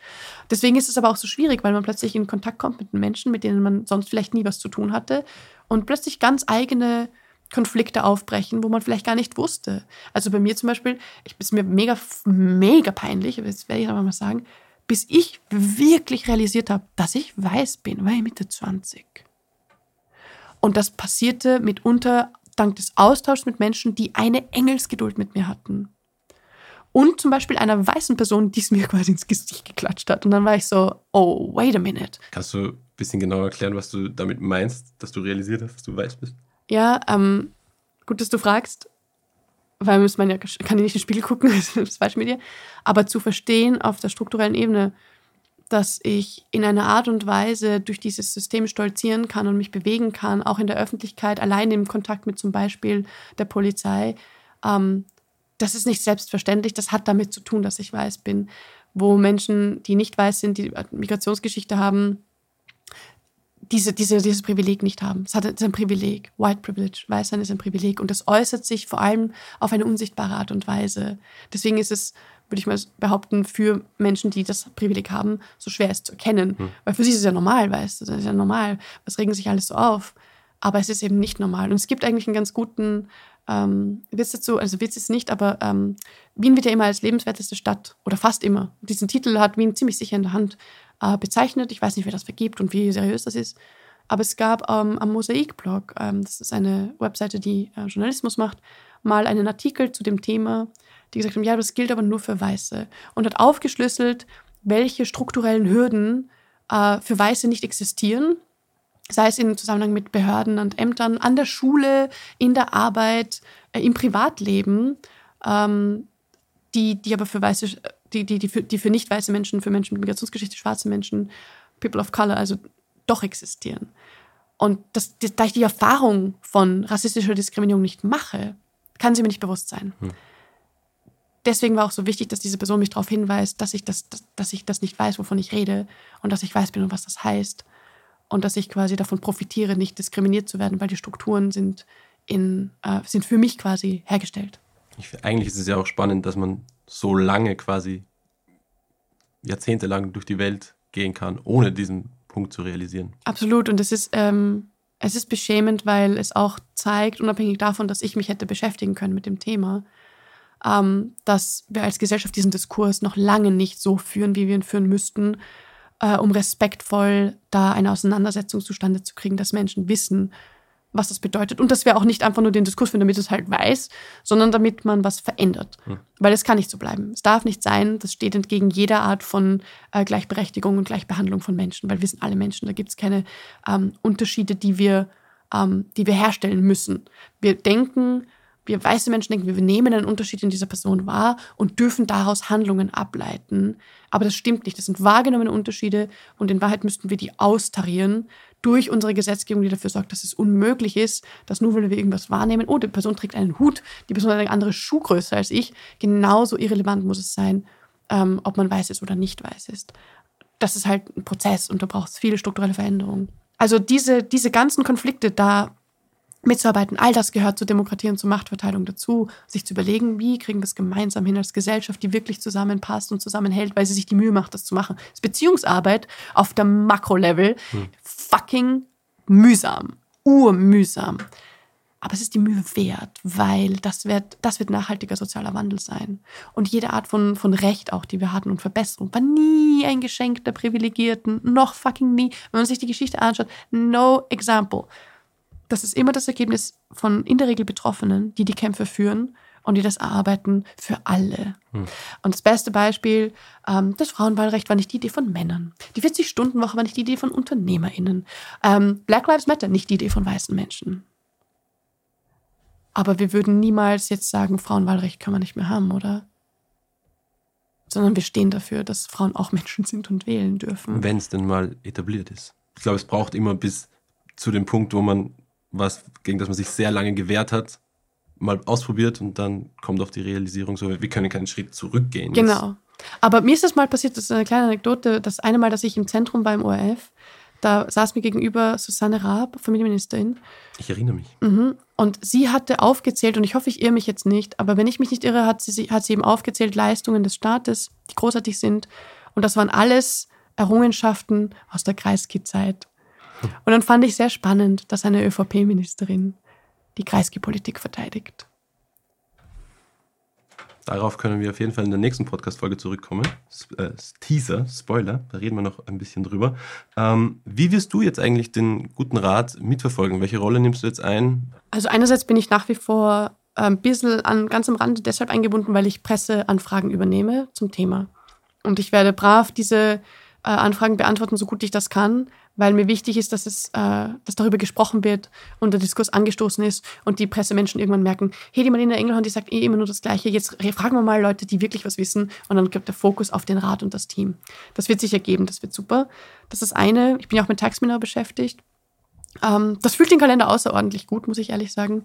Speaker 1: Deswegen ist es aber auch so schwierig, weil man plötzlich in Kontakt kommt mit Menschen, mit denen man sonst vielleicht nie was zu tun hatte und plötzlich ganz eigene Konflikte aufbrechen, wo man vielleicht gar nicht wusste. Also bei mir zum Beispiel, ich ist mir mega, mega peinlich, das werde ich aber mal sagen, bis ich wirklich realisiert habe, dass ich weiß bin, war ich Mitte 20. Und das passierte mitunter dank des Austauschs mit Menschen, die eine Engelsgeduld mit mir hatten. Und zum Beispiel einer weißen Person, die es mir quasi ins Gesicht geklatscht hat. Und dann war ich so, oh, wait a minute.
Speaker 2: Kannst du ein bisschen genauer erklären, was du damit meinst, dass du realisiert hast, dass du weiß bist?
Speaker 1: Ja, ähm, gut, dass du fragst, weil muss man ja, kann ich nicht in den Spiegel gucken, das ist falsch mit dir. Aber zu verstehen auf der strukturellen Ebene, dass ich in einer Art und Weise durch dieses System stolzieren kann und mich bewegen kann, auch in der Öffentlichkeit, allein im Kontakt mit zum Beispiel der Polizei, ähm, das ist nicht selbstverständlich. Das hat damit zu tun, dass ich weiß bin. Wo Menschen, die nicht weiß sind, die Migrationsgeschichte haben, diese, diese, dieses Privileg nicht haben. Es ist ein Privileg. White Privilege, Weißsein ist ein Privileg. Und das äußert sich vor allem auf eine unsichtbare Art und Weise. Deswegen ist es, würde ich mal behaupten, für Menschen, die das Privileg haben, so schwer es zu erkennen. Hm. Weil für sie ist es ja normal, weißt du, das ist ja normal. Was regen sich alles so auf? Aber es ist eben nicht normal. Und es gibt eigentlich einen ganz guten ähm, Witz dazu, also Witz ist nicht, aber ähm, Wien wird ja immer als lebenswerteste Stadt oder fast immer. Diesen Titel hat Wien ziemlich sicher in der Hand äh, bezeichnet. Ich weiß nicht, wer das vergibt und wie seriös das ist. Aber es gab ähm, am Mosaik-Blog, ähm, das ist eine Webseite, die äh, Journalismus macht, mal einen Artikel zu dem Thema, die gesagt haben, ja, das gilt aber nur für Weiße. Und hat aufgeschlüsselt, welche strukturellen Hürden äh, für Weiße nicht existieren, sei es im Zusammenhang mit Behörden und Ämtern, an der Schule, in der Arbeit, äh, im Privatleben, ähm, die, die aber für weiße die, die, die, für, die für nicht weiße Menschen, für Menschen mit Migrationsgeschichte, schwarze Menschen, People of Color, also doch existieren. Und das, das, da ich die Erfahrung von rassistischer Diskriminierung nicht mache, kann sie mir nicht bewusst sein. Hm. Deswegen war auch so wichtig, dass diese Person mich darauf hinweist, dass ich das, dass, dass ich das nicht weiß, wovon ich rede und dass ich weiß bin und was das heißt und dass ich quasi davon profitiere, nicht diskriminiert zu werden, weil die Strukturen sind, in, äh, sind für mich quasi hergestellt.
Speaker 2: Ich, eigentlich ist es ja auch spannend, dass man so lange quasi jahrzehntelang durch die Welt gehen kann, ohne diesen Punkt zu realisieren.
Speaker 1: Absolut. Und es ist, ähm, es ist beschämend, weil es auch zeigt, unabhängig davon, dass ich mich hätte beschäftigen können mit dem Thema, ähm, dass wir als Gesellschaft diesen Diskurs noch lange nicht so führen, wie wir ihn führen müssten, äh, um respektvoll da eine Auseinandersetzung zustande zu kriegen, dass Menschen wissen, was das bedeutet. Und dass wir auch nicht einfach nur den Diskurs führen, damit es halt weiß, sondern damit man was verändert. Hm. Weil es kann nicht so bleiben. Es darf nicht sein, das steht entgegen jeder Art von äh, Gleichberechtigung und Gleichbehandlung von Menschen, weil wir sind alle Menschen. Da gibt es keine ähm, Unterschiede, die wir, ähm, die wir herstellen müssen. Wir denken, wir weiße Menschen denken, wir nehmen einen Unterschied in dieser Person wahr und dürfen daraus Handlungen ableiten. Aber das stimmt nicht. Das sind wahrgenommene Unterschiede und in Wahrheit müssten wir die austarieren durch unsere Gesetzgebung, die dafür sorgt, dass es unmöglich ist, dass nur weil wir irgendwas wahrnehmen, oh, die Person trägt einen Hut, die Person hat eine andere Schuhgröße als ich, genauso irrelevant muss es sein, ähm, ob man weiß ist oder nicht weiß ist. Das ist halt ein Prozess und da braucht es viele strukturelle Veränderungen. Also diese, diese ganzen Konflikte, da mitzuarbeiten. All das gehört zur Demokratie und zur Machtverteilung dazu, sich zu überlegen, wie kriegen wir es gemeinsam hin als Gesellschaft, die wirklich zusammenpasst und zusammenhält, weil sie sich die Mühe macht, das zu machen. Das ist Beziehungsarbeit auf der Makrolevel hm. fucking mühsam, urmühsam. Aber es ist die Mühe wert, weil das wird, das wird nachhaltiger sozialer Wandel sein. Und jede Art von, von Recht auch, die wir hatten und Verbesserung, war nie ein Geschenk der Privilegierten, noch fucking nie. Wenn man sich die Geschichte anschaut, no example das ist immer das Ergebnis von in der Regel Betroffenen, die die Kämpfe führen und die das erarbeiten für alle. Hm. Und das beste Beispiel, ähm, das Frauenwahlrecht war nicht die Idee von Männern. Die 40-Stunden-Woche war nicht die Idee von UnternehmerInnen. Ähm, Black Lives Matter nicht die Idee von weißen Menschen. Aber wir würden niemals jetzt sagen, Frauenwahlrecht kann man nicht mehr haben, oder? Sondern wir stehen dafür, dass Frauen auch Menschen sind und wählen dürfen.
Speaker 2: Wenn es denn mal etabliert ist. Ich glaube, es braucht immer bis zu dem Punkt, wo man was, gegen das man sich sehr lange gewehrt hat, mal ausprobiert und dann kommt auf die Realisierung so, wir können keinen Schritt zurückgehen.
Speaker 1: Genau. Aber mir ist das mal passiert, das ist eine kleine Anekdote, das eine Mal, dass ich im Zentrum war im ORF, da saß mir gegenüber Susanne Raab, Familienministerin.
Speaker 2: Ich erinnere mich.
Speaker 1: Mhm. Und sie hatte aufgezählt, und ich hoffe, ich irre mich jetzt nicht, aber wenn ich mich nicht irre, hat sie, hat sie eben aufgezählt Leistungen des Staates, die großartig sind. Und das waren alles Errungenschaften aus der Kreisky-Zeit. Und dann fand ich sehr spannend, dass eine ÖVP-Ministerin die Kreisky-Politik verteidigt.
Speaker 2: Darauf können wir auf jeden Fall in der nächsten Podcast-Folge zurückkommen. Äh, Teaser, Spoiler, da reden wir noch ein bisschen drüber. Ähm, wie wirst du jetzt eigentlich den guten Rat mitverfolgen? Welche Rolle nimmst du jetzt ein?
Speaker 1: Also einerseits bin ich nach wie vor ein bisschen an, ganz am Rande deshalb eingebunden, weil ich Presseanfragen übernehme zum Thema. Und ich werde brav diese äh, Anfragen beantworten, so gut ich das kann weil mir wichtig ist, dass es, äh, dass darüber gesprochen wird und der Diskurs angestoßen ist und die Pressemenschen irgendwann merken, hey, die Marlene Engelhorn, die sagt eh immer nur das Gleiche, jetzt fragen wir mal Leute, die wirklich was wissen und dann gibt der Fokus auf den Rat und das Team. Das wird sich ergeben, das wird super. Das ist das eine. Ich bin ja auch mit Taxminor beschäftigt. Ähm, das fühlt den Kalender außerordentlich gut, muss ich ehrlich sagen.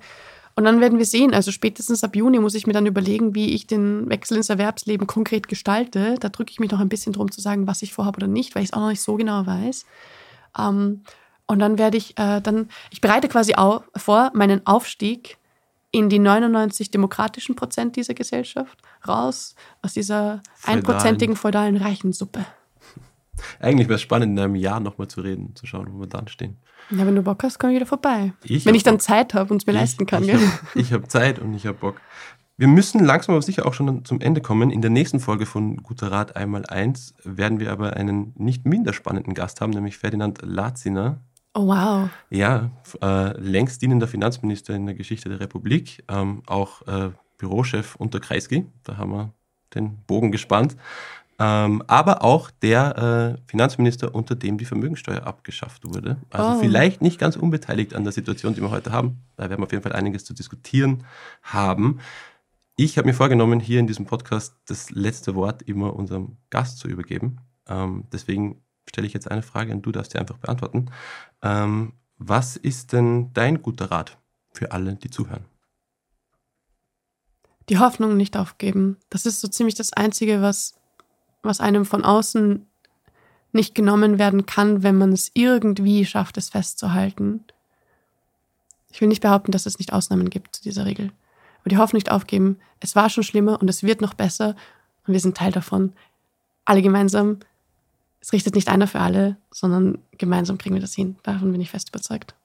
Speaker 1: Und dann werden wir sehen, also spätestens ab Juni muss ich mir dann überlegen, wie ich den Wechsel ins Erwerbsleben konkret gestalte. Da drücke ich mich noch ein bisschen drum zu sagen, was ich vorhabe oder nicht, weil ich es auch noch nicht so genau weiß. Ähm, und dann werde ich äh, dann, ich bereite quasi auf, vor meinen Aufstieg in die 99 demokratischen Prozent dieser Gesellschaft raus aus dieser einprozentigen feudalen Reichensuppe.
Speaker 2: Eigentlich wäre es spannend, in einem Jahr nochmal zu reden, zu schauen, wo wir dann stehen.
Speaker 1: Ja, wenn du Bock hast, komm ich wieder vorbei. Ich wenn ich dann Bock. Zeit habe und es mir ich, leisten kann.
Speaker 2: Ich habe hab Zeit und ich habe Bock. Wir müssen langsam aber sicher auch schon zum Ende kommen. In der nächsten Folge von Guter Rat einmal eins werden wir aber einen nicht minder spannenden Gast haben, nämlich Ferdinand Latziner.
Speaker 1: Oh, wow.
Speaker 2: Ja, äh, längst dienender Finanzminister in der Geschichte der Republik, ähm, auch äh, Bürochef unter Kreisky. Da haben wir den Bogen gespannt. Ähm, aber auch der äh, Finanzminister, unter dem die Vermögensteuer abgeschafft wurde. Also oh. vielleicht nicht ganz unbeteiligt an der Situation, die wir heute haben. Da werden wir auf jeden Fall einiges zu diskutieren haben. Ich habe mir vorgenommen, hier in diesem Podcast das letzte Wort immer unserem Gast zu übergeben. Ähm, deswegen stelle ich jetzt eine Frage und du darfst sie einfach beantworten. Ähm, was ist denn dein guter Rat für alle, die zuhören?
Speaker 1: Die Hoffnung nicht aufgeben. Das ist so ziemlich das Einzige, was, was einem von außen nicht genommen werden kann, wenn man es irgendwie schafft, es festzuhalten. Ich will nicht behaupten, dass es nicht Ausnahmen gibt zu dieser Regel. Aber die Hoffnung nicht aufgeben. Es war schon schlimmer und es wird noch besser und wir sind Teil davon. Alle gemeinsam. Es richtet nicht einer für alle, sondern gemeinsam kriegen wir das hin. Davon bin ich fest überzeugt.